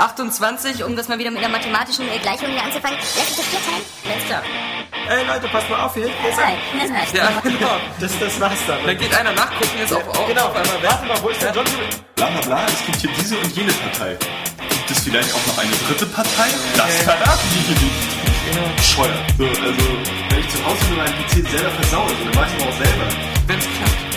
28, um das mal wieder mit einer mathematischen Gleichung hier anzufangen, lässt sich das vier teilen? Alles klar. Ey Leute, passt mal auf hier. Ist ein. das war's. Ja, genau. Das, das war's dann. Da geht einer nachgucken, jetzt auf, auf, Genau, auf einmal warte mal, wo ist der John? Bla bla bla, es gibt hier diese und jene Partei. Gibt es vielleicht auch noch eine dritte Partei? Das verraten die hier nicht. Bescheuert. So, also, wenn ich zu Hause mit meinem PC selber versaue, dann mach ich auch selber. Wenn's klappt.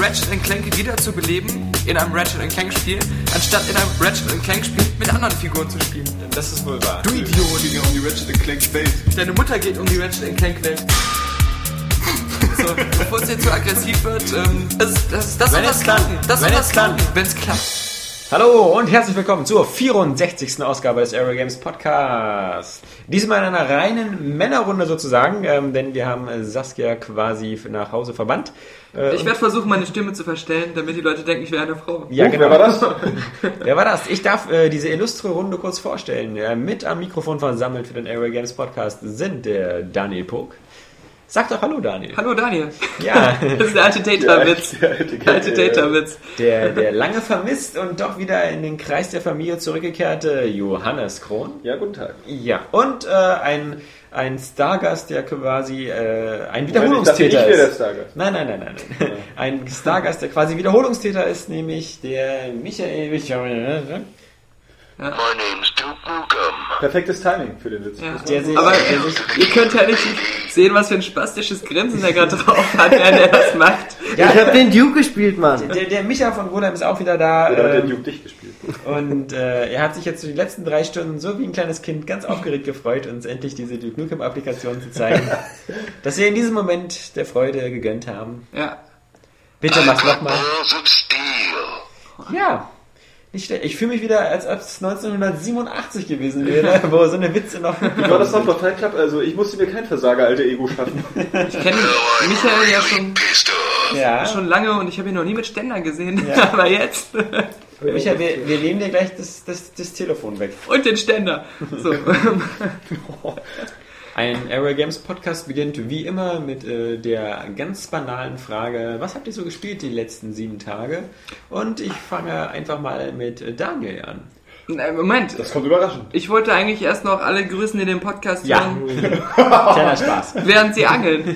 Ratchet Clank wieder zu beleben in einem Ratchet Clank Spiel, anstatt in einem Ratchet Clank Spiel mit anderen Figuren zu spielen. Das ist wohl wahr. Du Idiot! ja um die Ratchet Clank Welt. Deine Mutter geht um die Ratchet Clank Welt. So, bevor es jetzt zu aggressiv wird, ähm, das, das, das Wenn soll klappt. klappen. Das soll Wenn es klappt. klappen, wenn es klappt. Hallo und herzlich willkommen zur 64. Ausgabe des Aero Games Podcast. Diesmal in einer reinen Männerrunde sozusagen, ähm, denn wir haben äh, Saskia quasi nach Hause verbannt. Äh, Ich werde versuchen, meine Stimme zu verstellen, damit die Leute denken, ich wäre eine Frau. ja, Oh, genau. wer war das? Wer war das? Ich darf äh, diese illustre Runde kurz vorstellen. Äh, mit am Mikrofon versammelt für den Aero Games Podcast sind der Daniel Pog. Sag doch Hallo, Daniel. Hallo Daniel. Ja, Das ist der alte Data-Witz. Der alte- Der alte Data-Witz. der, der lange vermisst und doch wieder in den Kreis der Familie zurückgekehrte Johannes Kron. Ja, guten Tag. Ja, und äh, ein, ein Stargast, der quasi äh, ein ich dachte, Wiederholungstäter ich wäre der ist. Stargast. Nein, nein, nein, nein. nein. Ein Stargast, der quasi Wiederholungstäter ist, nämlich der Michael. Michael My name's Duke Nukem. Perfektes Timing für den Witz. Ja. der sich, Aber der sich, ihr könnt ja nicht sehen, was für ein spastisches Grinsen der gerade drauf hat, während er das macht. ja, Ich hab den Duke gespielt, Mann. der, der Micha von Rodheim ist auch wieder da. Oder hat der ähm, Duke dich gespielt? Und äh, er hat sich jetzt so die letzten drei Stunden so wie ein kleines Kind ganz aufgeregt gefreut, uns endlich diese Duke Nukem-Applikation zu zeigen, dass wir in diesem Moment der Freude gegönnt haben. Ja. Bitte mach's nochmal. Ja. Nicht schlecht. Ich fühle mich wieder, als ob es 1987 gewesen wäre, wo so eine Witze noch. War das noch total knapp? Also ich musste mir kein Versager alte Ego schaffen. Ich kenne Michael ja schon. Ja. schon lange und ich habe ihn noch nie mit Ständer gesehen. Ja. Aber jetzt. Micha, wir, wir nehmen dir gleich das, das, das Telefon weg. Und den Ständer. So. Ein Aerial Games Podcast beginnt wie immer mit äh, der ganz banalen Frage, was habt ihr so gespielt die letzten sieben Tage? Und ich fange einfach mal mit äh, Daniel an. Nein, Moment. Das kommt überraschend. Ich wollte eigentlich erst noch alle grüßen, die den Podcast Ja. hören, Kleiner Spaß. während sie angeln.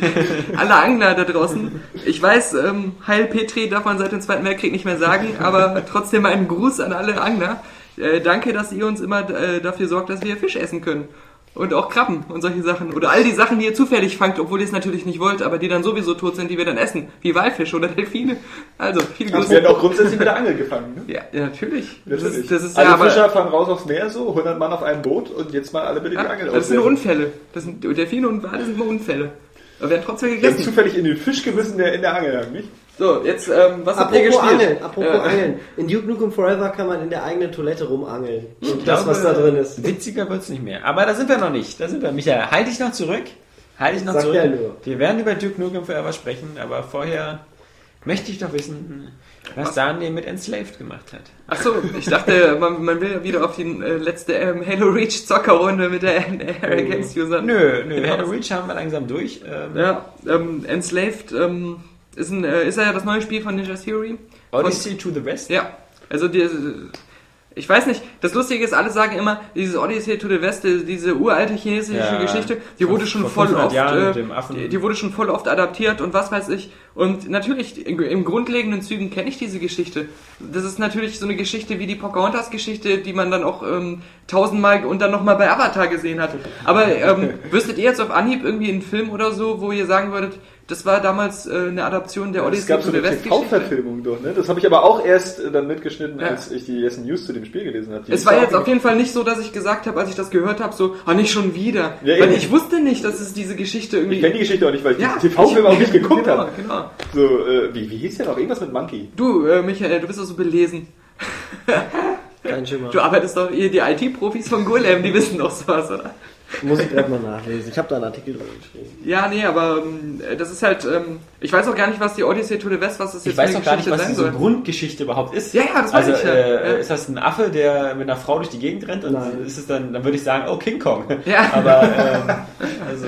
Alle Angler da draußen. Ich weiß, ähm, Heil Petri darf man seit dem Zweiten Weltkrieg nicht mehr sagen, aber trotzdem einen Gruß an alle Angler. Äh, danke, dass ihr uns immer äh, dafür sorgt, dass wir Fisch essen können. Und auch Krabben und solche Sachen. Oder all die Sachen, die ihr zufällig fangt, obwohl ihr es natürlich nicht wollt, aber die dann sowieso tot sind, die wir dann essen. Wie Walfische oder Delfine. Also, viel Wir Grüße. werden auch grundsätzlich mit der Angel gefangen. Ne? Ja, ja, natürlich. Natürlich. Das ist, das ist Alle ja, Fischer fahren raus aufs Meer so, 100 Mann auf einem Boot und jetzt mal alle bitte die Ja, Angel das sind. Unfälle. Das sind, Delfine und Wale sind immer Unfälle. Aber werden trotzdem Die haben gegessen. zufällig in den Fisch gebissen, der in der Angel lag, nicht? So, jetzt, ähm, was habt ihr Apropos gespielt? Angeln, apropos Ja. Angeln. In Duke Nukem Forever kann man in der eigenen Toilette rumangeln. Und Ich das, glaube, was da drin ist. Witziger wird's nicht mehr. Aber da sind wir noch nicht. Da sind wir. Michael, halt dich noch zurück. Halt dich noch Sag zurück. ja nur. Wir werden über Duke Nukem Forever sprechen, aber vorher möchte ich doch wissen, was Daniel mit Enslaved gemacht hat. Ach so, ich dachte, man, man will wieder auf die äh, letzte ähm, Halo Reach Zockerrunde mit der Area Games User. Nö, nö, Halo Reach haben wir langsam durch. Ähm, Ja, ähm, Enslaved ähm, ist, ein, äh, ist ja das neue Spiel von Ninja Theory. Odyssey to the West. Ja, also die, ich weiß nicht, das Lustige ist, alle sagen immer, dieses Odyssey to the West, äh, diese uralte chinesische Ja, Geschichte, die wurde schon voll 500 oft, äh, die, die wurde schon voll oft adaptiert und was weiß ich. Und natürlich, in, im grundlegenden Zügen kenne ich diese Geschichte. Das ist natürlich so eine Geschichte wie die Pocahontas-Geschichte, die man dann auch ähm, tausendmal und dann nochmal bei Avatar gesehen hat. Aber ähm, wüsstet ihr jetzt auf Anhieb irgendwie einen Film oder so, wo ihr sagen würdet, das war damals äh, eine Adaption der Es Odyssey gab to so the eine West Geschichte? TV-Verfilmung doch, ne? Das habe ich aber auch erst äh, dann mitgeschnitten, Ja. als ich die ersten News zu dem Spiel gelesen habe. Es war jetzt auf jeden Fall nicht so, dass ich gesagt habe, als ich das gehört habe, so, ah, nicht schon wieder. Ja, Weil eben. ich wusste nicht, dass es diese Geschichte irgendwie... Ich kenne die Geschichte auch nicht, weil ich Ja, die TV-Filme auch nicht geguckt genau, habe. genau. So, äh, wie, wie hieß der noch? Irgendwas mit Monkey. Du, äh, Michael, du bist doch so belesen. Kein Schimmer. Du arbeitest doch, ihr, die IT-Profis von Golem, die wissen doch sowas, oder? Muss ich gerade mal nachlesen. Ich habe da einen Artikel drüber geschrieben. Ja, nee, aber ähm, das ist halt, ähm, ich weiß auch gar nicht, was die Odyssey to the West, was das jetzt Ich weiß für auch eine gar nicht, Geschichte was diese soll. Grundgeschichte überhaupt ist. Ja, ja, das weiß also, ich ja. Äh, Ja. Ist das ein Affe, der mit einer Frau durch die Gegend rennt? Und Nein. ist es dann, dann würde ich sagen, oh, King Kong. Ja. Aber, ähm, also,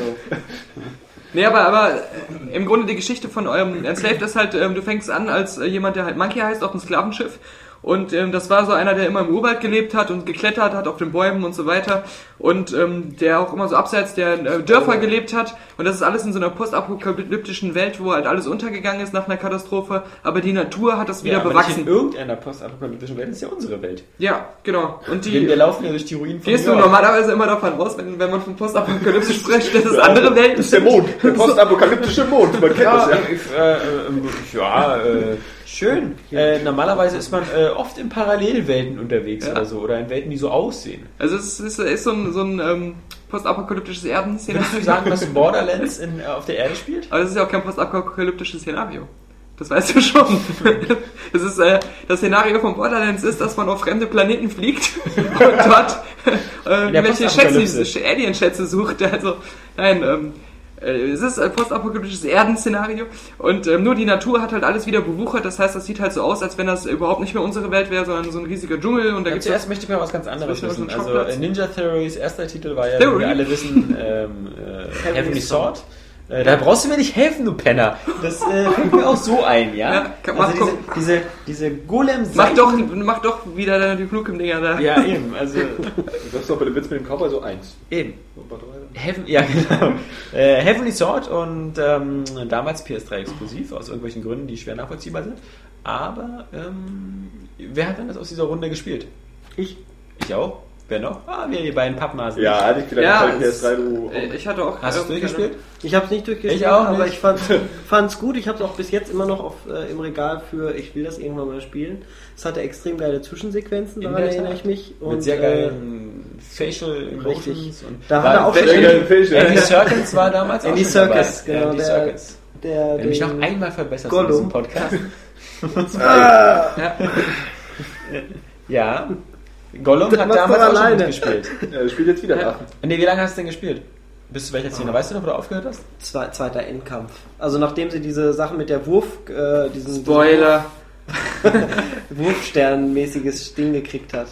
Nee, aber, aber äh, im Grunde die Geschichte von eurem Enslaved ist halt, ähm, du fängst an als äh, jemand, der halt Monkey heißt, auf einem Sklavenschiff. Und ähm, das war so einer, der immer im Urwald gelebt hat und geklettert hat auf den Bäumen und so weiter. Und ähm, der auch immer so abseits der äh, Dörfer gelebt hat. Und das ist alles in so einer postapokalyptischen Welt, wo halt alles untergegangen ist nach einer Katastrophe. Aber die Natur hat das wieder ja, aber nicht bewachsen. in irgendeiner postapokalyptischen Welt, ist ja unsere Welt. Ja, genau. Und die wir laufen ja durch die Ruinen von gehst du York. normalerweise immer davon aus, wenn, wenn man von Postapokalypse spricht, dass es andere Welten Das ist der Mond, der postapokalyptische Mond. Man kennt Ja, das ja. ich, äh, äh, ja, äh, schön. Äh, normalerweise ist man äh, oft in Parallelwelten unterwegs Ja. oder so, oder in Welten, die so aussehen. Also es ist, ist so ein, so ein ähm, postapokalyptisches Erden-Szenario. Würdest du sagen, dass Borderlands in, äh, auf der Erde spielt? Aber das ist ja auch kein postapokalyptisches Szenario. Das weißt du schon. Das ist äh, das Szenario von Borderlands ist, dass man auf fremde Planeten fliegt und dort äh, welche. Schätze, Alien-Schätze sucht. Also nein, ähm, äh, es ist ein postapokalyptisches Erden-Szenario und ähm, nur die Natur hat halt alles wieder bewuchert. Das heißt, das sieht halt so aus, als wenn das überhaupt nicht mehr unsere Welt wäre, sondern so ein riesiger Dschungel und da Ja, gibt's zuerst möchte ich mal was ganz anderes wissen. Also äh, Ninja Theories erster Titel war ja, Theory. wie wir alle wissen, ähm, äh, Heavenly Sword. Äh, da brauchst du mir nicht helfen, du Penner. Das äh, fällt mir auch so ein, ja? Ja, kann- mach also diese, doch. diese, diese golem Mach doch, mach doch wieder deine die Dinger da. Ja, eben. Also, Du sagst doch bei dem Witz mit dem Cowboy so eins. eben. Heaven, ja, genau. Äh, Heavenly Sword und ähm, damals PS3 exklusiv, aus irgendwelchen Gründen, die schwer nachvollziehbar sind. Aber ähm, wer hat denn das aus dieser Runde gespielt? Ich. Ich auch. Wer noch? Ah, wir die beiden Pappnasen. Ja, hatte ich wieder Ja, es- PS3, du. Äh, Ich hatte auch. Hast du es äh, durchgespielt? Ich habe es nicht durchgespielt, Ich auch aber nicht. ich fand es gut. Ich habe es auch bis jetzt immer noch auf, äh, im Regal für, ich will das irgendwann mal spielen. Es hatte extrem geile Zwischensequenzen, daran erinnere ich mich. Mit sehr äh, geilen Facial Emotions. Richtig. Und Da hat er auch Sehr schon geil, Facial. Andy Serkins war damals Andy auch schon dabei. Genau, Andy der- Serkis. der, Der mich noch einmal verbessert in diesem Podcast. Ja. Ja. Gollum Das hat damals auch schon alleine. mitgespielt. Er spielt jetzt wieder Ja. Nee, wie lange hast du denn gespielt? Bis zu welcher Szene? Weißt du noch, wo du aufgehört hast? Zwei, zweiter Endkampf. Also nachdem sie diese Sachen mit der Wurf, äh, diesen Spoiler. Wurfstern-mäßiges Ding gekriegt hat.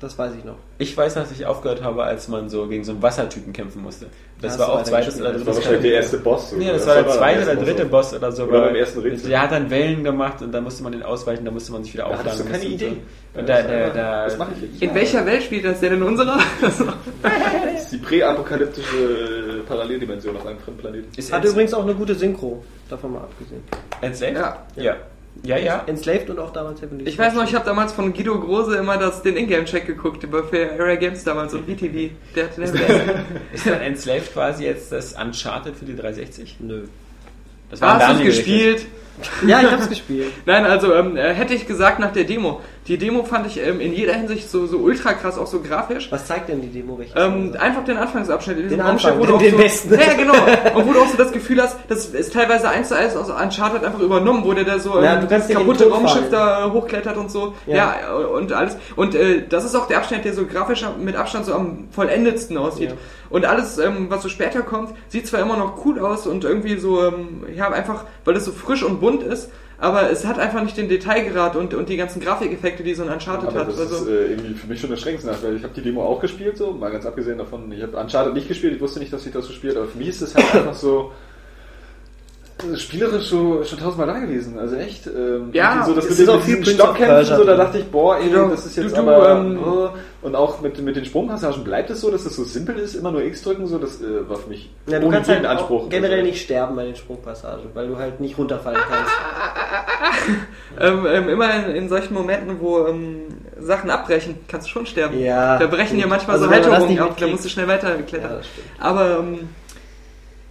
Das weiß ich noch. Ich weiß, dass ich aufgehört habe, als man so gegen so einen Wassertypen kämpfen musste. Das Hast war auch zweites oder Das war drittes wahrscheinlich der erste Boss. Nee, das oder? war der zweite oder dritte so. Boss oder so. Oder beim ersten Rätsel. Der hat dann Wellen gemacht und dann musste man den ausweichen, da musste man sich wieder Da aufladen. hattest du keine. Idee. Und da, da, da, Das mache ich nicht. In welcher Welt spielt das denn in unserer? Das ist die präapokalyptische äh, Paralleldimension auf einem fremden Planeten. Ist Hat Ens- übrigens auch eine gute Synchro, davon mal abgesehen. Enslaved? Ja. Ja. Ja, ja. Enslaved und auch damals Heavenly Ich weiß noch, ich habe damals von Guido Große immer das, den Ingame-Check geguckt, über für Area Games damals und VTV. Der hat den Ist dann Enslaved quasi jetzt das Uncharted für die 360? Nö. Das Hast du gespielt? Ja, ich hab's gespielt. Nein, also ähm, äh, hätte ich gesagt nach der Demo. Die Demo fand ich ähm, in jeder Hinsicht so, so ultra krass, auch so grafisch. Was zeigt denn die Demo? welches Ähm, einfach den Anfangsabschnitt in Den Anfang, wo den- auch den so, besten. Ja, genau. Und wo du auch so das Gefühl hast, das ist teilweise eins zu eins aus Uncharted einfach übernommen, wo der da so Ja, ähm, das kaputte Raumschiff da hochklettert und so. Ja, Ja. und alles. Und äh, das ist auch der Abschnitt, der so grafisch mit Abstand so am vollendetsten aussieht. Ja. Und alles, ähm, was so später kommt, sieht zwar immer noch cool aus und irgendwie so, ähm, ja, einfach, weil es so frisch und bunt ist, aber es hat einfach nicht den Detailgrad und, und die ganzen Grafikeffekte, die so ein Uncharted Aber hat. das Also, ist äh, irgendwie für mich schon das Schränkste, weil ich habe die Demo auch gespielt, so mal ganz abgesehen davon, ich habe Uncharted nicht gespielt, ich wusste nicht, dass ich das so spielt, aber für mich ist es halt einfach so spielerisch so schon tausendmal da gewesen, also echt. Ähm, Ja, so das es mit ist den, auch mit viel Stockkämpfen, so, da dachte ich, boah, ey, Du- das ist jetzt du- du, aber ähm, oh. und auch mit, mit den Sprungpassagen bleibt es so, dass es so simpel ist, immer nur X drücken, so das äh, war für mich Ja, du ohne kannst halt jeden auch generell nicht sterben bei den Sprungpassagen, weil du halt nicht runterfallen kannst. ähm, ähm, immer in, in solchen Momenten, wo ähm, Sachen abbrechen, kannst du schon sterben. Ja, Da brechen dir manchmal Also so das Halterungen ab, da musst du schnell weiterklettern. Ja, das aber ähm,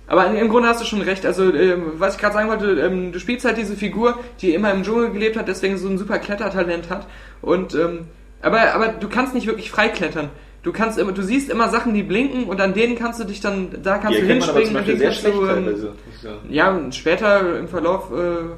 aber im Grunde hast du schon recht. Also, ähm, was ich gerade sagen wollte, ähm, du spielst halt diese Figur, die immer im Dschungel gelebt hat, deswegen so ein super Klettertalent hat. Und ähm, aber, aber du kannst nicht wirklich frei klettern. Du kannst immer, du siehst immer Sachen, die blinken und an denen kannst du dich dann, da kannst Die du erkennt man aber hinspringen zum und Beispiel sehr schlecht du, ähm, ja, später im Verlauf äh,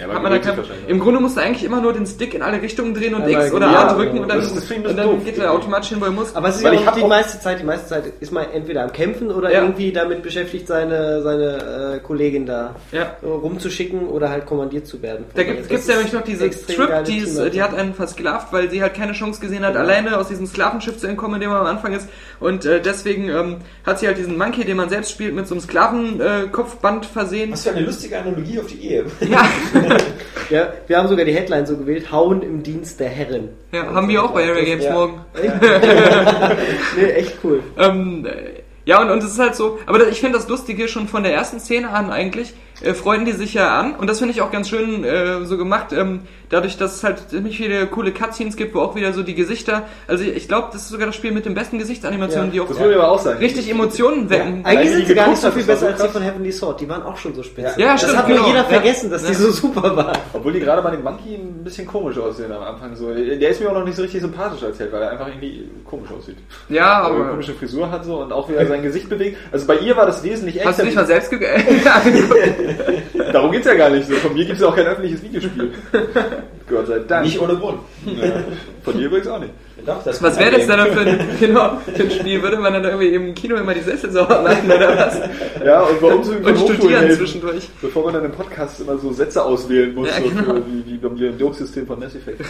Ja, hat man da gewöhnt sich kein, wahrscheinlich Im Grunde musst du eigentlich immer nur den Stick in alle Richtungen drehen und Aber X oder ja, A drücken und dann, das ist das und dann geht er automatisch hin, wo er muss. Aber es ist Weil ja ich auch hab die auch- meiste Zeit, die meiste Zeit ist man entweder am Kämpfen oder Ja. irgendwie damit beschäftigt, seine, seine äh, Kollegin da Ja. rumzuschicken oder halt kommandiert zu werden. Da Das gibt es ja nämlich noch diese extrem Trip, geile die, ist, die hat einen versklavt, weil sie halt keine Chance gesehen hat, alleine aus diesem Sklavenschiff zu entkommen, in dem man am Anfang ist. Und äh, deswegen ähm, hat sie halt diesen Monkey, den man selbst spielt, mit so einem Sklavenkopfband äh, versehen. Was für eine lustige Analogie auf die Ehe. Ja, Ja, wir haben sogar die Headline so gewählt, Hauen im Dienst der Herren. ja, haben wir auch bei Area Games Ja. morgen. Nee, echt cool. Ähm, äh, ja, und, und es ist halt so, aber ich finde das Lustige schon von der ersten Szene an eigentlich, äh, freunden die sich ja an und das finde ich auch ganz schön äh, so gemacht, ähm, dadurch, dass es halt ziemlich viele coole Cutscenes gibt, wo auch wieder so die Gesichter, also ich glaube, das ist sogar das Spiel mit den besten Gesichtsanimationen, Ja. die auch Das würde ich aber auch sagen. richtig Emotionen wecken. Eigentlich sind sie gar nicht geguckt so viel besser so als die von Heavenly Sword. Die waren auch schon so speziell. Ja, das stimmt, hat nur genau. jeder Ja. vergessen, dass Ja. die so super waren. Obwohl die gerade bei dem Monkey ein bisschen komisch aussehen am Anfang. So. Der ist mir auch noch nicht so richtig sympathisch erzählt, weil er einfach irgendwie komisch aussieht. Ja, Aber eine komische Frisur hat so und auch wie er sein Gesicht bewegt. Also bei ihr war das wesentlich hast du echter. nicht mal selbst ge angeguckt? Darum geht's ja gar nicht so. Von mir gibt's ja auch kein öffentliches Videospiel. Gott sei Dank. Nicht ohne Grund. Ja. Von dir übrigens auch nicht. Doch, das Was wäre das denn für ein, genau, für ein Spiel? Würde man dann irgendwie im Kino immer die Sessel sauber machen oder was? Ja, und bei uns in den Und studieren helfen, zwischendurch. Bevor man dann im Podcast immer so Sätze auswählen muss, Ja, so genau. für, wie, wie beim Dialogsystem von Mass Effect.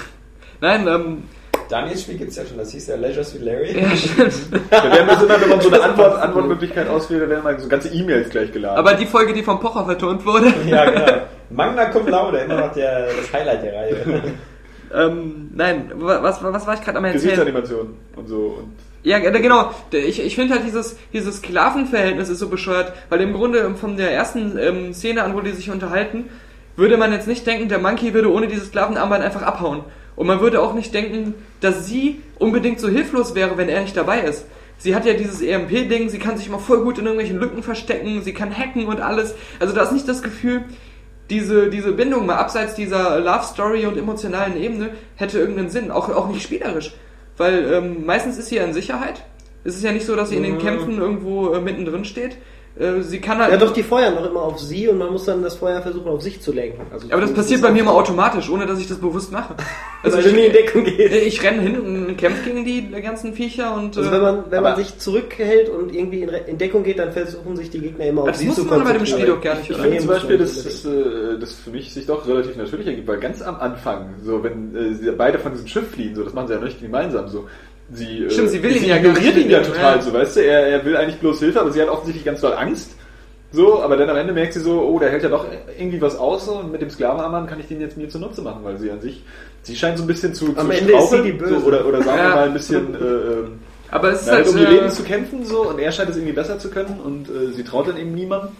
Nein, ähm, Daniels Spiel gibt's ja schon, das hieß ja Leisure with Larry. ja, stimmt. Da werden wir immer, wenn man so eine Antwort, Antwortmöglichkeit auswählt, da werden mal so ganze E-Mails gleich geladen. Aber die Folge, die vom Pocher vertont wurde, Ja, genau. Magna Cum Laude, immer noch der, das Highlight der Reihe. ähm, nein, wa- was, was war ich gerade am erzählen? Gesichtsanimationen und so. Und Ja, genau. Ich, ich finde halt dieses, dieses Sklavenverhältnis ist so bescheuert, weil im Grunde von der ersten ähm, Szene an, wo die sich unterhalten, würde man jetzt nicht denken, der Monkey würde ohne dieses Sklavenarmband einfach abhauen. Und man würde auch nicht denken, dass sie unbedingt so hilflos wäre, wenn er nicht dabei ist. Sie hat ja dieses EMP-Ding, sie kann sich immer voll gut in irgendwelchen Lücken verstecken, sie kann hacken und alles. Also da ist nicht das Gefühl, diese, diese Bindung mal abseits dieser Love Story und emotionalen Ebene hätte irgendeinen Sinn, auch, auch nicht spielerisch. Weil ähm, meistens ist sie ja in Sicherheit. Es ist ja nicht so, dass sie in den Kämpfen irgendwo äh, mittendrin steht. Äh, sie kann halt. Ja, doch, die feuern doch immer auf sie und man muss dann das Feuer versuchen, auf sich zu lenken. Also aber das passiert bei mir mal automatisch, ohne dass ich das bewusst mache. Also Weil du nie in ich, Deckung gehst. ich renne hin und kämpfe gegen die ganzen Viecher und. Also äh, wenn man, wenn man sich zurückhält und irgendwie in, in Deckung geht, dann versuchen sich die Gegner immer auf Das sie muss zu man bei dem konzentrieren. Spiel doch gar nicht, Ich finde zum muss Beispiel, dass das, äh, das für mich sich doch relativ natürlich ergibt, weil ganz am Anfang, so wenn äh, sie beide von diesem Schiff fliehen, so das machen sie ja nicht gemeinsam so. Sie, äh, Stimmt, sie will ihn sie ja gar ignoriert ihn ja total, ja. so weißt du, er, er will eigentlich bloß Hilfe, aber sie hat offensichtlich ganz doll Angst. So, aber dann am Ende merkt sie so, oh, der hält ja doch irgendwie was aus so, und mit dem Sklavenarmband kann ich den jetzt mir zunutze machen, weil sie an sich, sie scheint so ein bisschen zu, Am zu Ende ist sie die Böse. So, oder, oder sagen wir Ja. mal ein bisschen, äh, ähm, aber es ist halt. um ihr äh, Leben zu kämpfen so und er scheint es irgendwie besser zu können und äh, sie traut dann eben niemandem.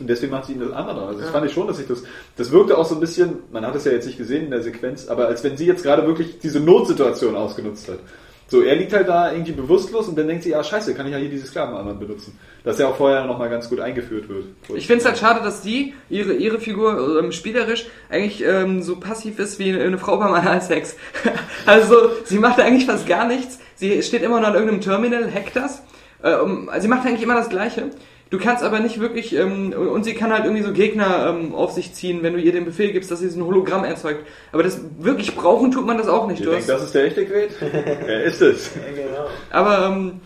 Und deswegen macht sie ihm das andere. Also das fand ich schon, dass ich das. Das wirkte auch so ein bisschen, man hat es ja jetzt nicht gesehen in der Sequenz, aber als wenn sie jetzt gerade wirklich diese Notsituation ausgenutzt hat. So, er liegt halt da irgendwie bewusstlos und dann denkt sie, ja scheiße, kann ich ja hier diese Sklavenarmband benutzen. Das ja auch vorher nochmal ganz gut eingeführt wird. Ich finde es halt schade, dass die, ihre, ihre Figur ähm, spielerisch, eigentlich ähm, so passiv ist wie eine Frau beim Analsex. also sie macht eigentlich fast gar nichts. Sie steht immer noch an irgendeinem Terminal, hackt das. Äh, um, sie macht eigentlich immer das Gleiche. Du kannst aber nicht wirklich, ähm, und sie kann halt irgendwie so Gegner ähm, auf sich ziehen, wenn du ihr den Befehl gibst, dass sie so ein Hologramm erzeugt. Aber das wirklich brauchen tut man das auch nicht. Denkt, hast, das ist der echte Quet? er ist es. Ja, genau. aber ähm,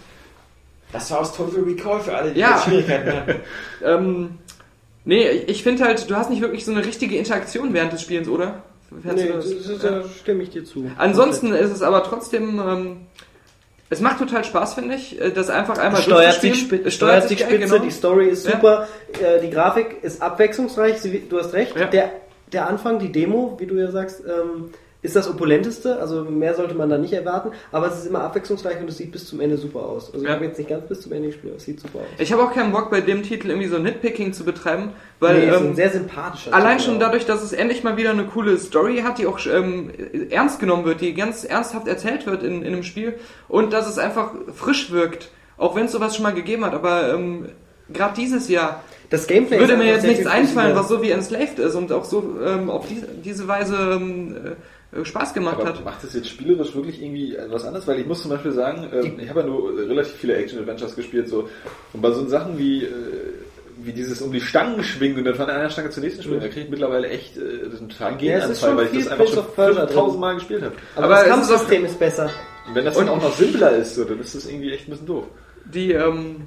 Das war aus Total Recall für alle, die Ja. Schwierigkeiten hatten. ähm, nee, ich finde halt, du hast nicht wirklich so eine richtige Interaktion während des Spielens, oder? Fändest Nee, du das, das, da stimme ich dir zu. Ansonsten ist es aber trotzdem, ähm, es macht total Spaß, finde ich, äh, das einfach einmal steuert spi Es steuert geil, spitze, genau. die Story ist Ja. super, äh, die Grafik ist abwechslungsreich, sie, du hast recht. Ja. Der, der Anfang, die Demo, wie du ja sagst, ähm, ist das opulenteste, also mehr sollte man da nicht erwarten, aber es ist immer abwechslungsreich und es sieht bis zum Ende super aus. Also ich Ja. habe jetzt nicht ganz bis zum Ende gespielt, aber es sieht super aus. Ich habe auch keinen Bock bei dem Titel irgendwie so Nitpicking zu betreiben, weil nee, es ist ähm, ein sehr sympathischer allein Titel schon auch. dadurch, dass es endlich mal wieder eine coole Story hat, die auch ähm, ernst genommen wird, die ganz ernsthaft erzählt wird in, in einem Spiel und dass es einfach frisch wirkt, auch wenn es sowas schon mal gegeben hat, aber ähm, gerade dieses Jahr Das Gameplay würde mir jetzt nichts einfallen, was so wie Enslaved ist und auch so ähm, auf diese, diese Weise ähm, äh, Spaß gemacht Aber hat. macht es jetzt spielerisch wirklich irgendwie was anderes? Weil ich muss zum Beispiel sagen, ähm, ich habe ja nur relativ viele Action-Adventures gespielt, so. Und bei so Sachen wie, äh, wie dieses um die Stangen schwingen und dann von einer Stange zur nächsten springen, da kriege ich mittlerweile echt äh, das ist ein totalen Ja, es ist Gegenanfall, schon weil ich das einfach schon of Persia 5000 drin. Mal gespielt habe. Aber, Aber das Kampfsystem ist besser. Und wenn das dann auch noch simpler ist, so, dann ist das irgendwie echt ein bisschen doof. die, ähm,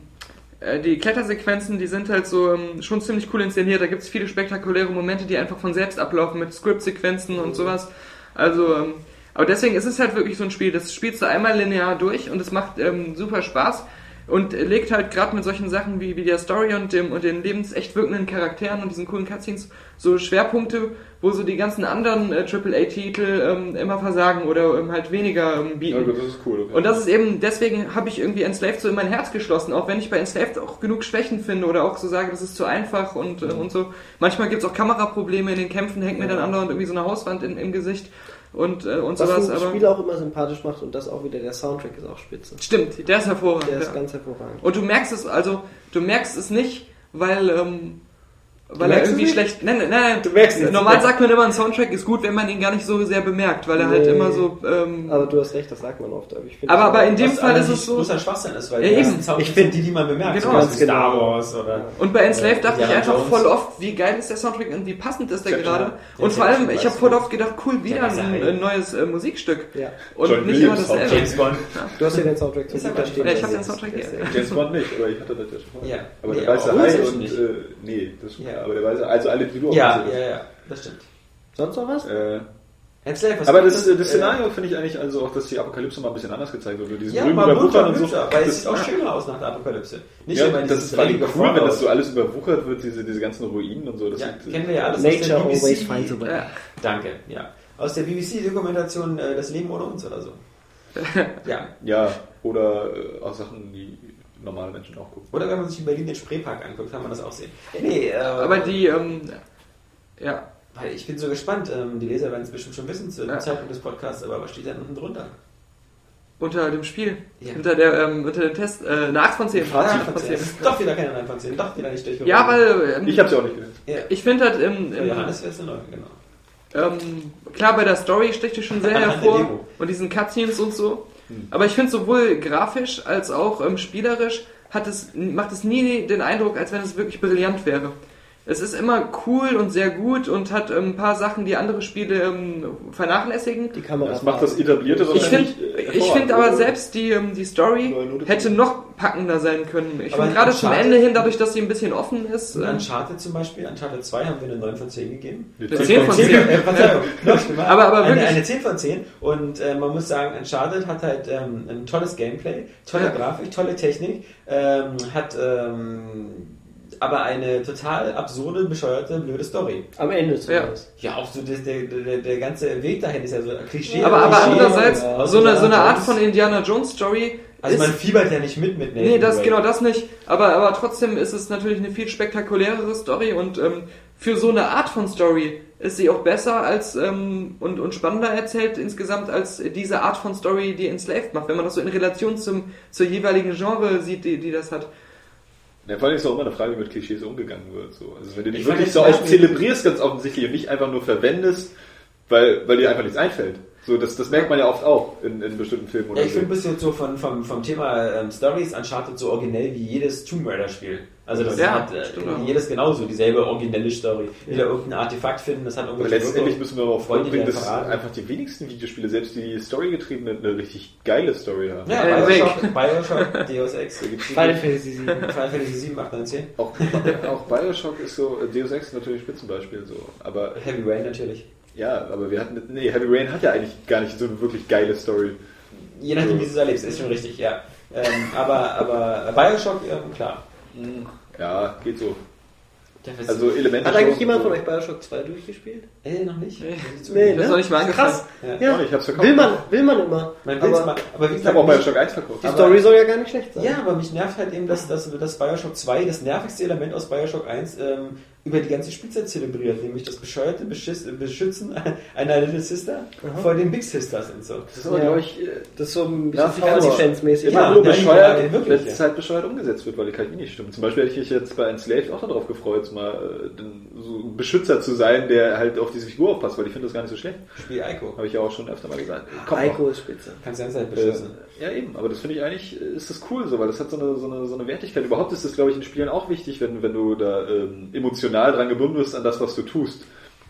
äh, die Klettersequenzen, die sind halt so ähm, schon ziemlich cool inszeniert. Da gibt es viele spektakuläre Momente, die einfach von selbst ablaufen mit Script-Sequenzen und sowas. Also, ähm, aber deswegen ist es halt wirklich so ein Spiel. Das spielst du einmal linear durch und es macht ähm, super Spaß und legt halt gerade mit solchen Sachen wie, wie der Story und dem und den lebensecht wirkenden Charakteren und diesen coolen Cutscenes so Schwerpunkte, wo so die ganzen anderen äh, AAA-Titel ähm, immer versagen oder ähm, halt weniger ähm, bieten. das ist cool. Und das ist eben, deswegen habe ich irgendwie Enslaved so in mein Herz geschlossen, auch wenn ich bei Enslaved auch genug Schwächen finde oder auch so sage, das ist zu einfach und, äh, und so. Manchmal gibt es auch Kameraprobleme in den Kämpfen, hängt mir dann andauernd irgendwie so eine Hauswand in, im Gesicht und, äh, und Was sowas. das Aber Spiel auch immer sympathisch macht und das auch wieder, der Soundtrack ist auch spitze. stimmt, der ist hervorragend. Der ist ja. ganz hervorragend. Und du merkst es, also, du merkst es nicht, weil, ähm, weil er irgendwie schlecht. Nein, nein, nein. Du merkst es Normal sagt man immer, ein Soundtrack ist gut, wenn man ihn gar nicht so sehr bemerkt, weil er halt Nee. immer so. Ähm, Aber du hast recht, das sagt man oft. Aber, ich finde aber, das aber in dem Fall ist es so. großer Schwachsinn ist, weil Ja, eben. Ich find- sind die, die man bemerkt. Genau. Ganz genau. Star Wars oder... Und bei Enslaved dachte ich einfach Jones. voll oft, wie geil ist der Soundtrack und wie passend ist der gerade. Und vor allem, ich habe voll oft gedacht, cool, wieder das ist ein, neues äh, Musikstück. Ja. Und John nicht immer dasselbe. James Bond. Du hast ja den Soundtrack zum Ist Guter stehen. Ja, ich hab Der den ist- Soundtrack ist hier. James Bond nicht, aber ich hatte das ja schon vorher. Ja. Aber Nee, der weiße Hai und, äh, nee, das schon, Ja. aber der weiße, also alle, die du auch Ja, ja, ja, das stimmt. Sonst noch was? Äh, was aber macht das, das äh, Szenario finde ich eigentlich also auch, dass die Apokalypse mal ein bisschen anders gezeigt wird. Diese Ja, grünen mal Überwuchern und so. weil es Das, sieht auch schöner aus nach der Apokalypse. Nicht ja, immer das ist vor allem cool, wenn das so alles überwuchert wird, diese, diese ganzen Ruinen und so. Das Ja, sieht, kennen wir ja alles Nature aus der always finds a BBC. way. Ja. Danke, ja. Aus der BBC-Dokumentation äh, Das Leben ohne uns oder so. ja. Ja, oder äh, auch Sachen, die normale Menschen auch gucken. Oder wenn man sich in Berlin den Spreepark anguckt, kann man das auch sehen. Nee, äh, Aber die, ähm, ja, Weil ich bin so gespannt, ähm, die Leser werden es bestimmt schon wissen zu dem Ja. Zeitpunkt des Podcasts, aber was steht da unten drunter? unter dem Spiel, Ja. unter der, ähm, unter dem Test, äh, eine 8 von 10. Ah, Acht von 10. Doch wieder keine 9 von 10, doch wieder nicht durchgekommen. Ja, weil, ähm, Ich habe sie auch nicht gesehen. Ja. ich finde halt, im, Für im, Johannes wäre es eine 9, genau. Ähm, klar, bei der Story sticht es schon sehr hervor und diesen Cutscenes und so. Aber ich finde sowohl grafisch als auch ähm, spielerisch hat es, macht es nie den Eindruck, als wenn es wirklich brillant wäre. Es ist immer cool und sehr gut und hat ähm, ein paar Sachen, die andere Spiele ähm, vernachlässigen. Die Kamera. Das macht das Etablierte Ich finde äh, ich find aber selbst die, ähm, die Story hätte noch packender sein können. Ich Aber finde gerade zum Ende hin, dadurch, dass sie ein bisschen offen ist. Ähm, Uncharted zum Beispiel, Uncharted 2 haben wir eine 9 von 10 gegeben. Eine Eine 10 10 von 10. Äh, Verzeihung, noch schlimmer. Aber- aber eine, wirklich- eine 10 von 10 und äh, man muss sagen, Uncharted hat halt ähm, ein tolles Gameplay, tolle Ja. Grafik, tolle Technik, ähm, hat ähm, aber eine total absurde, bescheuerte, blöde Story. Am Ende zumindest. Ja, auch so das, der, der, der ganze Weg dahin ist ja so Klischee. aber aber Klischee, andererseits, ja, so eine, so eine Art von Indiana Jones Story Also ist man fiebert ja nicht mit mit Nathan Nee, das Drake. genau das nicht. Aber, aber trotzdem ist es natürlich eine viel spektakulärere Story und ähm, für so eine Art von Story ist sie auch besser als ähm, und, und spannender erzählt insgesamt als diese Art von Story, die Enslaved macht, wenn man das so in Relation zum zur jeweiligen Genre sieht, die, die das hat. Ja, vor allem ist auch immer eine Frage, wie mit Klischees umgegangen wird. So. Also wenn du die Ich fand wirklich so Beispiel- zelebrierst ganz offensichtlich und nicht einfach nur verwendest, weil, weil dir einfach nichts einfällt. So, das, das merkt man ja oft auch in, in bestimmten Filmen oder Ja, ich so. finde bis jetzt so von, vom, vom Thema ähm, Stories Uncharted so originell wie jedes Tomb Raider Spiel. Also das Ja, hat äh, stimmt auch. jedes genauso, dieselbe originelle Story. Wieder irgendein Artefakt finden, das hat Aber irgendwelche letztendlich Wirkung. müssen wir darauf Freunde, die bringen, einen dass einfach die wenigsten Videospiele, selbst die Story-getriebenen, eine richtig geile Story haben. Ja, Äh, Bioshock, Bioshock, Deus Ex, Final Fantasy 7. Final Fantasy 7, 8, 9, 10. Auch, auch Bioshock ist so, äh, Deus Ex ist natürlich Spitzenbeispiel so. Aber Heavy Rain natürlich. ja, aber wir hatten, nee, Heavy Rain hat ja eigentlich gar nicht so eine wirklich geile Story. Je nachdem, wie du es erlebst, ist schon richtig, ja. Ähm, aber, aber Bioshock, ähm, klar. Ja, geht so. Also Elemente. Hat eigentlich jemand von euch Bioshock 2 durchgespielt? äh, noch nicht. Nee. Nee, Das ist noch nicht mal angefangen. Krass. Ja. Ja. Ich hab's verkauft. Will man, will man immer. Man aber mal, aber wie Ich habe auch Bioshock 1 verkauft. die aber- Story soll ja gar nicht schlecht sein. Ja, aber mich nervt halt eben, dass, dass, dass Bioshock 2, das nervigste Element aus Bioshock 1, ähm, über die ganze Spielzeit zelebriert, nämlich das bescheuerte Beschiss, Beschützen einer Little Sister vor den Big Sisters und so. Das ist aber, Ja. glaube ich, äh, Das ist so ein Ja, bisschen immer Ja, nur bescheuert, ja, wirklich, wenn es ja. halt bescheuert umgesetzt wird, weil die KI nicht stimmt. Zum Beispiel hätte ich mich jetzt bei Enslaved auch darauf gefreut, mal äh, den, so ein Beschützer zu sein, der halt auf diese Figur aufpasst, weil ich finde das gar nicht so schlecht. Spiel Ico. Habe ich ja auch schon öfter mal gesagt. Noch. Eiko ist spitze. Kannst du ganze Zeit Äh, beschützen. Ja, eben, aber das finde ich eigentlich, äh, ist das cool so, weil das hat so eine, so eine, so eine Wertigkeit. Überhaupt ist das, glaube ich, in Spielen auch wichtig, wenn, wenn du da ähm, emotional dran gebunden bist an das, was du tust.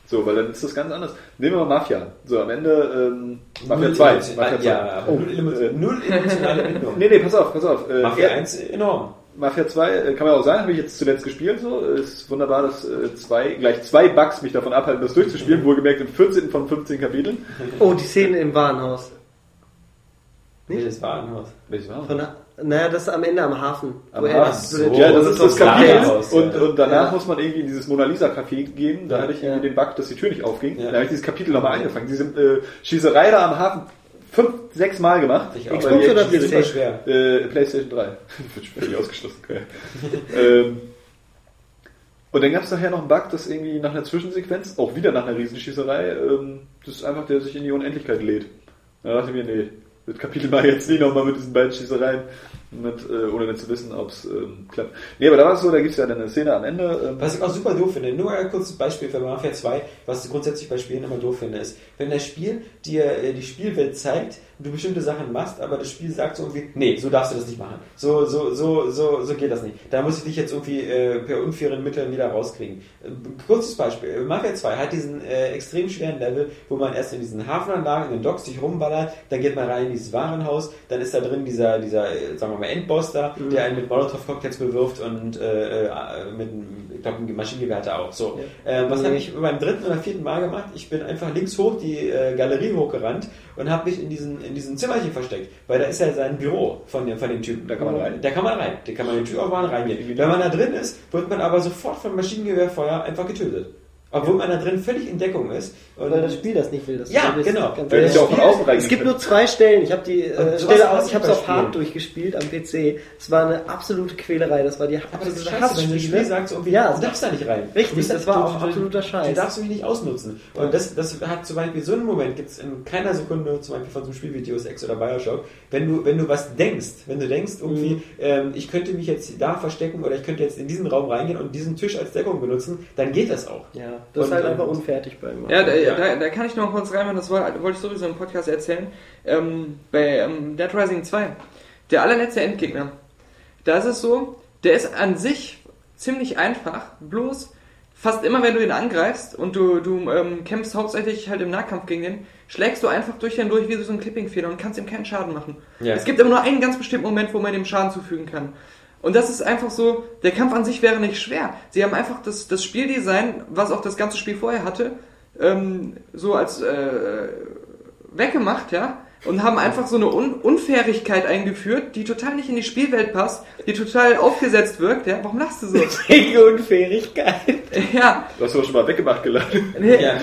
So, weil dann ist das ganz anders. Nehmen wir mal Mafia. So, am Ende, ähm, Mafia Null 2. emotional- Mafia 2. Ja, aber null, emotion- null emotionale Bindung. Nee, nee, pass auf, pass auf. Äh, Mafia er- 1 enorm. Mafia 2, äh, kann man auch sagen, habe ich jetzt zuletzt gespielt, so. Ist wunderbar, dass äh, zwei, gleich zwei Bugs mich davon abhalten, das durchzuspielen, wohlgemerkt im 14. von 15 Kapiteln. Oh, die Szene im Warenhaus. Welches Warenhaus? Welches war Von naja, das ist am Ende am Hafen. Am er- Hafen. der- ja, das ist das das Kapitel. Warenhaus, Und, und danach Ja. muss man irgendwie in dieses Mona Lisa Café gehen. Da Ja, hatte ich irgendwie ja. den Bug, dass die Tür nicht aufging. Ja. Da habe ich dieses Kapitel nochmal angefangen. Diese äh, Schießerei da am Hafen fünf, sechs Mal gemacht. Ich auch. Xbox oder ist PC? schwer. Äh, PlayStation 3. Wird völlig ausgeschlossen. Okay. ähm, und dann gab es nachher noch einen Bug, dass irgendwie nach einer Zwischensequenz, auch wieder nach einer Riesenschießerei, ähm, das ist einfach, der sich in die Unendlichkeit lädt. Da dachte ich mir, nee, das Kapitel mal jetzt nicht nochmal mit diesen beiden Schießereien, mit, äh, ohne dann zu wissen, ob es ähm, klappt. Nee, aber da war es so, da gibt es ja dann eine Szene am Ende. Ähm, Was ich auch super doof finde, nur ein kurzes Beispiel für Mafia 2, was ich grundsätzlich bei Spielen immer doof finde, ist, wenn das Spiel dir äh, die Spielwelt zeigt du bestimmte Sachen machst, aber das Spiel sagt so irgendwie, nee, so darfst du das nicht machen. So, so, so, so, so geht das nicht. Da muss ich dich jetzt irgendwie äh, per unfairen Mitteln wieder rauskriegen. Äh, kurzes Beispiel, Mafia 2 hat diesen äh, extrem schweren Level, wo man erst in diesen Hafenanlagen, in den Docks sich rumballert, dann geht man rein in dieses Warenhaus, dann ist da drin dieser, dieser, äh, sagen wir mal, Endboss da, der einen mit Molotow-Cocktails bewirft und äh, äh, mit, einem- ich glaube, Maschinengewehr hat er auch. So. Ähm, was habe ich beim dritten oder vierten Mal gemacht? Ich bin einfach links hoch die äh, Galerie hochgerannt und habe mich in diesen, in diesem Zimmerchen versteckt, weil da ist ja sein Büro von dem, von dem Typen. Da kann man rein. Da kann man rein. Da kann man die Tür aufmachen, reingehen. Wenn man da drin ist, wird man aber sofort vom Maschinengewehrfeuer einfach getötet. Obwohl man da drin völlig in Deckung ist. Und Weil das Spiel das nicht will. Das Ja, Spiel ist genau. ich ja Es gibt nur zwei Stellen. Ich habe die äh, Stelle aus, ich habe es auf Hard durchgespielt am PC. Es war eine absolute Quälerei. Das war die das absolute das Hassspiele. Spiel sagt, so irgendwie, Ja, du darfst da nicht rein. Richtig, Du das da- war du- auch du- absoluter Du Scheiß. darfst mich nicht ausnutzen. Und das, das hat zum Beispiel so einen Moment, gibt es in keiner Sekunde, zum Beispiel von so einem Spiel wie Deus Ex oder Bioshock, wenn du, wenn du was denkst, wenn du denkst, irgendwie, Mhm. ähm, ich könnte mich jetzt da verstecken oder ich könnte jetzt in diesen Raum reingehen und diesen Tisch als Deckung benutzen, dann geht das auch. Ja, das ist halt ähm, einfach unfertig bei mir. Ja, da, Ja. Da, da kann ich noch kurz reinmachen, das war, wollte ich sowieso im Podcast erzählen. Ähm, bei ähm, Dead Rising 2, der allerletzte Endgegner, da ist es so, der ist an sich ziemlich einfach, bloß fast immer, wenn du ihn angreifst und du, du ähm, kämpfst hauptsächlich halt im Nahkampf gegen den, schlägst du einfach durch den durch wie so ein Clipping-Fehler und kannst ihm keinen Schaden machen. Ja. Es gibt aber nur einen ganz bestimmten Moment, wo man dem Schaden zufügen kann. Und das ist einfach so, der Kampf an sich wäre nicht schwer. Sie haben einfach das, das Spieldesign, was auch das ganze Spiel vorher hatte, ähm, so als äh, weggemacht, ja, und haben einfach so eine Un Unfairigkeit eingeführt, die total nicht in die Spielwelt passt, die total aufgesetzt wirkt, ja. Warum lachst du so? Die Unfähigkeit. ja, Du hast doch schon mal weggemacht geladen. nee, Ja.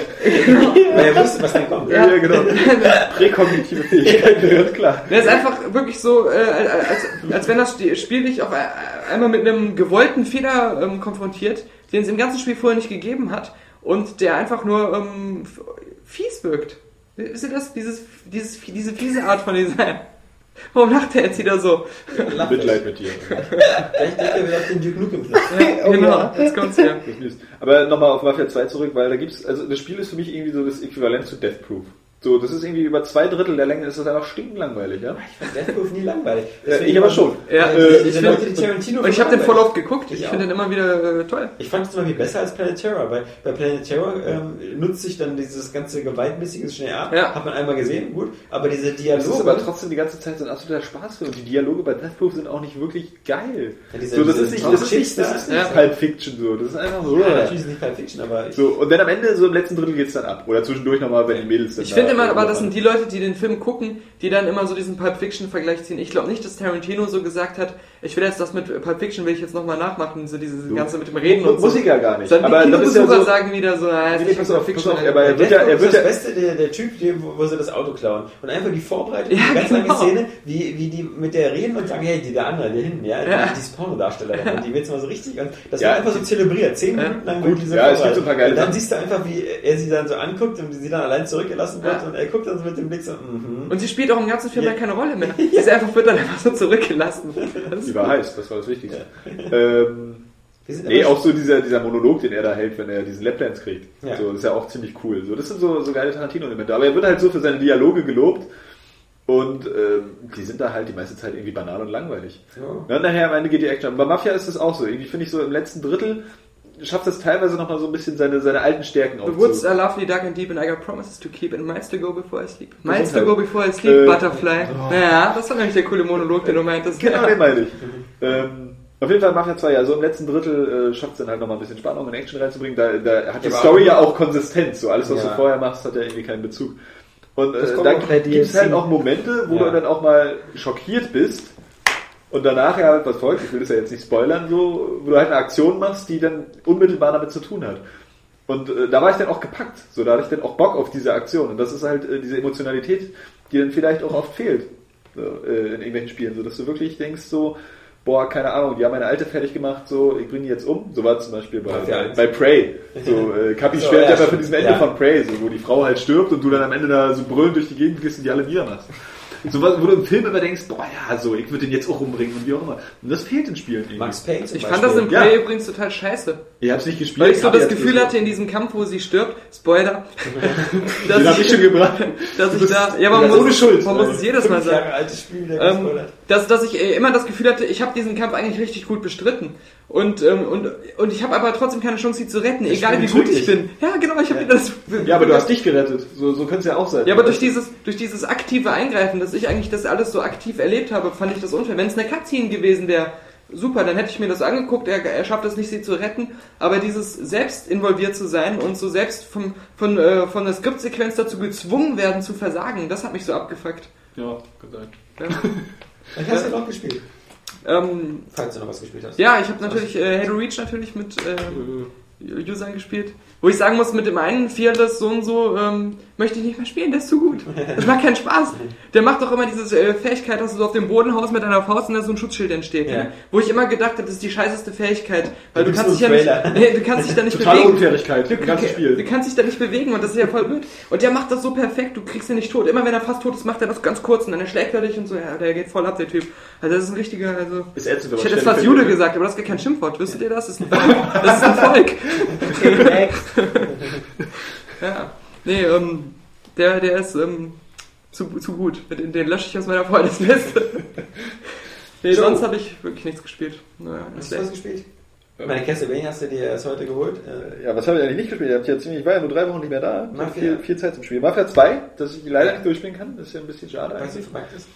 Weil er wusste, was dann kommt. Ja. genau. Präkognitive Fähigkeiten, ganz klar. Der ist einfach wirklich so, äh, als, als wenn das Spiel dich auf ein- einmal mit einem gewollten Fehler ähm, konfrontiert, den es im ganzen Spiel vorher nicht gegeben hat und der einfach nur ähm, fies wirkt. Wisst ihr das? Dieses, dieses, diese fiese Art von Design. Warum lacht der jetzt wieder so? Lacht Mitleid mit dir. Vielleicht denkt er wieder auf den Duke Nukem Clip. Oh genau, ja. jetzt kommt's ja. Ist- Aber nochmal auf Mafia 2 zurück, weil da gibt's, also das Spiel ist für mich irgendwie so das Äquivalent zu Death Proof. So, das ist irgendwie über zwei Drittel der Länge ist das einfach stinklangweilig, ja? Ich fand Death Proof nie langweilig. Ja, ich aber schon. Ja, äh, ich Und ich habe den voll oft geguckt. Ich Ich finde den immer wieder äh, toll. Ich fand es zum Beispiel besser als Planet Terror, weil bei Planet Terror ähm, nutzt sich dann dieses ganze gewaltmäßige schnell ab. Ja. Hat man einmal gesehen, gut. Aber diese Das Dialoge. ist aber trotzdem die ganze Zeit so ein absoluter Spaß für und die Dialoge bei Death Proof sind auch nicht wirklich geil. Ja, diese- so, das ist nicht, das ist nicht, das ist nicht Ja. Pulp Fiction so. Das ist einfach so. ja, natürlich ist nicht Pulp Fiction, aber ich, So, und dann am Ende, so im letzten Drittel geht's dann ab. Oder zwischendurch nochmal, wenn die Mädels dann Ich da finde immer, aber das sind die Leute, die den Film gucken, die dann immer so diesen Pulp Fiction Vergleich ziehen. Ich glaube nicht, dass Tarantino so gesagt hat, ich will jetzt das mit Pulp Fiction will ich jetzt nochmal nachmachen, so dieses ganze mit dem Reden und Muss so. ich ja gar nicht. Sondern Aber die das ist ja so, sagen wieder so, ah, ist Nee, nicht pass Pulp Fiction. auf, aber er wird ja, er ist wird das ja, Beste, der, der Typ, die, wo, wo sie das Auto klauen. Und einfach die Vorbereitung, Ja, die ganz genau. lange Szene, wie, wie die mit der reden und sagen, hey, die da andere, die hinten, ja, Ja. die, die ist Pornodarstellerin. Und die wird's mal so richtig, und das Ja. wird einfach so zelebriert. Zehn Ja. Minuten lang Gut, wird diese ja, es gibt so ein paar geile Und dann siehst du einfach, wie er sie dann so anguckt und sie dann allein zurückgelassen wird Ja. und er guckt dann so mit dem Blick so, mhm. Und sie spielt auch im ganzen Film ja. keine Rolle mehr. Sie ist einfach, wird dann einfach so zurückgelassen. Das die war heiß, das war das Wichtigste. Ähm, Nee, auch so dieser, dieser Monolog, den er da hält, wenn er diesen Lapdance kriegt. Ja. So, das ist ja auch ziemlich cool. So, das sind so, so geile Tarantino-Elemente. Aber er wird halt so für seine Dialoge gelobt. Und ähm, die sind da halt die meiste Zeit irgendwie banal und langweilig. Ja. Ja, und nachher am Ende geht die Action. Bei Mafia ist das auch so. Irgendwie finde ich so im letzten Drittel schafft es teilweise nochmal so ein bisschen seine, seine alten Stärken The woods are lovely, dark and deep, and I got promises to keep, and miles to go before I sleep. Miles to go before I sleep, Äh, Butterfly. Naja, das war nämlich der coole Monolog, den du meintest. Genau, den meine ich. ähm, auf jeden Fall Mafia 2, ja, so im letzten Drittel äh, schafft es dann halt nochmal ein bisschen Spannung und Action reinzubringen. Da, da hat die Story ja auch Konsistenz. So alles, was Ja. du vorher machst, hat ja irgendwie keinen Bezug. Und äh, da gibt es halt auch Momente, wo Ja. du dann auch mal schockiert bist und danach ja halt was folgt. Ich will das ja jetzt nicht spoilern, so, wo du halt eine Aktion machst, die dann unmittelbar damit zu tun hat. Und äh, da war ich dann auch gepackt. So, da hatte ich dann auch Bock auf diese Aktion. Und das ist halt äh, diese Emotionalität, die dann vielleicht auch oft fehlt so, äh, in irgendwelchen Spielen. So, dass du wirklich denkst so, boah, keine Ahnung, die haben meine alte fertig gemacht, so, ich bringe die jetzt um. So war es zum Beispiel bei, Mafia bei, bei Prey. So, äh, Kapi So, schwärmt ja, ja, von stimmt. diesem Ende Ja. von Prey, so, wo die Frau halt stirbt und du dann am Ende da so brüllend durch die Gegend gehst und die alle niedermachst. So was, wo du im Film immer denkst, boah, ja, so, ich würde den jetzt auch umbringen und wie auch immer. Und das fehlt in Spielen irgendwie. Max Payne zum Ich fand das Beispiel. im Ja. Play übrigens total scheiße. Ich hab's nicht gespielt. Weil ich so das Gefühl hatte in diesem Kampf, wo sie stirbt, Spoiler, dass Den hab ich ich, schon gebracht. dass ich da, ja, man muss, ohne Schuld. man muss es jedes Mal sagen. Jahre altes Spiel, Ähm, dass, dass ich äh, immer das Gefühl hatte, ich habe diesen Kampf eigentlich richtig gut bestritten. Und, ähm, und, und ich habe aber trotzdem keine Chance, sie zu retten, egal wie gut ich bin. Ja, genau, ich habe das. Ja, aber du hast dich gerettet. So, so könnte es ja auch sein. Ja, aber durch dieses, durch dieses aktive Eingreifen, dass ich eigentlich das alles so aktiv erlebt habe, fand ich das unfair. Wenn es eine Cutscene gewesen wäre, super, dann hätte ich mir das angeguckt, er, er schafft es nicht, sie zu retten, aber dieses selbst involviert zu sein und so selbst vom, von, äh, von der Skriptsequenz dazu gezwungen werden zu versagen, das hat mich so abgefuckt. Ja, kann sein. Ja, Was hast du noch gespielt? Ähm, Falls du noch was gespielt hast. ja ich habe natürlich äh, Halo Reach natürlich mit äh, Usern gespielt. Wo ich sagen muss, mit dem einen Fearless so und so ähm, möchte ich nicht mehr spielen, der ist zu gut. Das macht keinen Spaß. Der macht doch immer diese äh, Fähigkeit, dass du so auf dem Boden haust mit einer Faust und da so ein Schutzschild entsteht. Ja. Ne? Wo ich immer gedacht habe, das ist die scheißeste Fähigkeit. Weil du, bist kannst dich ja nicht, nee, du kannst dich da nicht Totale bewegen. Unfairigkeit Du, du Spiel. kannst dich da nicht bewegen und das ist ja voll blöd. Und der macht das so perfekt, du kriegst ihn nicht tot. Immer wenn er fast tot ist, macht er das ganz kurz und dann erschlägt er dich und so. Ja, der geht voll ab, der Typ. Also das ist ein richtiger, also... Ist ätzend, Ich hätte jetzt fast Jude gesagt, aber das ist gar kein Schimpfwort. Wüsstet ihr das? Das ist ein Volk. Das ist ein Volk. Ja. Nee, ähm, der, der ist ähm, zu, zu gut. Den, den lösche ich aus meiner Freundesliste. Nee, So. sonst habe ich wirklich nichts gespielt. Naja, Hast du was gespielt? Meine Castlevania hast du dir erst heute geholt. Äh, Ja, was habe ich eigentlich nicht gespielt? Ich, hab ja ziemlich, ich war ja nur drei Wochen nicht mehr da. Ich hab Mafia. viel, viel Zeit zum Spielen. Mafia 2, das ich leider nicht durchspielen kann, das ist ja ein bisschen schade. wie eigentlich.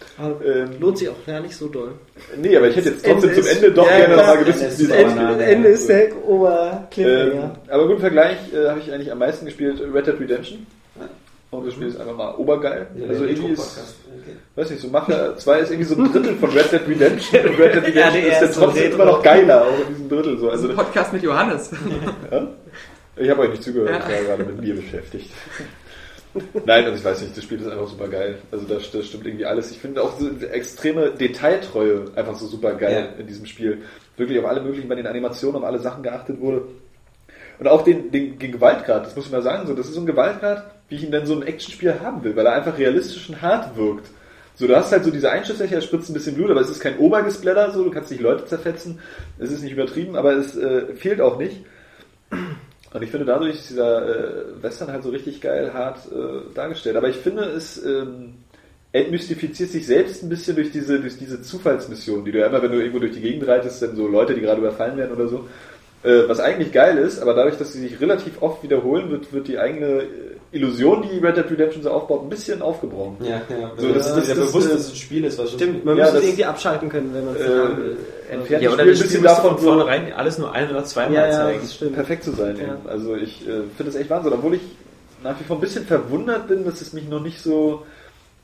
Ähm, Lohnt sich auch ja nicht so doll. nee, aber ich hätte jetzt trotzdem Ende zum Ende doch Ja, gerne nochmal gewusst, Ende wie ist es Ende- aussieht. Ende, ist der Obercliffhanger. Ähm, aber gut, im Vergleich äh, habe ich eigentlich am meisten gespielt Red Dead Redemption. Und das Spiel ist einfach mal obergeil. Ja, also irgendwie ist. Okay. weiß nicht, so Mafia 2 ist irgendwie so ein Drittel von Red Dead Redemption. Und Red Dead Ja, Redemption der ist dann erste trotzdem Retro. immer noch geiler, auch in diesem Drittel. So. Das Also, ein Podcast mit Johannes. ich habe euch nicht zugehört, Ja. ich war gerade mit mir beschäftigt. Nein, also ich weiß nicht, das Spiel ist einfach super geil. Also da, da stimmt irgendwie alles. Ich finde auch so extreme Detailtreue einfach so super geil Ja. in diesem Spiel. Wirklich auf alle möglichen, bei den Animationen auf alle Sachen geachtet wurde. Und auch den, den, den Gewaltgrad, das muss ich mal sagen, so, das ist so ein Gewaltgrad, wie ich ihn dann so im Actionspiel haben will, weil er einfach realistisch und hart wirkt. So, du hast halt so diese Einschusslöcher, er spritzt ein bisschen Blut, aber es ist kein Obergesplatter, so, du kannst nicht Leute zerfetzen, es ist nicht übertrieben, aber es äh, fehlt auch nicht. Und ich finde, dadurch ist dieser äh, Western halt so richtig geil hart äh, dargestellt. Aber ich finde, es ähm, entmystifiziert sich selbst ein bisschen durch diese, durch diese Zufallsmission, die du ja immer, wenn du irgendwo durch die Gegend reitest, dann so Leute, die gerade überfallen werden oder so. Äh, was eigentlich geil ist, aber dadurch, dass sie sich relativ oft wiederholen, wird, wird die eigene äh, Illusion, die Red Dead Redemption so aufbaut, ein bisschen aufgebrochen. Ja, ja. So, das- das, das- ja das- bewusst, äh, dass es ein Spiel ist, was schon Stimmt, man Ja, müsste das- es irgendwie abschalten können, wenn man es Äh, haben will. entfernt Ja, das oder Spiel ein Spiel bisschen davon, von vornherein alles nur ein oder zweimal Ja, ja, zeigen. das stimmt. perfekt zu sein. Ja. Eben. Also ich äh, finde das echt Wahnsinn, obwohl ich nach wie vor ein bisschen verwundert bin, dass es mich noch nicht so.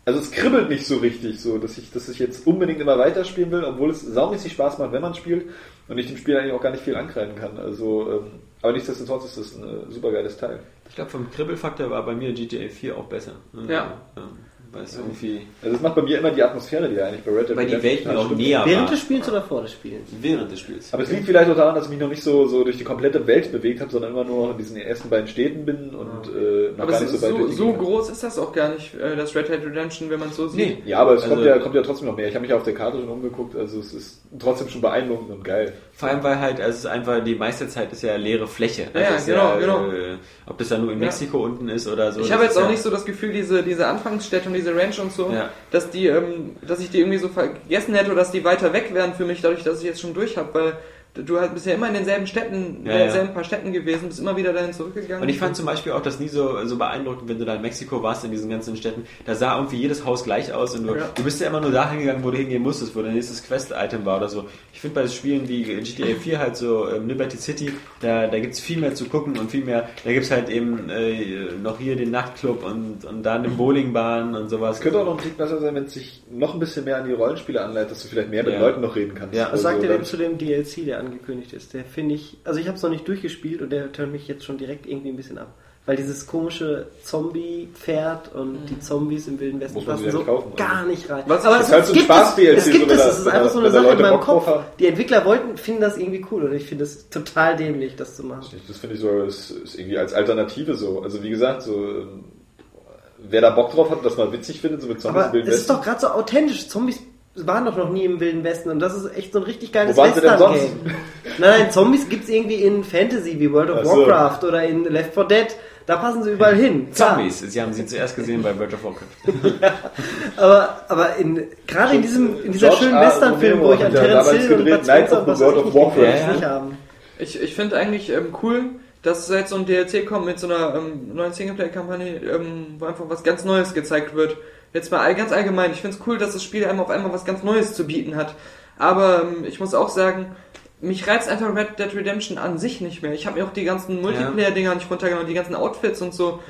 Also es kribbelt nicht so richtig, so dass ich, dass ich jetzt unbedingt immer weiterspielen will, obwohl es saumäßig Spaß macht, wenn man spielt und ich dem Spiel eigentlich auch gar nicht viel ankreiden kann. Also, ähm, aber nichtsdestotrotz ist das ein äh, super geiles Teil. Ich glaube, vom Kribbelfaktor war bei mir GTA 4 auch besser. Ja. Weil es irgendwie. Also das macht bei mir immer die Atmosphäre, die ja eigentlich bei Red Dead Weil die Redemption Welt mir auch stimmt. näher Während war. des Spiels oder vor des Spiels? Während des Spiels. Aber es liegt vielleicht auch daran, dass ich mich noch nicht so, so durch die komplette Welt bewegt habe, sondern immer nur in diesen ersten beiden Städten bin und äh, noch Aber gar es nicht ist so weit so, so groß ist das auch gar nicht, äh, das Red Dead Redemption, wenn man es so sieht. Nee. Ja, aber es Also- kommt, ja, kommt ja trotzdem noch mehr. Ich habe mich auf der Karte schon umgeguckt, also es ist trotzdem schon beeindruckend und geil. Vor allem, weil halt, also es ist einfach, die meiste Zeit ist ja leere Fläche. Also Ja, es ist genau, genau. Äh, ob das dann nur in Ja. Mexiko unten ist oder so. Ich habe jetzt auch ja, nicht so das Gefühl, diese, diese Anfangsstädte und diese Ranch und so, Ja. dass die, ähm, dass ich die irgendwie so vergessen hätte oder dass die weiter weg wären für mich, dadurch, dass ich jetzt schon durch habe, weil du bist ja immer in denselben Städten, Ja, ja, ja. denselben paar Städten gewesen, bist immer wieder dahin zurückgegangen. Und ich fand zum Beispiel auch das nie so, so beeindruckend, wenn du da in Mexiko warst, in diesen ganzen Städten. Da sah irgendwie jedes Haus gleich aus und du, Ja. du bist ja immer nur dahin gegangen, wo du hingehen musstest, wo dein nächstes Quest-Item war oder so. Ich finde bei Spielen wie GTA 4 halt so ähm, Liberty City, da, da gibt's viel mehr zu gucken und viel mehr, da gibt's halt eben äh, noch hier den Nachtclub und, und da eine Bowlingbahn und sowas. Es könnte auch noch ein Tick besser sein, wenn es sich noch ein bisschen mehr an die Rollenspiele anleitet, dass du vielleicht mehr mit Ja. Leuten noch reden kannst. Ja. Was sagt ihr denn zu dem DLC, der angekündigt ist? Der finde ich, also ich habe es noch nicht durchgespielt und der tönt mich jetzt schon direkt irgendwie ein bisschen ab. Weil dieses komische Zombie-Pferd und die Zombies im Wilden Westen passen so kaufen, gar nicht rein. Was- Aber das es, gibt es, es so gibt es, es ist einfach so eine Sache in Leute meinem Bock drauf Kopf. haben. Die Entwickler wollten, finden das irgendwie cool und ich finde es total dämlich, das zu machen. Das finde ich so, ist, ist irgendwie als Alternative so. Also wie gesagt, so wer da Bock drauf hat und das mal witzig findet, so mit Zombies im Aber es ist doch gerade so authentisch. Zombies waren doch noch nie im Wilden Westen und das ist echt so ein richtig geiles Western-Game. Nein, nein, Zombies gibt's irgendwie in Fantasy wie World of so. Warcraft oder in Left 4 Dead. Da passen sie überall hin. Klar. Zombies. Sie haben sie zuerst gesehen bei World of Warcraft. Aber, aber in, gerade in diesem, in dieser George schönen. Western-Film, wo ich an ja Terence Hill und gedreht, Bud Spencer was World ich of nicht, Warcraft. ich Ja, nicht ja. haben. Ich, ich finde eigentlich ähm, cool, dass jetzt so ein DLC kommt mit so einer ähm, neuen Singleplayer-Kampagne, ähm, wo einfach was ganz Neues gezeigt wird. Jetzt mal ganz allgemein. Ich finde es cool, dass das Spiel einem auf einmal was ganz Neues zu bieten hat. Aber ähm, ich muss auch sagen, mich reizt einfach Red Dead Redemption an sich nicht mehr. Ich habe mir auch die ganzen Multiplayer-Dinger nicht runtergenommen, die ganzen Outfits und so.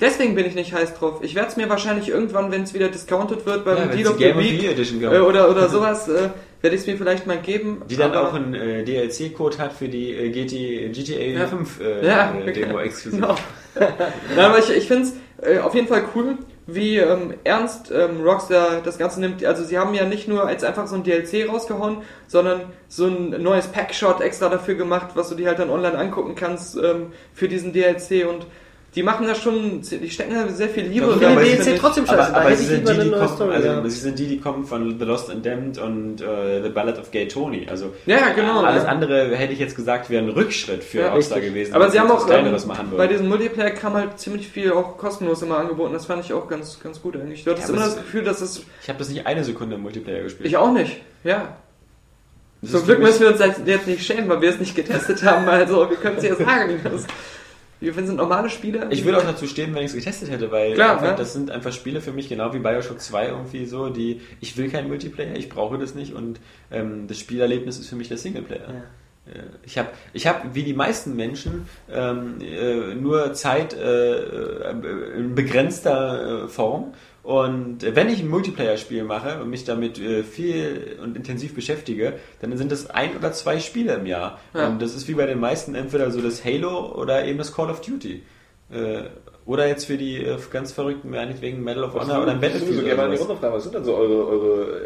Deswegen bin ich nicht heiß drauf. Ich werde es mir wahrscheinlich irgendwann, wenn es wieder discounted wird, beim Ja, Deal of the Week äh, oder, oder sowas, äh, werde ich es mir vielleicht mal geben. Die dann auch einen äh, DLC-Code hat für die äh, GT, GTA Ja. 5 äh, Ja, Demo exklusiv. Genau. Nein, aber ich, ich finde es äh, auf jeden Fall cool, wie ähm, ernst ähm, Rockstar das Ganze nimmt. Also sie haben ja nicht nur jetzt einfach so ein DLC rausgehauen, sondern so ein neues Packshot extra dafür gemacht, was du dir halt dann online angucken kannst ähm, für diesen DLC und die machen da schon, die stecken da sehr viel Liebe den sie DLC sind- trotzdem scheiße. Aber, aber sie sind die, eine die neue kommen, Story. also ja. sie sind die, die kommen von The Lost and Damned und äh, The Ballad of Gay Tony. Also Ja, genau, alles ja. andere hätte ich jetzt gesagt, wäre ein Rückschritt für Ja, Rockstar gewesen. Aber sie haben auch Kleineres ähm, machen bei diesem Multiplayer kam halt ziemlich viel auch kostenlos immer angeboten. Das fand ich auch ganz, ganz gut eigentlich. Du hattest immer das Gefühl, dass es Ich habe das nicht eine Sekunde im Multiplayer gespielt. ich auch nicht. Ja, Das Zum Glück müssen wir uns jetzt- jetzt nicht schämen, weil wir es nicht getestet haben. Also, wir können es ja sagen. Wir sind normale Spieler. Ich würde auch dazu stehen, wenn ich es getestet hätte, weil Klar, einfach, ja. das sind einfach Spiele für mich, genau wie Bioshock 2 irgendwie so, die ich will keinen Multiplayer, ich brauche das nicht und ähm, das Spielerlebnis ist für mich der Singleplayer. Äh, Ich habe, ich hab, wie die meisten Menschen, ähm, äh, nur Zeit äh, äh, in begrenzter äh, Form. Und äh, wenn ich ein Multiplayer-Spiel mache und mich damit äh, viel und intensiv beschäftige, dann sind das ein oder zwei Spiele im Jahr. Ja. Und das ist wie bei den meisten entweder so das Halo oder eben das Call of Duty. Äh, oder jetzt für die ganz Verrückten, meinetwegen Medal of Honor oder ein Battlefield. So gerne die Oder fragen, was sind denn so eure, eure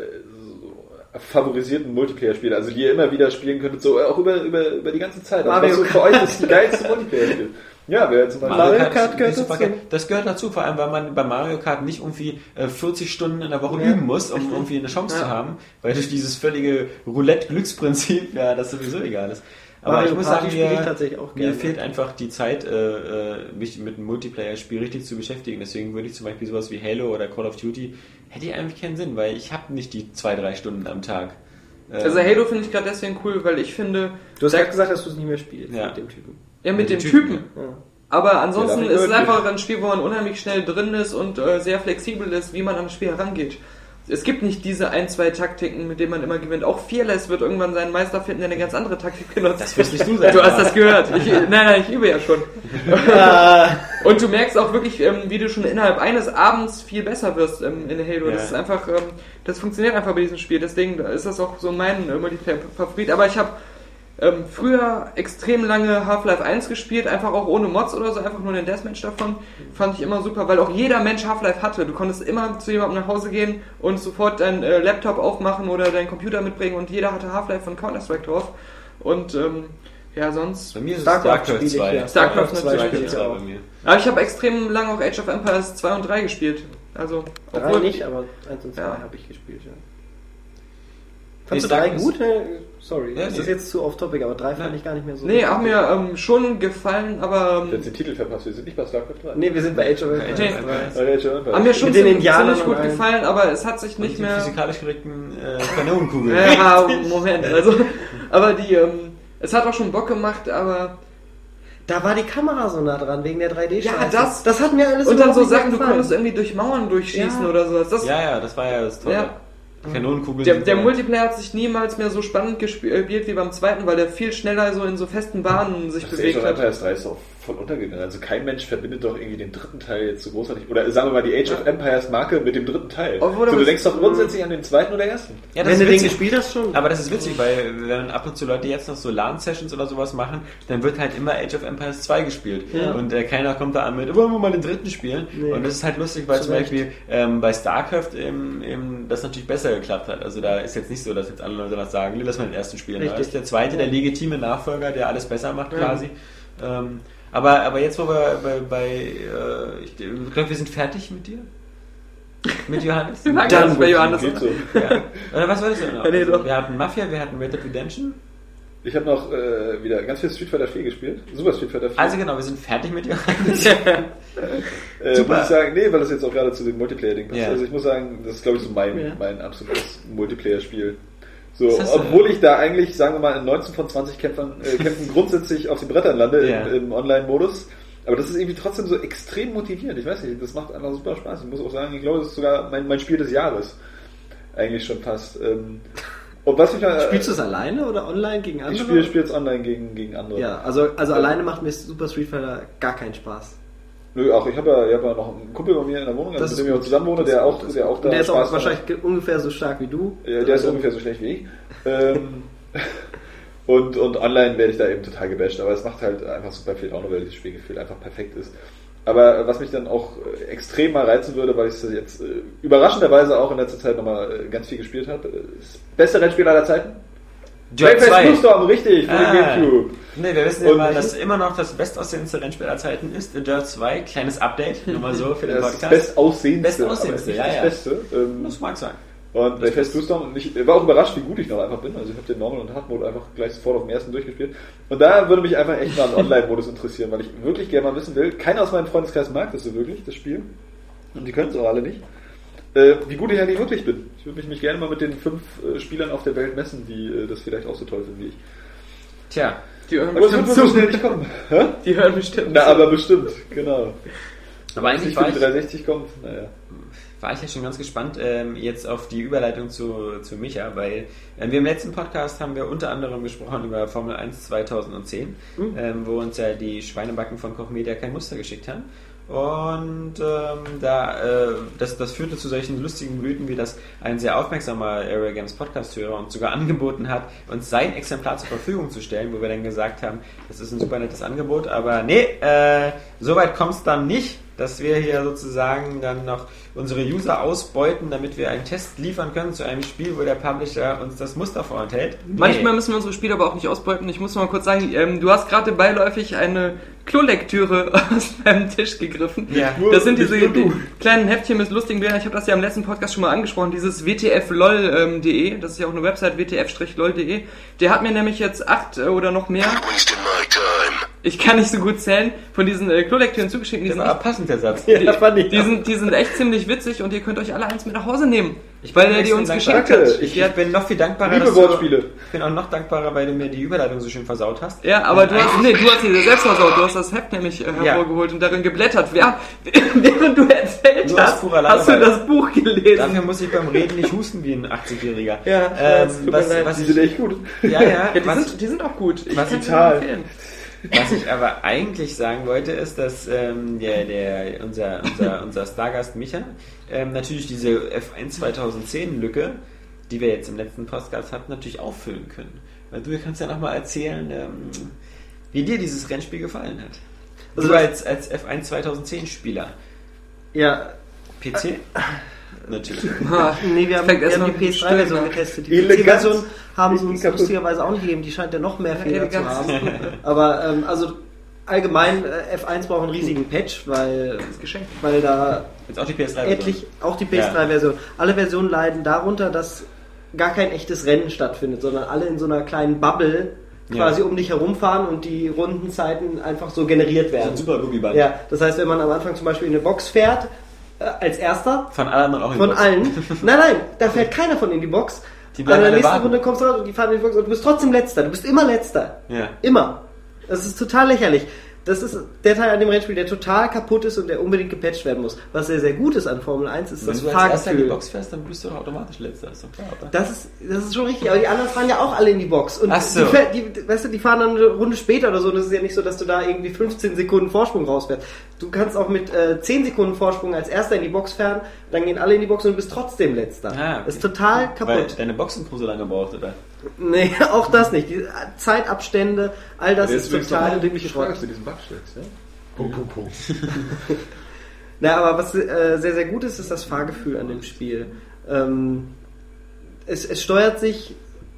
favorisierten Multiplayer-Spiele, also die ihr immer wieder spielen könntet, so auch über, über, über die ganze Zeit. Also was so für euch das geilste Multiplayer-Spiel? Ja, wäre zum Beispiel. Mario Kart Kart gehört super dazu. Das gehört dazu, vor allem, weil man bei Mario Kart nicht irgendwie äh, 40 Stunden in der Woche Ja, üben muss, um irgendwie eine Chance Ja. zu haben, weil durch dieses völlige Roulette-Glücksprinzip ja das sowieso egal ist. Aber Mario ich muss Party sagen, spiele ich mir, tatsächlich auch mir fehlt einfach die Zeit, äh, äh, mich mit einem Multiplayer-Spiel richtig zu beschäftigen. Deswegen würde ich zum Beispiel sowas wie Halo oder Call of Duty, hätte ich eigentlich keinen Sinn, weil ich habe nicht die zwei, drei Stunden am Tag. Äh, also, Halo finde ich gerade deswegen cool, weil ich finde, Du hast gerade gesagt, dass du es nicht mehr spielst Ja. mit dem Typen. Ja, mit mit dem Typen. Typen, Ja. Aber ansonsten Ja, ist es einfach ein Spiel, wo man unheimlich schnell drin ist und äh, sehr flexibel ist, wie man an das Spiel herangeht. es gibt nicht diese ein, zwei Taktiken, mit denen man immer gewinnt. Auch Fearless wird irgendwann seinen Meister finden, der eine ganz andere Taktik benutzt. Das wirst nicht du sein. Du hast das gehört. Ich, nein, nein, ich übe ja schon. Und du merkst auch wirklich, ähm, wie du schon innerhalb eines Abends viel besser wirst ähm, in Halo. Ja. Das ist einfach, ähm, das funktioniert einfach bei diesem Spiel. Deswegen ist das auch so mein äh, Multiplayer-Favorit. Aber ich habe ähm, früher extrem lange Half-Life 1 gespielt, einfach auch ohne Mods oder so, einfach nur den Deathmatch davon. Fand ich immer super, weil auch jeder Mensch Half-Life hatte. Du konntest immer zu jemandem nach Hause gehen und sofort deinen äh, Laptop aufmachen oder deinen Computer mitbringen und jeder hatte Half-Life von Counter-Strike drauf. Und ähm, ja, sonst. Bei mir ist Starcraft StarCraft 2. ja. StarCraft StarCraft 2 natürlich. spiele ich 2 auch. bei mir. Aber ich habe extrem lange auch Age of Empires 2 und 3 gespielt. Also, Drei nicht, aber 1 und 2 Ja. habe ich gespielt, ja. Nee, Fandst du 3 Starcraft- gut? Sorry, Ja, das nee. ist jetzt zu off-topic, aber 3 fand Nee. ich gar nicht mehr so Nee, gut. haben mir ähm, schon gefallen, aber Du ähm, hast den Titel verpasst, wir sind nicht bei StarCraft 3. Nee, wir sind bei Age of Empires. Nee. 3. Bei Age of Empires. haben mir schon Mit den ziemlich, gut gefallen, aber es hat sich Und nicht die mehr. physikalisch korrekten äh, Kanonenkugeln. Ja, Moment, also, aber die, ähm, es hat auch schon Bock gemacht, aber Da war die Kamera so nah dran, wegen der 3D-Scheiße. Ja, das- das hat mir alles und dann so Sachen, du konntest irgendwie durch Mauern durchschießen Ja. oder sowas. Das, Ja, ja, das war ja das Tolle. Ja. Die Kanonenkugeln. Der, der Multiplayer hat sich niemals mehr so spannend gespielt wie beim zweiten, weil der viel schneller so in so festen Bahnen sich Das bewegt of hat. 3 ist doch voll untergegangen. Also kein Mensch verbindet doch irgendwie den dritten Teil jetzt so großartig. Oder sagen wir mal die Age of Empires Marke mit dem dritten Teil. Obwohl, so, aber du denkst doch grundsätzlich an den zweiten oder ersten. Ja, das Wenn ist du den gespielt hast schon. Aber das ist witzig, weil wenn ab und zu Leute jetzt noch so LAN-Sessions oder sowas machen, dann wird halt immer Age of Empires 2 gespielt. Ja. Und äh, keiner kommt da an mit, wollen wir mal den dritten spielen? Nee. Und das ist halt lustig, weil Zu zum. Beispiel ähm, bei StarCraft eben, eben das natürlich besser geklappt hat. Also da ist jetzt nicht so, dass jetzt alle Leute das sagen, lass mal den ersten spielen. Da ist der zweite der legitime Nachfolger, der alles besser macht quasi. Ähm, aber, aber jetzt, wo wir bei, bei äh, ich glaube, wir sind fertig mit dir. Mit Johannes. Wir Dann bei Johannes. Geht so. Ja. Oder was war das denn noch? Ja, nee, doch. Wir hatten Mafia, wir hatten Red Dead Redemption. Ich habe noch äh, wieder ganz viel Street Fighter 4 gespielt. Super Street Fighter 4. Also genau, wir sind fertig mit Johannes. äh, super. Muss ich sagen, nee, weil das jetzt auch gerade zu dem Multiplayer-Ding passt. Ja. Also ich muss sagen, das ist glaube ich so mein, Ja. mein absolutes Multiplayer-Spiel. So, obwohl ich da eigentlich, sagen wir mal, in 19 von 20 Kämpfern, äh, Kämpfen grundsätzlich auf den Brettern lande Ja. im, im Online-Modus. Aber das ist irgendwie trotzdem so extrem motivierend. Ich weiß nicht, das macht einfach super Spaß. Ich muss auch sagen, ich glaube, das ist sogar mein, mein Spiel des Jahres. Eigentlich schon fast. Ähm, und was mich mal, Spielst du es alleine oder online gegen andere? Ich spiele jetzt online gegen, gegen andere. Ja, also, also alleine macht mir Super Street Fighter gar keinen Spaß. Nö, auch ich habe ja, ich hab ja noch einen Kumpel bei mir in der Wohnung, also mit ist dem ich auch zusammen wohne, der ist auch, der auch Und da der ist auch Spaß wahrscheinlich ge- ungefähr so stark wie du. Ja, der ist Also, ungefähr so schlecht wie ich. Ähm, und, und online werde ich da eben total gebasht, aber es macht halt einfach super viel Laune, weil das Spielgefühl einfach perfekt ist. Aber was mich dann auch äh, extrem mal reizen würde, weil ich es jetzt äh, überraschenderweise auch in letzter Zeit nochmal äh, ganz viel gespielt habe, äh, das beste Rennspiel aller Zeiten? Breakfast 2. Blue Storm, richtig, für Ah. den Gamecube. Nee, wir wissen ja mal, dass immer noch das bestaussehendste Rennspiel aller Zeiten ist. The Dirt 2, kleines Update, nur mal so für den Das Podcast. bestaussehendste, Bestaussehendste, nicht ja, das ja. Beste. Ähm, Das mag sein. Und bei Fest Blue Storm, und ich war auch überrascht, wie gut ich noch einfach bin. Also ich habe den Normal und Hard Mode einfach gleich sofort auf dem ersten durchgespielt. Und da würde mich einfach echt mal ein Online-Modus interessieren, weil ich wirklich gerne mal wissen will. Keiner aus meinem Freundeskreis mag das so wirklich, das Spiel. Und die können es auch alle nicht. Äh, wie gut ich eigentlich wirklich bin. Ich würde mich, gerne mal mit den fünf äh, Spielern auf der Welt messen, die äh, das vielleicht auch so toll finden wie ich. Tja, Die hören Aber bestimmt wohl so zu. schnell nicht kommen. Hä? Die hören bestimmt Na, zu. aber bestimmt, genau. aber eigentlich war ich, die 360 kommt, naja. war ich ja schon ganz gespannt ähm, jetzt auf die Überleitung zu, zu Micha, weil äh, wir im letzten Podcast haben wir unter anderem gesprochen über Formel 1 2010, ähm, wo uns ja die Schweinebacken von Koch Media kein Muster geschickt haben. Und ähm, da, äh, das, das führte zu solchen lustigen Blüten, wie das ein sehr aufmerksamer Area Games Podcast-Hörer uns sogar angeboten hat, uns sein Exemplar zur Verfügung zu stellen, wo wir dann gesagt haben, das ist ein super nettes Angebot, aber nee, äh, soweit kommt es dann nicht, dass wir hier sozusagen dann noch unsere User ausbeuten, damit wir einen Test liefern können zu einem Spiel, wo der Publisher uns das Muster vorenthält. Nee. Manchmal müssen wir unsere Spiele aber auch nicht ausbeuten. Ich muss mal kurz sagen, ähm, du hast gerade beiläufig eine Klolektüre aus meinem Tisch gegriffen. Ja. Das sind diese du. kleinen Heftchen mit lustigen Bildern. Ich habe das ja im letzten Podcast schon mal angesprochen, dieses wtflol.de, das ist ja auch eine Website, wtf-lol.de. Der hat mir nämlich jetzt acht äh, oder noch mehr, Wasting my time. Ich kann nicht so gut zählen, von diesen äh, Klolektüren zugeschickt. Die Das sind echt passend, der Satz. Ja, fand ich Die sind, die sind echt ziemlich witzig und ihr könnt euch alle eins mit nach Hause nehmen. weil er die uns geschenkt hat. Ich, ich bin noch viel dankbarer, Liebe dass du- Wortspiele. Ich bin auch noch dankbarer, weil du mir die Überleitung so schön versaut hast. Ja, aber Und du hast, nee, du hast sie selbst versaut. Du hast das Heft nämlich äh, Ja. hervorgeholt und darin geblättert. Wer, während du erzählt hast, purer hast du das Buch gelesen. Dafür muss ich beim Reden nicht husten wie ein 80-Jähriger. Ja, ähm, was, was Die ich, sind echt gut. ja, ja, Ja, die, was, sind, die sind auch gut. Ich kann total. empfehlen. Was ich aber eigentlich sagen wollte, ist, dass ähm, der, der, unser, unser, unser Stargast Micha ähm, natürlich diese F1 2010 Lücke, die wir jetzt im letzten Podcast hatten, natürlich auffüllen können. Weil du kannst ja nochmal erzählen, ähm, wie dir dieses Rennspiel gefallen hat. Also du das- als, als F1 2010 Spieler. Ja, PC? Natürlich. Nee, wir haben, wir haben die mit dem PS3-Version Stöhnen an. getestet. Die. PC-Version haben sie uns lustigerweise auch nicht gegeben. Die scheint ja noch mehr Fehler zu haben. Aber ähm, also allgemein, äh, F1 braucht einen riesigen Patch, weil, Geschenk. weil da Jetzt auch die PS3. etlich, auch die PS3-Version, alle Versionen leiden darunter, dass gar kein echtes Rennen stattfindet, sondern alle in so einer kleinen Bubble quasi Ja. um dich herumfahren und die Rundenzeiten einfach so generiert werden. super Gummiband. Ja, das heißt, wenn man am Anfang zum Beispiel in eine Box fährt, äh, als erster, Von allen auch in von Box. allen. Nein, nein, da fährt keiner von in die Box. Die bleiben der alle nächsten warten. Runde kommst du raus und die fahren in die Box und du bist trotzdem letzter. Du bist immer letzter. Ja. Immer. Das ist total lächerlich. Das ist der Teil an dem Rennspiel, der total kaputt ist und der unbedingt gepatcht werden muss. Was sehr, sehr gut ist an Formel 1 ist Wenn das du als erster in die Fahrgefühl. Box fährst, dann bist du doch automatisch letzter. Ist doch klar, oder? Das ist, das ist schon richtig, aber die anderen fahren ja auch alle in die Box. Und Ach so. die, die, weißt du, die fahren dann eine Runde später oder so. Und es ist ja nicht so, dass du da irgendwie 15 Sekunden Vorsprung rausfährst. Du kannst auch mit äh, 10 Sekunden Vorsprung als erster in die Box fahren, dann gehen alle in die Box und du bist trotzdem letzter. Ah, okay. Das ist total Weil kaputt. deine Boxencrew so lange braucht, oder? Nee, auch das nicht. Die Zeitabstände, all das ist total eine dämliche Frage Schrott. zu diesem Bug stellst, ja? Punkt, Punkt, Punkt. Na, aber was äh, sehr, sehr gut ist, ist das Fahrgefühl an dem Spiel. Ähm, es, es steuert sich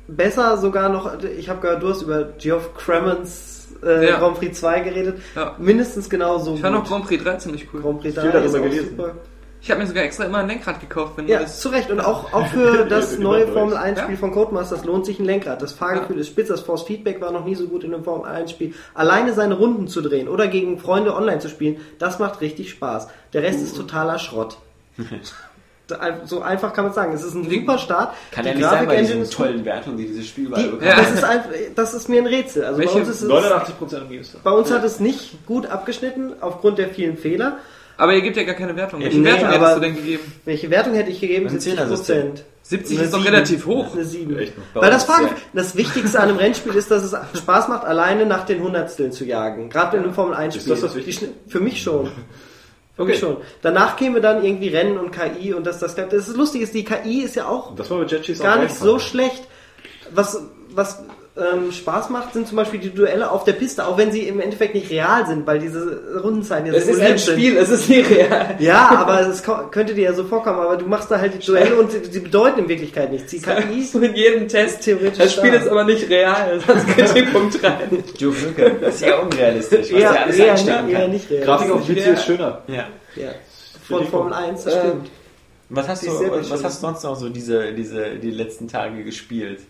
besser sogar noch, ich habe gehört, du hast über Geoff Cremons äh, Ja. Grand Prix 2 geredet. Ja. Mindestens genauso Ich fand auch. Grand Prix 3 ziemlich cool. Grand Prix 3 Viel darüber ist auch gelesen. super. Ich habe mir sogar extra immer ein Lenkrad gekauft, wenn Ja, zu Recht. Und auch, auch für das neue. Formel 1 Spiel Ja. von Codemasters lohnt sich ein Lenkrad. Das Fahrgefühl ist spitze, das Force Feedback war noch nie so gut in einem Formel 1 Spiel. Alleine seine Runden zu drehen oder gegen Freunde online zu spielen, das macht richtig Spaß. Der Rest ist totaler Schrott. so einfach kann man sagen. Es ist ein super Start. Kann Die ja nicht sein bei Grafik-Engine diesen tollen Wertungen, die dieses Spiel überall bekommt. Ja. das, ist einfach, das ist mir ein Rätsel. Also bei uns, ist es, 89% am GameStar. bei uns hat es nicht gut abgeschnitten aufgrund der vielen Fehler. Aber ihr gebt ja gar keine Wertung. Welche Nee, Wertung hättest du denn gegeben? Welche Wertung hätte ich gegeben? Ein 70 Zehnersystem. Prozent. 70 ist doch relativ hoch. Eine 7. Echt? Bei Weil das Fahrgefühl, das Wichtigste an einem Rennspiel ist, dass es Spaß macht, alleine nach den Hundertsteln zu jagen. Gerade in einem Formel 1 Spiel. Ist das das Wichtigste? Die Schn- Für mich schon. Okay. schon. Danach käme dann irgendwie Rennen und KI und das, das, das, das Lustige ist, die KI ist ja auch Das war bei Jet gar nicht so schlecht. Was, was ähm, Spaß macht, sind zum Beispiel die Duelle auf der Piste, auch wenn sie im Endeffekt nicht real sind, weil diese Rundenzeiten ja simuliert sind. es ist nicht real. Ja, aber es könnte dir ja so vorkommen, aber du machst da halt die Duelle und sie, bedeuten in Wirklichkeit nichts. Die KI So in jedem Test. theoretisch Das Spiel da. ist aber nicht real. Das ist Kritikpunkt rein. Joe Flücke, das ist ja unrealistisch, was der alles eher, einstecken eher kann. nicht real. Grafik auf Ja. PC ist schöner. Ja. Ja. Von Formel 1, das Ähm, stimmt. Was hast, du, ist was schön. hast du sonst noch so diese, diese, die letzten Tage gespielt?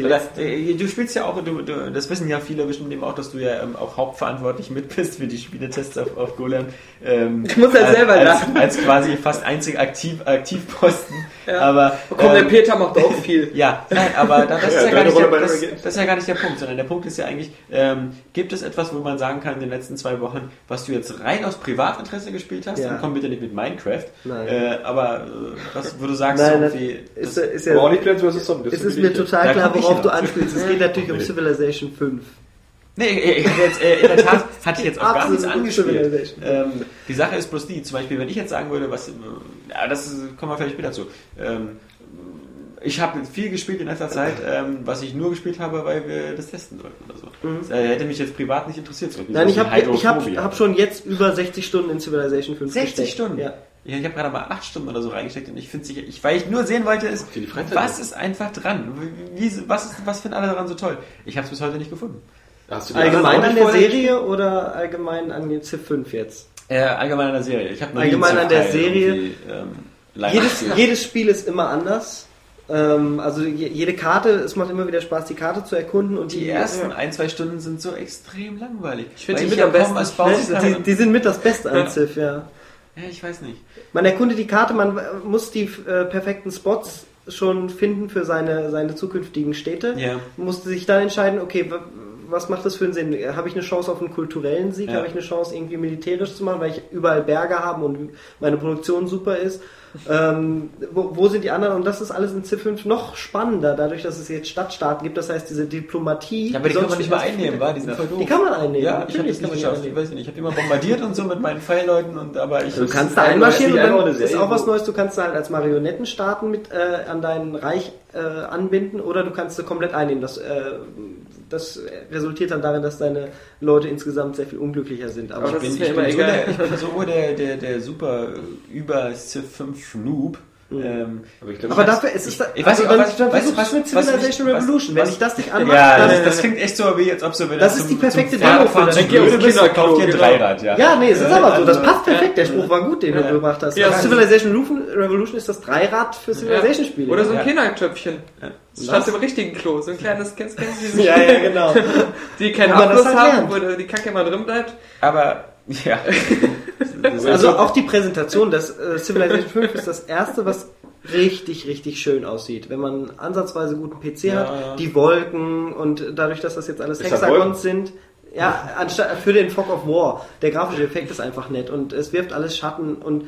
Letzten- äh, du spielst ja auch, du, du, das wissen ja viele bestimmt eben auch, dass du ja ähm, auch hauptverantwortlich mit bist für die Spieletests auf, auf Golem. Ähm, Ich muss halt als, selber als, lachen. als quasi fast einzig aktiv, Aktivposten. Ja. Aber, Komm, der ähm, Peter macht auch viel. Ja, nein, aber da- das, ist Ja, ja gar nicht der, das, das ist ja gar nicht der Punkt, sondern der Punkt ist ja eigentlich, ähm, gibt es etwas, wo man sagen kann in den letzten zwei Wochen, was du jetzt rein aus Privatinteresse gespielt hast? Ja. Und komm bitte nicht mit Minecraft. Nein. Äh, aber äh, was, wo du sagst, Nein, so das irgendwie, ist, das, ist auch ja, vs. Es ist mir total klar, komm ich worauf du anspielst. Es geht natürlich um. Civilization 5. Nee, ich jetzt, äh, in der Tat hatte ich jetzt auch gar nichts angespielt. Civilization. Ähm, die Sache ist bloß die, zum Beispiel, wenn ich jetzt sagen würde, was, äh, ja, das ist- kommen wir vielleicht später zu. Ähm, ich habe viel gespielt in letzter Zeit, ähm, was ich nur gespielt habe, weil wir das testen wollten oder so. Das äh, hätte mich jetzt privat nicht interessiert. So, Mhm. Nein, ich habe ich hab, hab schon jetzt über 60 Stunden in Civilization 5 60 gesteckt. Stunden? Ja. Ja, ich habe gerade mal 8 Stunden oder so reingesteckt und ich finde sicher, ich, weil ich nur sehen wollte, ist, Okay, die was ist- einfach dran? Wie, was, ist, was finden alle daran so toll? Ich habe es bis heute nicht gefunden. Hast du die Allgemein an der Serie oder allgemein an den Civ 5 jetzt? Äh, allgemein an der Serie. Ich habe noch Allgemein an der Serie. Ähm, Jedes, jedes Spiel ist immer anders. Ähm, also je- jede Karte, es macht immer wieder Spaß, die Karte zu erkunden und Die ersten ein, zwei Stunden sind so extrem langweilig. Ich find Weil die mit ja am besten. kann. die, die sind mit das Beste an Ja. Civ, ja. Ja, ich weiß nicht. Man erkundet die Karte, man äh, muss die äh, perfekten Spots schon finden für seine, seine zukünftigen Städte. Ja. Musste sich dann entscheiden, okay, was macht das für einen Sinn? Habe ich eine Chance auf einen kulturellen Sieg? Ja. Habe ich eine Chance, irgendwie militärisch zu machen, weil ich überall Berge habe und meine Produktion super ist? ähm, wo, wo sind die anderen? Und das ist alles in Civ 5 noch spannender, dadurch, dass es jetzt Stadtstaaten gibt. Das heißt, diese Diplomatie. Ja, aber die kann man nicht mal einnehmen, wa? Die sind voll doof. Die kann man einnehmen. Ja, ich habe das nicht geschafft. Ich weiß nicht. Ich habe immer bombardiert und so mit meinen Pfeilleuten und aber ich. Du kannst da einmarschieren und dann ist Serie, auch was Neues. Du kannst da halt als Marionettenstaaten mit äh, an dein Reich äh, anbinden oder du kannst sie komplett einnehmen. Das, äh, das resultiert dann darin, dass deine Leute insgesamt sehr viel unglücklicher sind. Aber, Aber Ich bin, ich, bin so der, ich bin so der, der, der super über Civ 5 Noob. Ähm, Aber ich glaube, aber dafür ist es da, Ich weiß also nicht, dann, was- dann weißt was- mit Civilization was- Revolution. Wenn was- ich das nicht anmache, ja, dann, das, das klingt echt so, wie als ob so, wenn Das du ist die perfekte Demo für das Spiel. kauf dir ein genau. Dreirad, ja. Ja, nee, es ist aber so. Das Also, passt perfekt. Der Spruch war gut, den du gebracht hast. Also Civilization Revolution ist das Dreirad für Civilization-Spiele. Oder so ein. Kindertöpfchen. Stand im richtigen Klo. So ein kleines, kennst, kennst du diese Ja, ja, genau. die keinen Wo man das Abfluss halt haben, wo die Kacke immer drin bleibt. Aber, ja. Also auch die Präsentation des äh, Civilization 5 ist das erste, was richtig, richtig schön aussieht. Wenn man ansatzweise guten PC Ja, hat, die Wolken und dadurch, dass das jetzt alles Ist das Hexagons sind, ja, anstatt für den Fog of War. Der grafische Effekt ist einfach nett und es wirft alles Schatten und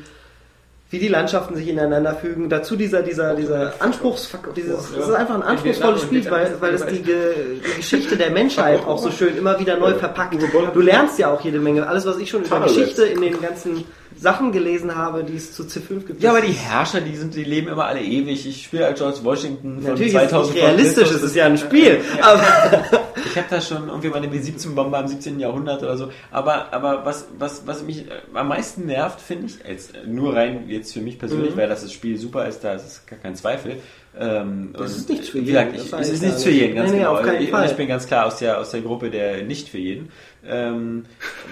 wie die Landschaften sich ineinander fügen. Dazu dieser, dieser, dieser Anspruchs, dieses, es ist einfach ein anspruchsvolles Spiel, weil, weil es die, die Geschichte der Menschheit auch so schön immer wieder neu verpackt. Du lernst ja auch jede Menge. Alles, was ich schon über Geschichte in den ganzen Sachen gelesen habe, die es zu C5 gibt. Ja, aber die Herrscher, die sind, die leben immer alle ewig. Ich spiele als George Washington von Natürlich ist es 2000 nicht realistisch, es ist ja ein Spiel. Aber Ich habe da schon irgendwie meine B-17-Bombe im 17. Jahrhundert oder so. Aber, aber was, was, was mich äh, am meisten nervt, finde ich, jetzt äh, nur rein jetzt für mich persönlich, Mhm. weil das, das Spiel super ist, da ist es gar kein Zweifel. Ähm, Das ist nichts für Wie jeden, gesagt, ich, es ist nichts für jeden, ganz Nee, nee, genau. auf keinen ich, Fall. ich bin ganz klar aus der, aus der Gruppe der nicht für jeden. Ähm,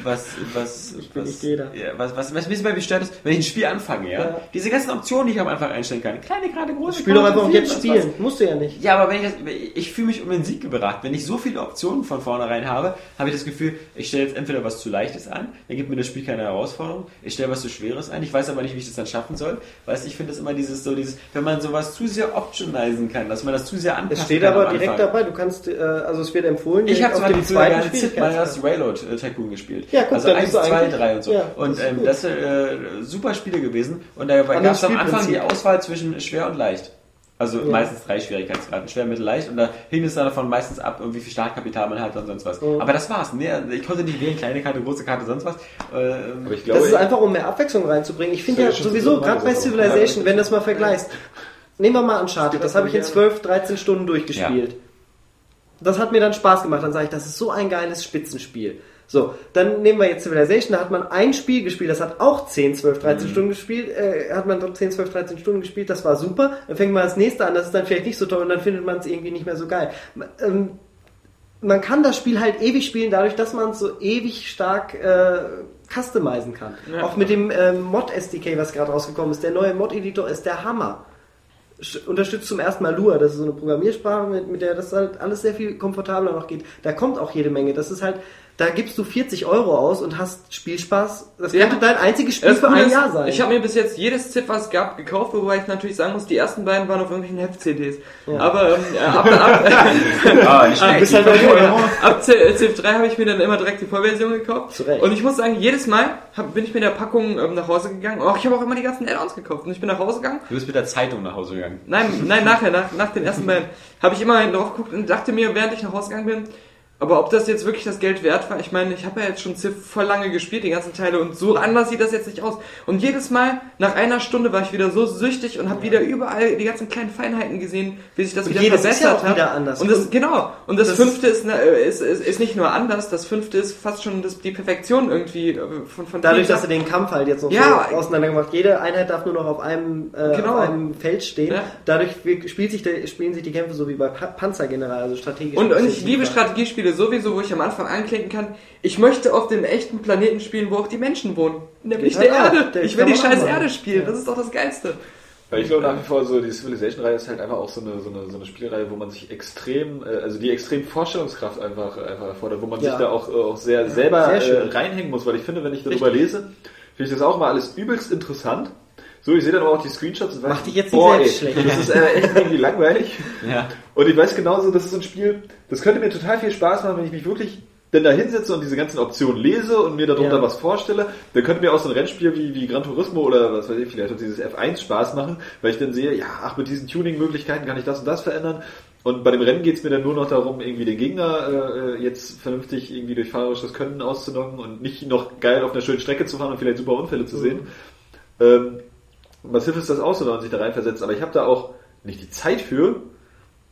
was, was, was, nicht jeder. Ja, was, was, was, was mich bestört ist, wenn ich ein Spiel anfange, ja, Ja. diese ganzen Optionen, die ich am Anfang einstellen kann, kleine, gerade, große, spiel doch einfach jetzt was, spielen. Musst du ja nicht. ja, aber wenn ich das, ich fühle mich um den Sieg beraten. Wenn ich so viele Optionen von vornherein habe, habe ich das Gefühl, ich stelle jetzt entweder was zu leichtes an, dann gibt mir das Spiel keine Herausforderung, ich stelle was zu schweres ein, ich weiß aber nicht, wie ich das dann schaffen soll. Weißt ich finde das immer dieses so dieses, wenn man sowas zu sehr optionisen kann, dass man das zu sehr anpasst. Es steht aber direkt dabei, du kannst, äh, also es wird empfohlen, Ich habe zwar auf die dem zweiten Sid Meier's Schwierigkeitsgrad. Railroad äh, Tycoon gespielt. Ja, guck, also dann 1, bist du 2, eigentlich- 3 und so. ja, und das ist ähm, das sind äh, super Spiele gewesen. Und da gab es am Anfang die. Auswahl zwischen schwer und leicht. Also Ja. meistens drei Schwierigkeitsgraden, schwer, mittel, leicht. Und da hing es dann davon meistens ab, wie viel Startkapital man hat und sonst was. Mhm. Aber das war's. Nee, ich konnte nicht wählen, kleine Karte, große Karte, sonst was. Ähm, aber ich glaube, Das ist einfach, um mehr Abwechslung reinzubringen. Ich finde Das ja sowieso, so gerade bei das Civilization, wenn du das mal vergleichst, nehmen wir mal Uncharted, das habe ich in 12, 13 Stunden durchgespielt. Das hat mir dann Spaß gemacht, dann sage ich, das ist so ein geiles Spitzenspiel. So, dann nehmen wir jetzt Civilization, da hat man ein Spiel gespielt, das hat auch 10, 12, 13 Stunden gespielt, äh, hat man dort 10, 12, 13 Stunden gespielt, das war super. Dann fängt man das nächste an, das ist dann vielleicht nicht so toll und dann findet man es irgendwie nicht mehr so geil. Ähm, man kann das Spiel halt ewig spielen, dadurch, dass man es so ewig stark äh, customizen kann. Auch mit dem ähm, Mod-SDK, was gerade rausgekommen ist. Der neue Mod-Editor ist der Hammer. Unterstützt zum ersten Mal Lua, das ist so eine Programmiersprache, mit, mit der das halt alles sehr viel komfortabler noch geht. Da kommt auch jede Menge. Das ist halt, da gibst du 40 Euro aus und hast Spielspaß. Das Ja. könnte dein einziges Spiel Das für ein ist, Jahr sein. Ich habe mir bis jetzt jedes Ziff, was es gab, gekauft, wobei ich natürlich sagen muss, die ersten beiden waren auf irgendwelchen Heft-CDs. Aber ähm, äh, ab, ab, ah, nicht schlecht. bist halt ab Civ 3 habe ich mir dann immer direkt die Vollversion gekauft. Zu Recht. Und ich muss sagen, jedes Mal hab, bin ich mit der Packung ähm, nach Hause gegangen. Auch ich habe auch immer die ganzen Add-ons gekauft. Und ich bin nach Hause gegangen. Du bist mit der Zeitung nach Hause gegangen. Nein, nein, nachher, nach, nach den ersten beiden, habe ich immer drauf geguckt und dachte mir, während ich nach Hause gegangen bin, aber ob das jetzt wirklich das Geld wert war, ich meine, ich habe ja jetzt schon Civ voll lange gespielt, die ganzen Teile, und so anders sieht das jetzt nicht aus. Und jedes Mal, nach einer Stunde war ich wieder so süchtig und habe wieder überall die ganzen kleinen Feinheiten gesehen, wie sich das Und wieder jedes ist ja verbessert auch hat. wieder anders. Und das, genau. Und das, das- fünfte ist, ne, ist, ist, ist nicht nur anders, das fünfte ist fast schon das, die Perfektion irgendwie äh, von, von Dadurch, vielen dass du den Kampf halt jetzt noch Ja. so auseinander gemacht Jede Einheit darf nur noch auf einem, äh, Genau. auf einem Feld stehen. Ja. Dadurch spielt sich der, spielen sich die Kämpfe so wie bei pa Panzergeneral, also strategisch. Und, und ich liebe Strategiespiele sowieso, wo ich am Anfang anklicken kann, ich möchte auf dem echten Planeten spielen, wo auch die Menschen wohnen. Nämlich der. Erde. Der Ich will die scheiß. Erde spielen. Ja. Das ist doch das Geilste. Weil ich glaube nach wie vor so, die Civilization-Reihe ist halt einfach auch so eine, so eine, so eine Spielreihe, wo man sich extrem, äh, also die extrem Vorstellungskraft einfach, einfach erfordert, wo man Ja. sich da auch, äh, auch sehr selber sehr schön. äh, reinhängen muss, weil ich finde, wenn ich darüber lese, finde ich das auch mal alles übelst interessant. So, ich sehe dann aber auch die Screenshots und weiß, Mach dich jetzt nicht boah, selbst ey, schlecht. Das ist äh, echt irgendwie langweilig. Ja. Und ich weiß genauso, das ist so ein Spiel, das könnte mir total viel Spaß machen, wenn ich mich wirklich denn da hinsetze und diese ganzen Optionen lese und mir darunter Ja. was vorstelle, dann könnte mir auch so ein Rennspiel wie, wie Gran Turismo oder was weiß ich, vielleicht auch dieses F1 Spaß machen, weil ich dann sehe, ja, ach, mit diesen Tuning-Möglichkeiten kann ich das und das verändern. Und bei dem Rennen geht es mir dann nur noch darum, irgendwie den Gegner äh, jetzt vernünftig irgendwie durch fahrerisches Können auszunocken und nicht noch geil auf einer schönen Strecke zu fahren und vielleicht super Unfälle zu sehen. Ähm, massiv ist das auch so, wenn man sich da reinversetzt, aber ich habe da auch nicht die Zeit für.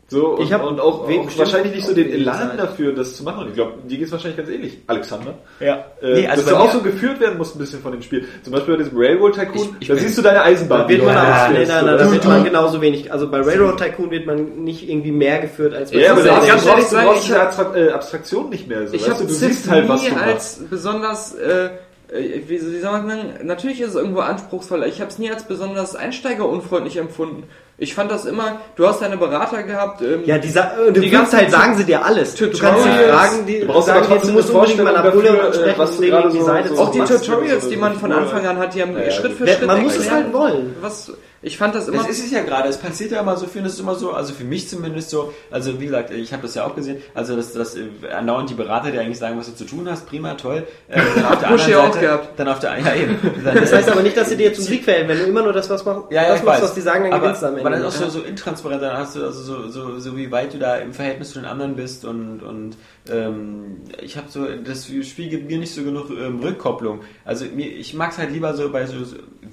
So, und, Ich hab- und auch, auch wahrscheinlich nicht so den Elan Zeit. dafür, das zu machen. Und ich glaube, dir geht es wahrscheinlich ganz ähnlich, Alexander. Ja. Äh, Nee, also dass du auch so geführt werden musst ein bisschen von dem Spiel. Zum Beispiel bei diesem Railroad Tycoon, Ich- ich da siehst du deine Eisenbahn. Da wird man Ja, nee, nein, so. nein, da wird man genauso wenig. Also bei Railroad Tycoon wird man nicht irgendwie mehr geführt als bei Ja, aber Das da ist ganz du ehrlich brauchst, du brauchst ich diese äh, Abstraktion nicht mehr. So, Ich weißt habe du, du siehst halt, was du machst. als besonders, äh, wie, wie soll man sagen, natürlich ist es irgendwo anspruchsvoller. Ich habe es nie als besonders einsteigerunfreundlich empfunden. Ich fand das immer, du hast deine Berater gehabt. Ähm, Ja, die, äh, Die die ganze Zeit sagen sie dir alles. Du kannst sie Tutorials. fragen, die Du brauchst sagen aber du musst unbedingt mal Napoleon ansprechen, was um du gerade die so- Seite so auch die Tutorials, so die man von. Anfang an hat, die haben Ja, Schritt für Schritt man muss es halt wollen. Was, ich fand das immer... Das ist es ja gerade. Es passiert ja immer so viel. Das ist immer so, also für mich zumindest so. Also wie gesagt, ich habe das ja auch gesehen. Also dass das äh, andauernd die Berater, die eigentlich sagen, was du zu tun hast, prima, toll. Äh, dann auf der anderen ja auch Seite, gehabt. dann auf der ja eben. Dann, Das heißt aber nicht, dass sie dir zum Sieg verhelfen. Wenn du immer nur das, was machst, ja, ja, das ich machst, weiß. was die sagen, dann aber, gewinnst du am Ende. Aber dann auch so, so intransparent, dann hast du also so, so, so wie weit du da im Verhältnis zu den anderen bist und, und ähm, ich habe so, das Spiel gibt mir nicht so genug ähm, Rückkopplung. Also mir, ich mag es halt lieber so bei so,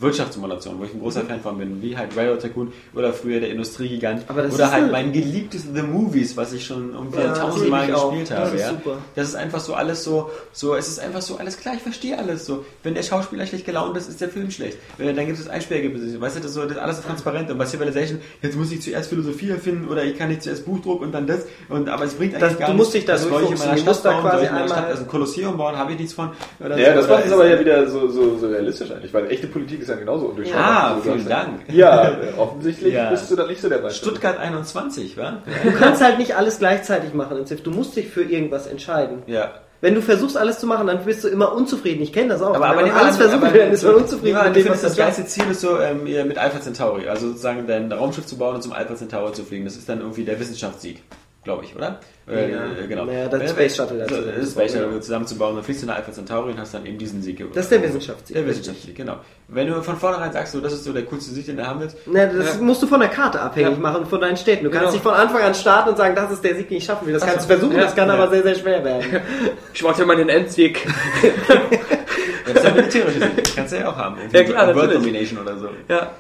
Wirtschaftssimulationen, wo ich ein großer Fan von bin, wie halt Railroad Tycoon oder früher der Industriegigant das oder ist halt mein geliebtes The Movies, was ich schon irgendwie Ja, tausendmal gespielt Das habe. ist ja. Das ist einfach so alles so, so, es ist einfach so alles klar, ich verstehe alles so. Wenn der Schauspieler schlecht gelaunt ist, ist der Film schlecht. Wenn, dann gibt es Einspielergebnisse. Weißt du, das ist so, das ist alles so transparent. Und bei Civilization, jetzt muss ich zuerst Philosophie erfinden oder ich kann nicht zuerst Buchdruck und dann das. Und, aber es bringt eigentlich Das- gar du musst dich da Was soll ich in meiner Stadt bauen, soll quasi ich in meiner Stadt also ein Kolosseum bauen, habe ich nichts von. Oder Ja, so, das macht es ist- aber ja wieder so, so, so realistisch eigentlich, weil echte Politik ist ja genauso undurchschaubar. Ah, Du vielen Dank. Ja, äh, offensichtlich Ja. bist du da nicht so der Meister. Stuttgart 21, wa? Du kannst halt nicht alles gleichzeitig machen in Civ. Du musst dich für irgendwas entscheiden. Ja. Wenn du versuchst, alles zu machen, dann bist du immer unzufrieden. Ich kenne das auch. Aber, aber Wenn man alles versucht, aber- dann ist man unzufrieden an, mit du dem, was das geilste Ziel ist so, ähm, mit Alpha Centauri, also sozusagen dein Raumschiff zu bauen und zum Alpha Centauri zu fliegen. Das ist dann irgendwie der Wissenschaftssieg, glaube ich, oder? Äh, Ja. äh, genau. Naja, das Äh, Space Shuttle dazu. so, Das Space Shuttle zusammenzubauen, dann fliegst du in Alpha Centauri und hast dann eben diesen Sieg. Das ist der Wissenschaftssieg. Der Wissenschaftssieg, genau. Wenn du von vornherein sagst, so, das ist so der coolste Sieg, den du haben willst, Na, das Ja. musst du von der Karte abhängig Ja. machen, von deinen Städten. Du kannst Genau. nicht von Anfang an starten und sagen, das ist der Sieg, den ich schaffen will. Das Ach kannst du versuchen, Ja. das kann Ja. aber sehr, sehr schwer werden. Ich wollte ja mal den Endsieg. das ist der militärische Sieg, das kannst du ja auch haben. Irgendwie Ja, klar, World. Domination oder so. ja.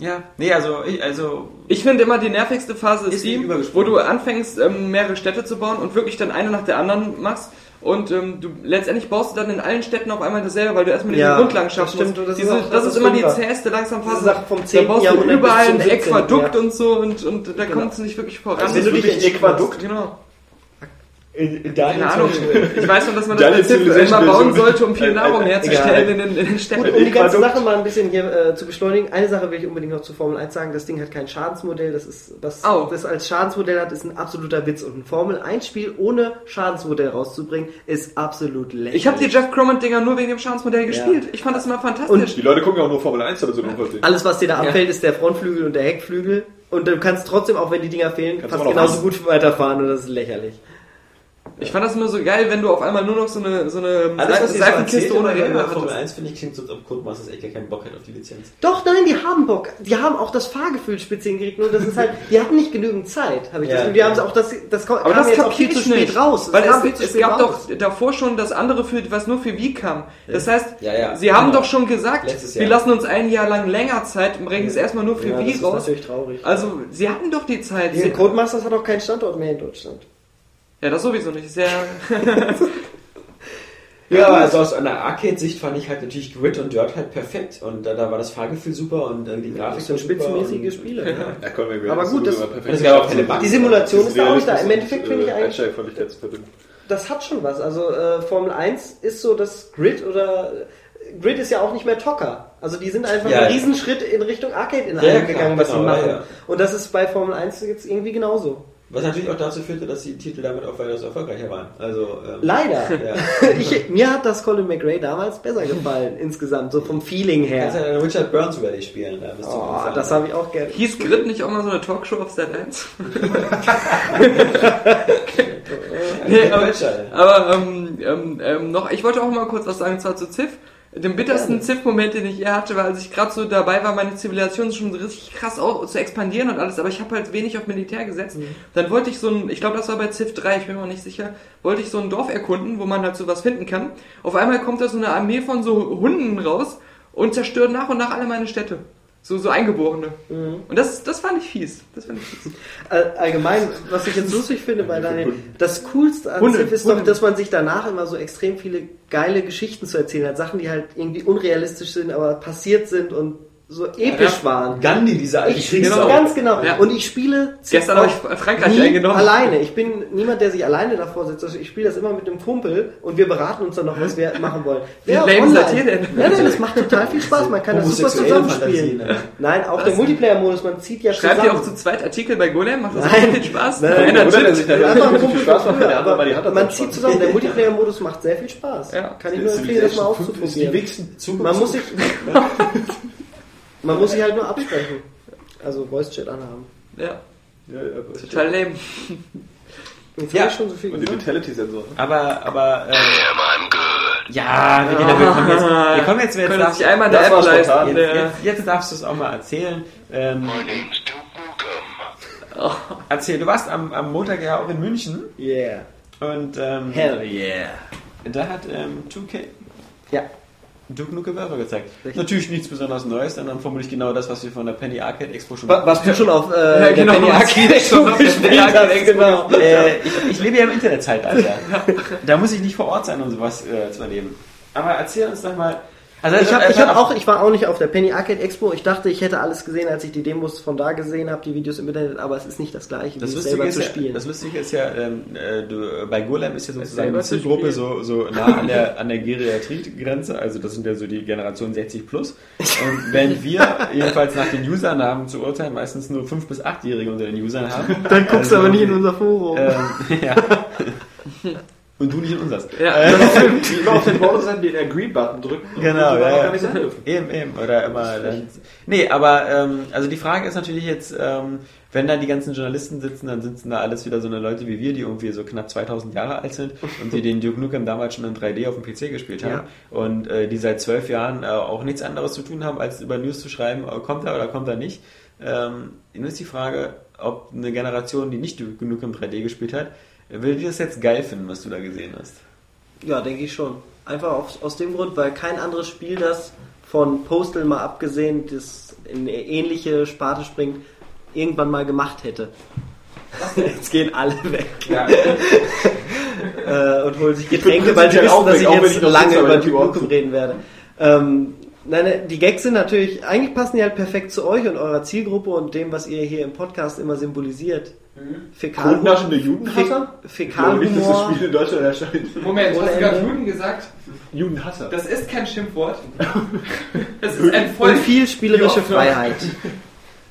Ja, nee, also, ich, also, Ich finde immer die nervigste Phase ist, Ist die, die wo du anfängst, ähm, mehrere Städte zu bauen und wirklich dann eine nach der anderen machst. Und ähm, du letztendlich baust du dann in allen Städten auf einmal dasselbe, weil du erstmal Ja, Grundlagen das schaffen stimmt, musst. das ist auch- das, das ist immer die zäheste langsam Das Phase. vom da 10. baust du Jahrhundert bis überall ein 17., Äquadukt ja. und so und, und da Genau. kommst du nicht wirklich voran. Also wenn du dich entschieden Aquadukt? genau. In, in Keine Ahnung. Ich weiß noch, dass man das Tipp immer bauen sollte, um viel Nahrung herzustellen in den, Städten. Gut, um die ganze. Sache mal ein bisschen hier äh, zu beschleunigen, eine Sache will ich unbedingt noch zu Formel 1 sagen, das Ding hat kein Schadensmodell, das ist, was Oh. das als Schadensmodell hat, ist ein absoluter Witz und ein Formel 1 Spiel ohne Schadensmodell rauszubringen, ist absolut lächerlich. Ich habe die Jeff Cromant-Dinger nur wegen dem Schadensmodell gespielt. Ich fand das immer fantastisch. Die Leute gucken ja auch nur Formel 1 oder so unverdient. Alles, was dir da Ja. abfällt, ist der Frontflügel und der Heckflügel und du kannst trotzdem, auch wenn die Dinger fehlen, Kannst fast genauso hassen. gut weiterfahren und das ist lächerlich. Ich fand das immer so geil, wenn du auf einmal nur noch so eine, so eine Alles, Seifenkiste ohne Räder über Formel hattest. 1, finde ich, klingt so, als ob Codemasters echt gar keinen Bock hat auf die Lizenz. Doch, nein, die haben Bock. Die haben auch das Fahrgefühl speziell gekriegt, nur das ist halt, die hatten nicht genügend Zeit, habe ich Ja, das Gefühl. Die ja. haben es auch, das, das kam Aber das jetzt auch kapier viel zu spät nicht. raus. Weil kam es, zu es spät gab raus. doch davor schon das andere, für, was nur für Wii kam. Das heißt, Ja, ja. sie haben Genau. doch schon gesagt, wir lassen uns ein Jahr lang länger Zeit und bringen es erstmal nur für Ja, das Wii ist raus. natürlich traurig. Also, sie hatten doch die Zeit. Codemasters hat auch keinen Standort mehr in Deutschland. Ja, das sowieso nicht. Sehr, Ja, aber also aus einer Arcade-Sicht fand ich halt natürlich Grid und Dirt halt perfekt. Und da, da war das Fahrgefühl super und dann die Grafik Das sind spitzenmäßige und- Spiele. Ja. Ja, komm, wir Aber gut, das- es gab auch keine Bugs. Die Simulation ist da auch nicht da. Im Endeffekt finde ich äh, eigentlich, das hat schon was. Also äh, Formel 1 ist so das Grid oder Grid ist ja auch nicht mehr Tocker. Also die sind einfach Ja, einen ja. Riesenschritt in Richtung Arcade in Ja, gegangen, klar, was sie genau, machen. ja, ja. Und das ist bei Formel 1 jetzt irgendwie genauso. Was natürlich auch dazu führte, dass die Titel damit auch weitaus erfolgreicher waren. Also, ähm, Leider. Ja. Ich, mir hat das Colin McRae damals besser gefallen, insgesamt, so vom Feeling Kannst ja her. dann Richard Burns Rally spielen. Da bist du Oh, das habe ich auch gerne. Hieß Grit nicht auch mal so eine Talkshow auf Sat 1? nee, aber, aber ähm, ähm, ähm, noch, ich wollte auch mal kurz was sagen, zwar zu Ziff. Den bittersten Ziff-Moment, den ich je hatte, war, als ich gerade so dabei war, meine Zivilisation schon so richtig krass zu expandieren und alles, aber ich habe halt wenig auf Militär gesetzt. Dann wollte ich so ein, ich glaube, das war bei Ziff 3, ich bin mir noch nicht sicher, wollte ich so ein Dorf erkunden, wo man halt so was finden kann. Auf einmal kommt da so eine Armee von so Hunden raus und zerstört nach und nach alle meine Städte. So, so Eingeborene. Und das, das fand ich fies. Das fand ich fies. All- Allgemein, was ich jetzt lustig finde bei Daniel, das Coolste an Hunde, ist Hunde. doch, dass man sich danach immer so extrem viele geile Geschichten zu erzählen hat. Sachen, die halt irgendwie unrealistisch sind, aber passiert sind und so episch waren. Gandhi, dieser alte Ich Kriegssau. ganz genau. Ja. Und ich spiele Gestern habe ich Frankreich nie eingenommen. alleine. Ich bin niemand, der sich alleine davor sitzt. Also ich spiele das immer mit einem Kumpel und wir beraten uns dann noch, was wir machen wollen. Wie Ja, lame online. seid ihr denn? Ja, nein, das macht total viel Spaß. Man kann das super zusammenspielen. Ne? Nein, auch der Multiplayer-Modus, man zieht ja Schreibt ihr zusammen. auch zu zweit Artikel bei Golem? Macht das Nein. auch viel Spaß? Nein. Einer Oder der sich Einfach ein Kumpel Spaß macht, der andere mal die Hand man zieht zusammen. Der Multiplayer-Modus macht sehr viel Spaß. Ja. Kann ich nur empfehlen, das mal Zukunft. Man muss sich, man muss sich halt nur absprechen. Also Voice-Chat anhaben. Ja, Ja, ja, total lame. Jetzt Ja. ich schon so viel Und die. Vitality-Sensor. Aber, aber, äh, Damn, I'm good. ja, wir, gehen da- wir kommen jetzt, wir kommen jetzt, wir jetzt darfst, sich einmal das App leisten. jetzt, der- jetzt, jetzt darfst du es auch mal erzählen. Ähm, My name's Nukem. erzähl, du warst am, am Montag ja auch in München Yeah. und ähm, Hell yeah. da hat ähm, 2K Ja. Duke Nukem Forever gezeigt. Richtig. Natürlich nichts besonders Neues, sondern vermutlich genau das, was wir von der Penny Arcade Expo schon Wa- Was du schon auf äh, Ja, genau, Penny was Arcade ich schon auf der gespielt Penny Arcade hast, Expo genau. äh, ich, ich lebe ja im Internetzeitalter. Da muss ich nicht vor Ort sein, um sowas äh, zu erleben. Aber erzähl uns doch mal. Also, Ich, hab, äh, ich, hab äh, auch, ich war auch nicht auf der Penny Arcade Expo. Ich dachte, ich hätte alles gesehen, als ich die Demos von da gesehen habe, die Videos im Internet, aber es ist nicht das gleiche, wie Das es Lustige, selber zu ja, spielen. das Lustige ist ja, ähm, äh, du, bei Golem ist ja sozusagen die Zielgruppe so, so nah an der, an der Geriatriegrenze, also das sind ja so die Generation 60 plus. Und wenn wir jedenfalls nach den Usernamen zu urteilen, meistens nur 5- bis 8-Jährige unter den Usern haben. Dann guckst also, du aber nicht in unser Forum. Ähm, ja. Und du nicht in unseres. Ja. Die immer auf den Bordern sind, den Agree-Button drücken. und Genau, die ja, ja. gar nicht sein. Eben, eben. Oder immer dann. Nee, aber ähm, also die Frage ist natürlich jetzt, ähm, wenn da die ganzen Journalisten sitzen, dann sitzen da alles wieder so eine Leute wie wir, die irgendwie so knapp 2000 Jahre alt sind und die den Duke Nukem damals schon in 3D auf dem PC gespielt haben und äh, die seit zwölf Jahren äh, auch nichts anderes zu tun haben, als über News zu schreiben, äh, kommt er oder kommt er nicht. Ähm, nun ist die Frage, ob eine Generation, die nicht Duke Nukem 3D gespielt hat, will die das jetzt geil finden, was du da gesehen hast? Ja, denke ich schon. Einfach aus, aus dem Grund, weil kein anderes Spiel, das von Postal mal abgesehen, das in eine ähnliche Sparte springt, irgendwann mal gemacht hätte. Jetzt gehen alle weg Ja. äh, und holen sich Getränke, weil sie wissen, dass ich jetzt ich lange über die sind- reden werde. Ähm, nein, ne, die Gags sind natürlich, eigentlich passen die halt perfekt zu euch und eurer Zielgruppe und dem, was ihr hier im Podcast immer symbolisiert. Fäkal Codenaschende Judenhasser? Fä Ich glaube nicht, dass das Fäkalhumor. Spiel in Deutschland erscheint. Moment, hast du gerade. Juden gesagt? Judenhasser. Das ist kein Schimpfwort. Das ist ein voll Und viel spielerische Ja. Freiheit.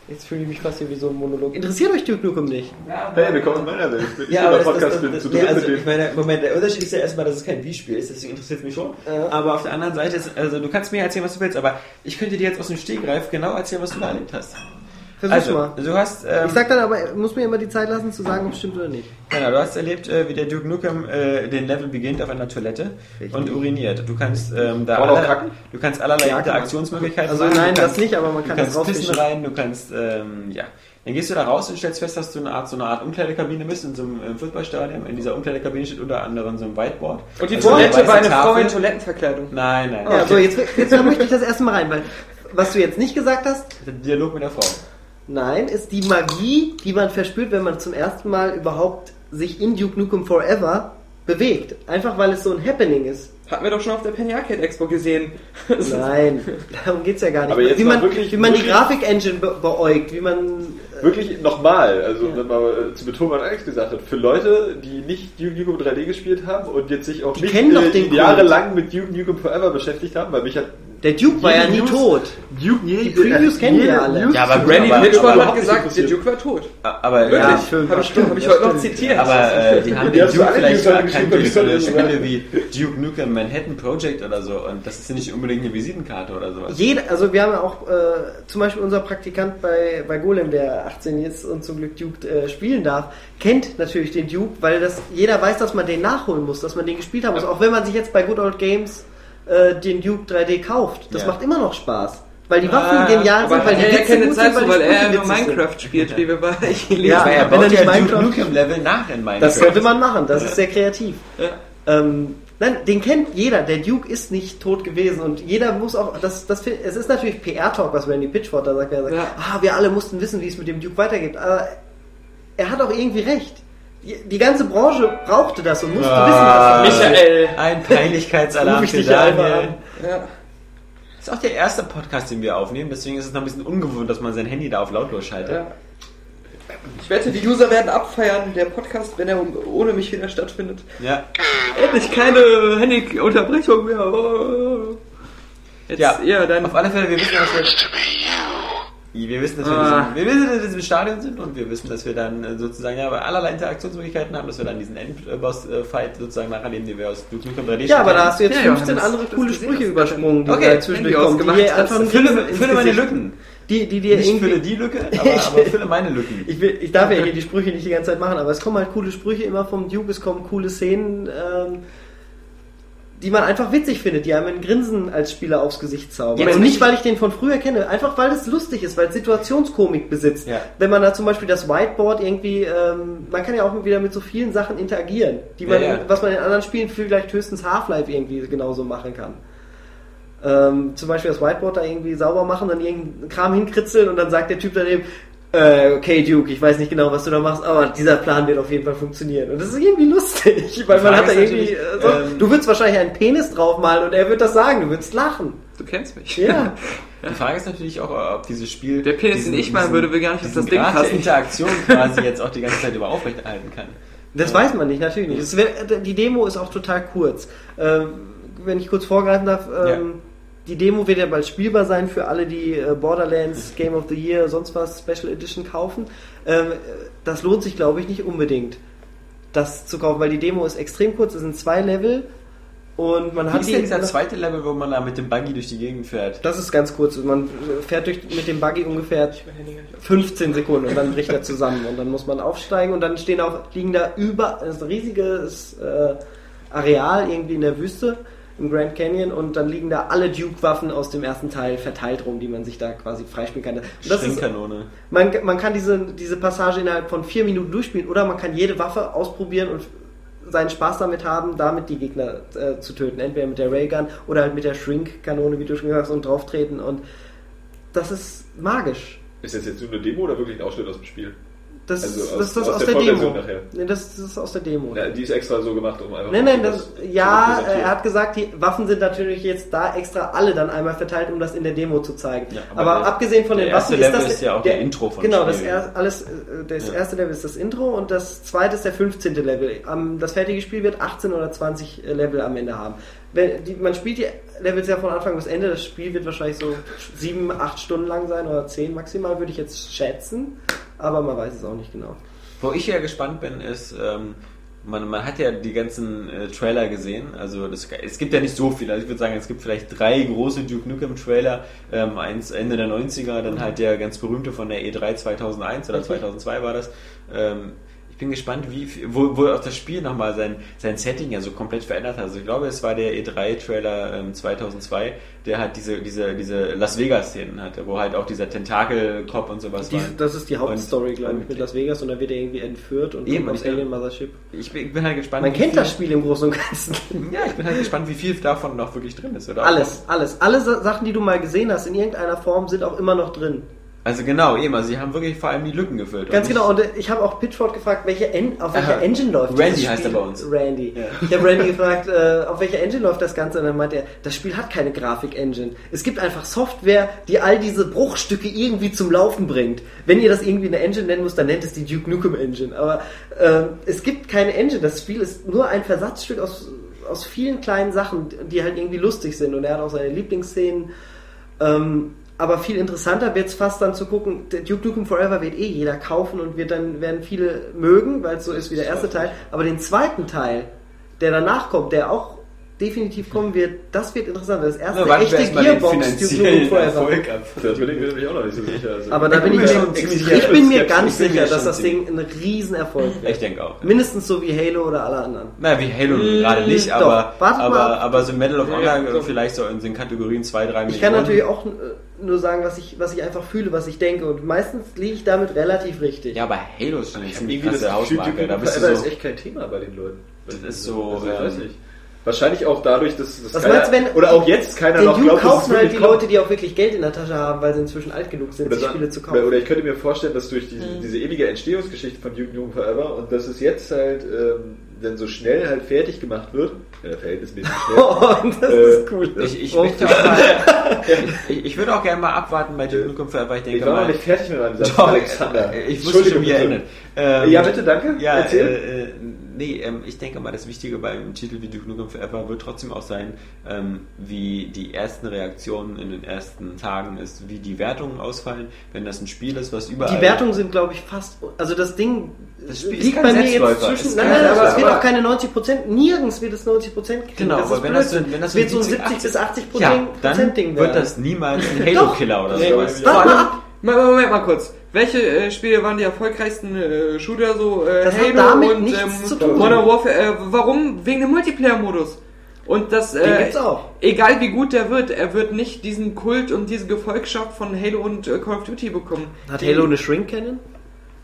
Jetzt fühle ich mich fast hier wie so ein Monolog. Interessiert euch Duke Nukem nicht? Hey, willkommen in meiner Welt. Ich bin Ja, aber das, Podcast das, bin das, zu nee, dritt also mit ich meine, Moment, der Unterschied ist ja erstmal, dass es kein Wii-Spiel ist, deswegen interessiert es mich schon. Ja. Aber auf der anderen Seite ist, also du kannst mir erzählen, was du willst, aber ich könnte dir jetzt aus dem Stegreif genau erzählen, was du da erlebt hast. Versuch's also, mal. du hast, ähm, Ich sag dann aber, muss mir immer die Zeit lassen zu sagen, ob es stimmt oder nicht. genau, du hast erlebt, äh, wie der Duke Nukem äh, den Level beginnt auf einer Toilette Richtig. und uriniert. Du kannst ähm, da aller- kacken? du kannst allerlei Ja. Interaktionsmöglichkeiten Also machen. nein, du das kannst, nicht, aber man Du kann das kannst pissen rein, du kannst, ähm, ja. Dann gehst du da raus und stellst fest, dass du eine Art, so eine Art Umkleidekabine bist in so einem äh, Fußballstadion. In dieser Umkleidekabine steht unter anderem so ein Whiteboard. Und die Also Toilette war eine Frau in Toilettenverkleidung. Nein, nein. Ja, so, jetzt, jetzt möchte ich das erste Mal rein, weil was du jetzt nicht gesagt hast, Der Dialog mit der Frau. Nein, ist die Magie, die man verspürt, wenn man zum ersten Mal überhaupt sich in Duke Nukem Forever bewegt. Einfach weil es so ein Happening ist. Hatten wir doch schon auf der Penny Arcade Expo gesehen. Nein, darum geht's ja gar nicht. Aber jetzt wie mal man, wirklich- wie man die Grafik-Engine be beäugt, wie man... äh, Wirklich nochmal, also Ja. wenn man äh, zu betonen, was Alex gesagt hat, für Leute, die nicht Duke Nukem 3D gespielt haben und jetzt sich auch Die nicht kennen doch äh, jahrelang mit Duke Nukem Forever beschäftigt haben, weil mich hat Der Duke war ja nie News- tot. Duke, Die Previews kennen wir jede alle. News- Ja, aber Randy Pitchford hat gesagt, der Duke war tot. Aber Wirklich? ja, Habe ich, hab ich heute noch zitiert. aber äh, die haben den Duke vielleicht eine das ist Spiele wie Duke Nukem Manhattan Project oder so und das ist ja nicht unbedingt eine Visitenkarte oder sowas. Jeder, also wir haben ja auch äh, zum Beispiel unser Praktikant bei, bei Golem, der 18 ist und zum Glück Duke äh, spielen darf, kennt natürlich den Duke, weil das jeder weiß, dass man den nachholen muss, dass man den gespielt haben muss. Auch wenn man sich jetzt bei Good Old Games äh, den Duke 3D kauft, das Ja. macht immer noch Spaß. Weil die Waffen Ah, genial sind, weil die er ja Witze keine gut Zeit sind, weil die er nur sind. Minecraft spielt, wie wir bei ich gelesen Ja, Aber er wenn er baut nicht ja Duke Minecraft- Nukem Level nach in Minecraft. Das könnte man machen, das ist sehr kreativ. Ja. Ähm, nein, den kennt jeder. Der Duke ist nicht tot gewesen und jeder muss auch, das, das, es ist natürlich PR-Talk, was Randy Pitchford da sagt. Er sagt, Ja. ah, wir alle mussten wissen, wie es mit dem Duke weitergeht. Aber er hat auch irgendwie recht. Die, ganze Branche brauchte das und musste Ah, wissen, was Michael. Ein Peinlichkeitsalarm für ja Daniel. an. Ja. Das ist auch der erste Podcast, den wir aufnehmen, deswegen ist es noch ein bisschen ungewohnt, dass man sein Handy da auf lautlos schaltet. Ja. Ich wette, die User werden abfeiern, der Podcast, wenn er ohne mich wieder stattfindet. Ja. Endlich keine Handy-Unterbrechung mehr. Oh. Jetzt Ja, eher dann. Auf alle Fälle, wir wissen, dass wir. Wir wissen, dass wir, Ah. diesen, wir wissen, dass wir in diesem Stadion sind und wir wissen, dass wir dann äh, sozusagen ja, allerlei Interaktionsmöglichkeiten haben, dass wir dann diesen Endboss-Fight sozusagen nacherleben, den wir aus Duke Nukem 3D Ja, aber da hast du jetzt Ja, 15 Johannes, andere coole gesehen, Sprüche das übersprungen, die Okay, zwischendurch die ausgemacht hast. einfach Fülle, fülle meine Lücken. Die, die dir Nicht fülle die Lücke, aber, aber fülle meine Lücken. Ich, will, ich darf ja hier die Sprüche nicht die ganze Zeit machen, aber es kommen halt coole Sprüche immer vom Duke, es kommen coole Szenen, ähm, die man einfach witzig findet, die einem ein Grinsen als Spieler aufs Gesicht zaubern. Jetzt und nicht, weil ich den von früher kenne, einfach weil es lustig ist, weil es Situationskomik besitzt. Ja. Wenn man da zum Beispiel das Whiteboard irgendwie, ähm, man kann ja auch wieder mit so vielen Sachen interagieren, die man, Ja, ja. was man in anderen Spielen vielleicht höchstens Half-Life irgendwie genauso machen kann. Ähm, zum Beispiel das Whiteboard da irgendwie sauber machen, dann irgendeinen Kram hinkritzeln und dann sagt der Typ daneben, äh, okay Duke, ich weiß nicht genau, was du da machst, aber dieser Plan wird auf jeden Fall funktionieren. Und das ist irgendwie lustig, weil man hat da irgendwie, äh, so, ähm, du würdest wahrscheinlich einen Penis draufmalen und er wird das sagen, du würdest lachen. Du kennst mich. Ja. Die Frage ist natürlich auch, ob dieses Spiel. Der Penis, den ich malen würde, will gar nicht diesen das Ding Grad passen. Interaktion quasi jetzt auch die ganze Zeit über aufrechterhalten kann. Das weiß man nicht, natürlich nicht. Wär, die Demo ist auch total kurz. Ähm, wenn ich kurz vorgreifen darf, ähm, die Demo wird ja bald spielbar sein für alle, die äh, Borderlands, Game of the Year, sonst was, Special Edition kaufen. Ähm, das lohnt sich, glaube ich, nicht unbedingt, das zu kaufen, weil die Demo ist extrem kurz, es sind zwei Level und man Wie hat ist denn dieser zweite Level, wo man da mit dem Buggy durch die Gegend fährt? Das ist ganz kurz. Man äh, fährt durch, mit dem Buggy ungefähr 15 Sekunden und dann bricht er zusammen und dann muss man aufsteigen und dann stehen auch, liegen da über, das ist ein riesiges äh, Areal irgendwie in der Wüste im Grand Canyon und dann liegen da alle Duke-Waffen aus dem ersten Teil verteilt rum, die man sich da quasi freispielen kann. Und das ist, Springkanone. man, man kann diese, diese Passage innerhalb von vier Minuten durchspielen oder man kann jede Waffe ausprobieren und seinen Spaß damit haben, damit die Gegner äh, zu töten. Entweder mit der Raygun oder halt mit der Shrink-Kanone, wie du schon gesagt hast, und drauf treten. Und das ist magisch. Ist das jetzt nur eine Demo oder wirklich ein Ausschnitt aus dem Spiel? Das, Also das aus- ist das aus aus, der der, Demo. Nee, das, das ist aus der Demo. Ja, die ist extra so gemacht, um einfach. Nein, nein, das, ja, präsentieren. er hat gesagt, die Waffen sind natürlich jetzt da extra alle dann einmal verteilt, um das in der Demo zu zeigen. Ja, aber aber der- abgesehen von der den Waffen ist das ist ja auch der Intro von Genau, das, er, alles, äh, das erste Level ist das Intro und das zweite ist der 15. Level. Das fertige Spiel wird 18 oder 20 Level am Ende haben. Wenn, die, man spielt die Levels ja von Anfang bis Ende. Das Spiel wird wahrscheinlich so 7, 8 Stunden lang sein oder 10 maximal, würde ich jetzt schätzen. Aber man weiß es auch nicht genau. Wo ich ja gespannt bin, ist, ähm, man, man hat ja die ganzen äh, Trailer gesehen. Also das, es gibt ja nicht so viele. Also ich würde sagen, es gibt vielleicht drei große Duke Nukem Trailer. Ähm, eins Ende der 90er, dann halt der ganz berühmte von der E3 2001 oder 2002 war das. Ähm, bin gespannt, wie wo, wo auch das Spiel nochmal sein, sein Setting ja so komplett verändert hat. Also ich glaube, es war der E3-Trailer ähm, 2002, der halt diese, diese, diese Las Vegas-Szenen hatte, wo halt auch dieser Tentakel-Cop und sowas war. das ist die Hauptstory, glaube ich, mit Las Vegas und dann wird er irgendwie entführt und Eben, kommt ich- Alien Mothership. Ich bin, ich bin halt gespannt. Man kennt viel- das Spiel im Großen und Ganzen. Ja, ich bin halt gespannt, wie viel davon noch wirklich drin ist. Oder Alles, alles. Alle Sa- Sachen, die du mal gesehen hast, in irgendeiner Form, sind auch immer noch drin. Also genau, eben, also sie haben wirklich vor allem die Lücken gefüllt. Ganz Und genau. Und äh, ich habe auch Pitchford gefragt, welche En auf welcher. Engine läuft Randy heißt Spiel? er bei uns. Randy. Ja. Ich habe Randy gefragt, äh, auf welcher Engine läuft das Ganze? Und dann meinte er, das Spiel hat keine Grafik-Engine. Es gibt einfach Software, die all diese Bruchstücke irgendwie zum Laufen bringt. Wenn ihr das irgendwie eine Engine nennen müsst, dann nennt es die Duke Nukem Engine. Aber äh, es gibt keine Engine. Das Spiel ist nur ein Versatzstück aus aus vielen kleinen Sachen, die halt irgendwie lustig sind. Und er hat auch seine Lieblingsszenen. Ähm, aber viel interessanter wird es fast dann zu gucken, Duke Nukem Forever wird eh jeder kaufen und wird dann werden viele mögen, weil es so ist wie der erste Teil. Aber den zweiten Teil, der danach kommt, der auch definitiv kommen wird, das wird interessant. Das erste Na, echte Gearbox Duke Nukem Forever. Erfolg ab. Da bin ich auch noch nicht so sicher. Also, Aber da bin ich mir schon ziemlich ich sicher, bin mir ganz bin mir sicher, dass das Ding ein Riesenerfolg wird. Ich denke auch. Mindestens so wie Halo oder alle anderen. Na, wie Halo Mm, gerade nicht, aber, aber, ab. aber so Medal of Ja, Honor so. vielleicht so in den Kategorien 2, 3 Millionen. Ich kann natürlich auch äh, nur sagen, was ich, was ich einfach fühle, was ich denke. Und meistens liege ich damit relativ richtig. Ja, aber Halo ist schon eine ziemlich irgendwie das krasse Hausmarke. Da bist du Forever so, ist echt kein Thema bei den Leuten. Das ist so, Also, ich weiß nicht. Wahrscheinlich auch dadurch, dass das Was meinst du, wenn oder auch jetzt keiner noch glaubt, dass es kaufen halt die kommt. Leute, die auch wirklich Geld in der Tasche haben, weil sie inzwischen alt genug sind, Oder, sagen- Spiele zu kaufen. oder ich könnte mir vorstellen, dass durch diese, Mhm. diese ewige Entstehungsgeschichte von Duke Nukem Forever und dass es jetzt halt ähm, dann so schnell halt fertig gemacht wird, äh, verhältnismäßig schnell, Und das Äh, ist cool. ich, ich, Oh. möchte auch mal, ich, ich würde auch gerne mal abwarten bei Duke Nukem Forever. Ich denke ich war mal, noch nicht fertig mit meinem Satz, Doch, Alexander. Ich wusste schon, wie er endet. Ähm, Ja, bitte, danke. Ja, Erzähl. äh, äh, nee, ähm, ich denke mal, das Wichtige beim Titel wie Duke Nukem Forever wird trotzdem auch sein, ähm, wie die ersten Reaktionen in den ersten Tagen ist, wie die Wertungen ausfallen, wenn das ein Spiel ist, was überall... Die Wertungen sind, glaube ich, fast. Also das Ding Das Spiel ist liegt kein bei mir jetzt zwischen. Nein, nein, aber es wird auch keine 90 Prozent. Nirgends wird es 90 Prozent kriegen. Genau, das aber ist wenn das, wenn das wird so ein 70, 70 bis 80 ja, Prozent dann Ding wird werden. das niemals ein Halo-Killer oder Nee, sowas. warte mal ab. Moment, Moment mal kurz. Welche äh, Spiele waren die erfolgreichsten äh, Shooter so? Äh, Das hat Halo damit und nichts ähm, zu tun. Modern Warfare. Äh, warum? Wegen dem Multiplayer-Modus. Und das, Den äh, gibt's auch. egal wie gut der wird, er wird nicht diesen Kult und diese Gefolgschaft von Halo und äh, Call of Duty bekommen. Hat Die- Halo eine Shrink Cannon?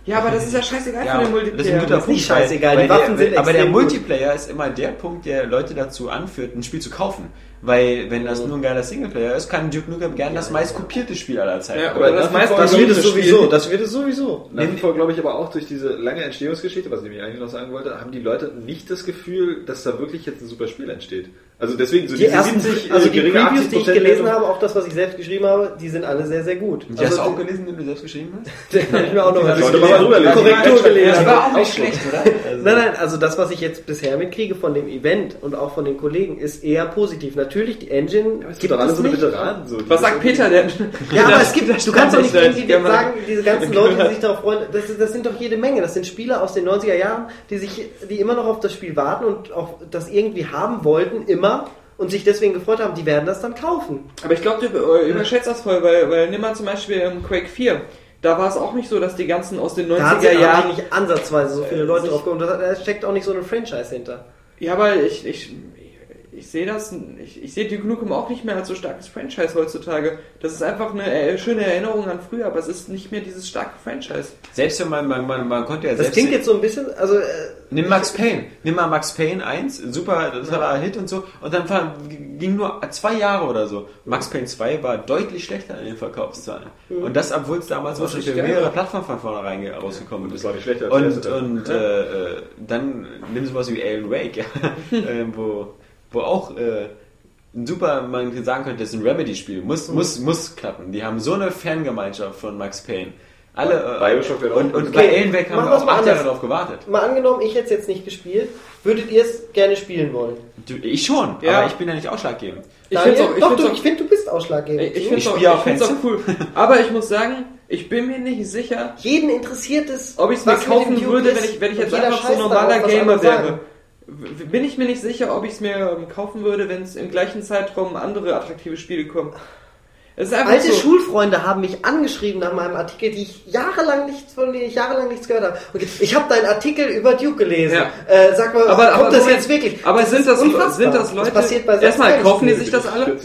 Ja, aber das ist ja scheißegal Ja, für den das ist ein Multiplayer. guter ist Punkt. nicht scheißegal, weil, die Waffen der, sind Aber der extrem gut. Multiplayer ist immer der Punkt, der Leute dazu anführt, ein Spiel zu kaufen. Weil, wenn das nur ein geiler Singleplayer ist, kann Duke Nukem gern das meist kopierte Spiel aller Zeiten. Ja, aber das vor das wird es Spiel- Das wird es sowieso. Nach wie vor glaube ich aber auch durch diese lange Entstehungsgeschichte, was ich nämlich eigentlich noch sagen wollte, haben die Leute nicht das Gefühl, dass da wirklich jetzt ein super Spiel entsteht. Also deswegen so Die diese ersten, 70, also äh, die Previews, die ich 80% gelesen habe, auch das, was ich selbst geschrieben habe, die sind alle sehr, sehr gut. Die hast du Also, auch gelesen, den du selbst geschrieben hast? den habe ich mir auch noch mal das kann man mal drüber lesen. Korrektur gelesen. Das war auch nicht schlecht, oder? Nein, nein, also das, was ich jetzt bisher mitkriege von dem Event und auch von den Kollegen, ist eher positiv. Natürlich, die Engine Ja, es gibt es so eine nicht. Veteranen. So. Was sagt Peter denn? Ja, aber es gibt, du kannst doch nicht irgendwie Ja, man- sagen, diese ganzen Leute, die sich darauf freuen, das, das sind doch jede Menge. Das sind Spieler aus den 90er Jahren, die sich, die immer noch auf das Spiel warten und auch das irgendwie haben wollten, immer, und sich deswegen gefreut haben, die werden das dann kaufen. Aber ich glaube, du äh, überschätzt das voll, weil, weil nimm mal zum Beispiel ähm, Quake 4. Da war es auch nicht so, dass die ganzen aus den Da hat 90er sich Jahren. eigentlich nicht ansatzweise so viele Äh, Leute sich- drauf gekommen. Da da steckt auch nicht so eine Franchise hinter. Ja, aber ich, ich, ich sehe das, ich, ich sehe Duke Nukem auch nicht mehr als so starkes Franchise heutzutage. Das ist einfach eine äh, schöne Erinnerung an früher, aber es ist nicht mehr dieses starke Franchise. Selbst wenn man, man, man, man konnte ja Das selbst... klingt jetzt so ein bisschen, also, äh, Nimm Max Payne. Nimm mal Max Payne 1, super, das war ein Hit und so. Und dann war, ging nur zwei Jahre oder so. Max Payne 2 war deutlich schlechter in den Verkaufszahlen. Und das, obwohl es damals auch schon für mehrere Plattformen von vornherein ge- rausgekommen Das ist. war nicht schlechter Und, und äh, äh, dann nimm sowas wie Alan Wake, ja, äh, wo, wo auch äh, ein super, man sagen könnte, das ist ein Remedy-Spiel. Muss, muss, muss klappen. Die haben so eine Fangemeinschaft von Max Payne. Alle, äh, Bioshock wäre auch und, und bei Okay, Alan Wake haben wir auch mal acht Jahre darauf gewartet. mal angenommen, ich hätte es jetzt nicht gespielt, würdet ihr es gerne spielen wollen? Du, ich schon, Ja. aber ich bin ja nicht ausschlaggebend. Ich find's auch, ich Doch, find's du, auch, ich finde, du bist ausschlaggebend. ich, ich Ich find's auch, spiele auch auch cool. Aber ich muss sagen, ich bin mir nicht sicher, Jeden interessiert es, ob ich es mir kaufen würde, wenn ich, wenn ich jetzt einfach so scheißt normaler Gamer wäre. Bin ich mir nicht sicher, ob ich es mir ähm, kaufen würde, wenn es im gleichen Zeitraum andere attraktive Spiele kommen. Es ist einfach Alte so. Schulfreunde haben mich angeschrieben nach meinem Artikel, die ich jahrelang nichts von denen ich jahrelang nichts gehört habe. Okay, ich habe deinen Artikel über Duke gelesen. Ja. Äh, sag mal, Aber, kommt aber das Moment, jetzt wirklich? Aber sind ist das, unfassbar. sind das Leute? passiert bei selbst erstmal, kaufen die sich das alle?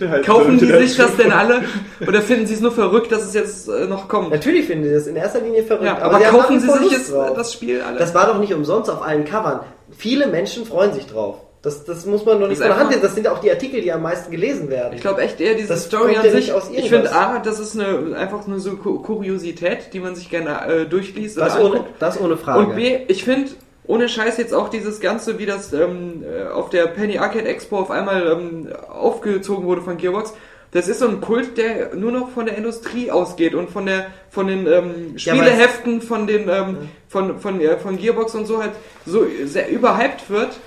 Aber halt. Kaufen die sich das denn alle? Oder finden sie es nur verrückt, dass es jetzt äh, noch kommt? Natürlich finden die das in erster Linie verrückt. Ja, aber, sie haben kaufen sie sich jetzt drauf. das Spiel alle? Das war doch nicht umsonst auf allen Covern. Viele Menschen freuen sich drauf. Das, das muss man noch nicht von der Hand lesen. Das sind auch die Artikel, die am meisten gelesen werden. Ich glaube echt eher diese Das Story an ja sich. Ich finde A, das ist eine, einfach nur so Ku- Kuriosität, die man sich gerne äh, durchliest das, oder ohne, anguckt. das ohne Frage. Und B, ich finde, ohne Scheiß jetzt auch dieses Ganze, wie das ähm, äh, auf der Penny Arcade Expo auf einmal ähm, aufgezogen wurde von Gearbox. Das ist so ein Kult, der nur noch von der Industrie ausgeht und von der von den ähm, Spieleheften von den ähm, von von äh, von Gearbox und so halt so sehr überhyped wird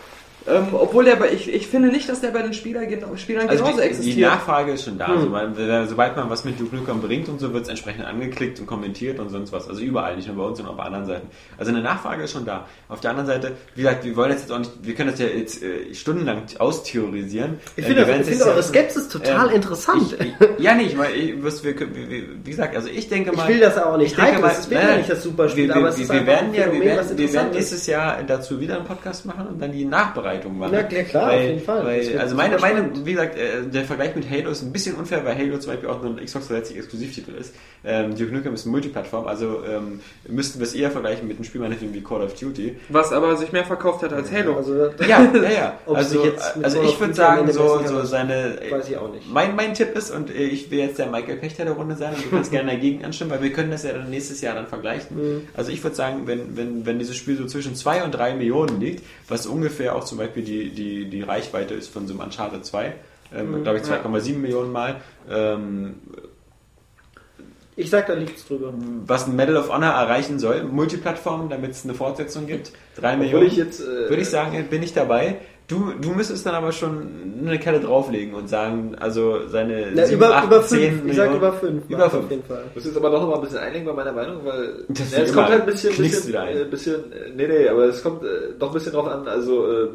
Ähm, obwohl der bei, ich, ich finde nicht, dass der bei den Spieler, genau, Spielern Also genauso die, die existiert. Nachfrage ist schon da. Also man, wenn- sobald man was mit Duke Nukem bringt und so, wird es entsprechend angeklickt und kommentiert und sonst was. Also überall, nicht nur bei uns, sondern auch bei anderen Seiten. Also eine Nachfrage ist schon da. Auf der anderen Seite, wie gesagt, wir wollen jetzt, jetzt auch nicht, wir können das ja jetzt äh, stundenlang austheorisieren. Ich Äh, finde, wir finde jetzt eure Skepsis total ähm, interessant. Ich, ich, ja, nicht, weil ich, wir, wir, wir- wie gesagt, also ich denke mal. Ich will das auch nicht ich denke mal, es wird nein, ja nicht das Superspiel, wir, aber wir, es ist wir werden ja, wir werden, wir werden nächstes Jahr dazu wieder einen Podcast machen und dann die Nachbereitung machen. Na, klar, klar, weil, auf jeden Fall. Weil, also meine, meine, wie gesagt, äh, der Vergleich mit Halo ist ein bisschen unfair, weil Halo zum Beispiel auch nur ein Xbox 360 Exklusivtitel ist. Ähm, Duke Nukem ist ein Multiplattform, also ähm, müssten wir es eher vergleichen mit einem Spiel wie Call of Duty. Was aber sich mehr verkauft hat als Halo. Also, Ja, ja, ja. Also, jetzt also ich würde sagen, so, so seine. weiß ich auch nicht. Mein, mein Tipp ist, und äh, ich will jetzt der Michael Pechter der Runde sein und du kannst gerne dagegen anstimmen, weil wir können das ja dann nächstes Jahr dann vergleichen. Mhm. Also ich würde sagen, wenn, wenn, wenn dieses Spiel so zwischen 2 und 3 Millionen liegt, was ungefähr auch zum Beispiel die, die, die Reichweite ist von so einem Uncharted 2, ähm, Mhm. glaube ich 2,7 Millionen Mal, ähm, Ich sag, da liegt's drüber. was ein Medal of Honor erreichen soll, Multiplattform, damit es eine Fortsetzung gibt, 3 Obwohl Millionen. ich jetzt, äh, würde ich sagen, bin ich dabei. Du, du müsstest dann aber schon eine Kelle drauflegen und sagen, also seine Na, sieben, über, acht, über zehn fünf. Ich sag über fünf. Über macht's fünf. Auf jeden Fall. Ich muss jetzt aber noch mal ein bisschen einlenken bei meiner Meinung, weil Das ja, es kommt halt ein bisschen, bisschen, ein. äh, bisschen, äh, nee, nee, aber es kommt äh, doch ein bisschen drauf an, also äh,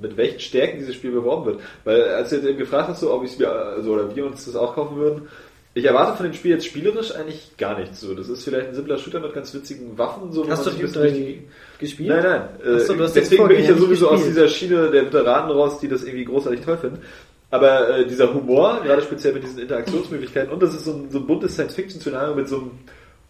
mit welchen Stärken dieses Spiel beworben wird. Weil als du jetzt eben gefragt hast, so, ob ich es mir, also oder wir uns das auch kaufen würden, ich erwarte von dem Spiel jetzt spielerisch eigentlich gar nichts so. Das ist vielleicht ein simpler Shooter mit ganz witzigen Waffen, so Hast du 3 gespielt? Nein, nein. Äh, so, deswegen bin ich ja sowieso aus gespielt. dieser Schiene der Veteranen raus, die das irgendwie großartig toll finden. Aber äh, dieser Humor, gerade speziell mit diesen Interaktionsmöglichkeiten, und das ist so ein, so ein buntes Science-Fiction-Szenario mit so einem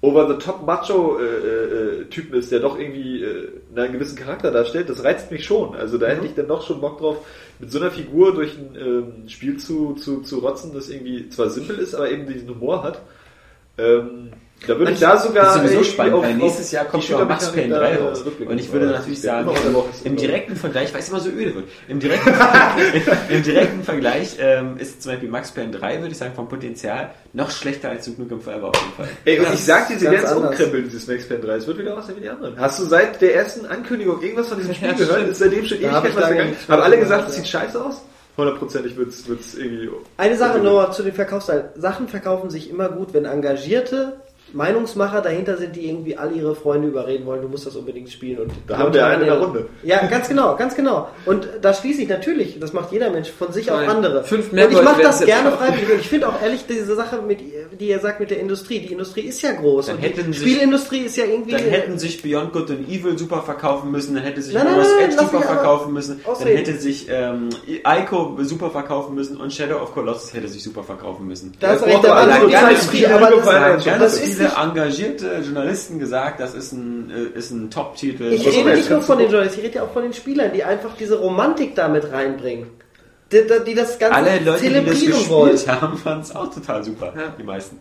Over-the-Top-Macho-Typen ist, der doch irgendwie äh, einen gewissen Charakter darstellt, das reizt mich schon. Also da Mhm. hätte ich dann doch schon Bock drauf, mit so einer Figur durch ein ähm, Spiel zu, zu, zu rotzen, das irgendwie zwar simpel ist, aber eben diesen Humor hat. Ähm, da würde ich da sogar Das ist sowieso spannend, auf- weil nächstes Jahr die kommt schon Max Payne 3 da, äh, raus. Und ich würde natürlich sagen, im direkten Vergleich, weil es immer so öde wird, im direkten, im direkten Vergleich ähm, ist zum Beispiel Max Payne 3, würde ich sagen, vom Potenzial noch schlechter als Duke Nukem Forever auf jeden Fall. Ey, und Das ich sag dir, sie werden es umkrempeln, dieses Max Payne 3. Es wird wieder aussehen wie die anderen. Hast du seit der ersten Ankündigung irgendwas von diesem Spiel Ja, gehört? Ist seitdem schon Ewigkeit ich was nichts Haben alle gesagt, es sieht scheiße aus? Hundertprozentig wird's, wird's irgendwie... Eine Sache nur zu den Verkaufszahlen. Sachen verkaufen sich immer gut, wenn engagierte Meinungsmacher dahinter sind, die irgendwie alle ihre Freunde überreden wollen, du musst das unbedingt spielen. Und Da haben wir einen in der Runde. Ja, ganz genau, ganz genau. Und da schließe ich natürlich, das macht jeder Mensch von sich auf andere. fünf mehr und ich mache das gerne freiwillig. Und ich finde auch ehrlich diese Sache, mit, die ihr sagt mit der Industrie. Die Industrie ist ja groß. Dann und hätten die sich- Spielindustrie ist ja irgendwie... Dann hätten sich Beyond Good and Evil super verkaufen müssen, dann hätte sich Nein, nein, Mirror's nein, Edge super verkaufen müssen, dann ausreden. hätte sich ähm, Ico super verkaufen müssen und Shadow of Colossus hätte sich super verkaufen müssen. Das aber das, also Ganz das ist viele engagierte Journalisten gesagt, das ist ein, äh, ist ein Top-Titel. Ich rede nicht nur von den Journalisten, ich rede ja auch von den Spielern, die einfach diese Romantik damit reinbringen. Die, die, die das Ganze Alle Leute, die das zelebrieren wollen. gespielt haben, fanden es auch total super. Ja. Die meisten.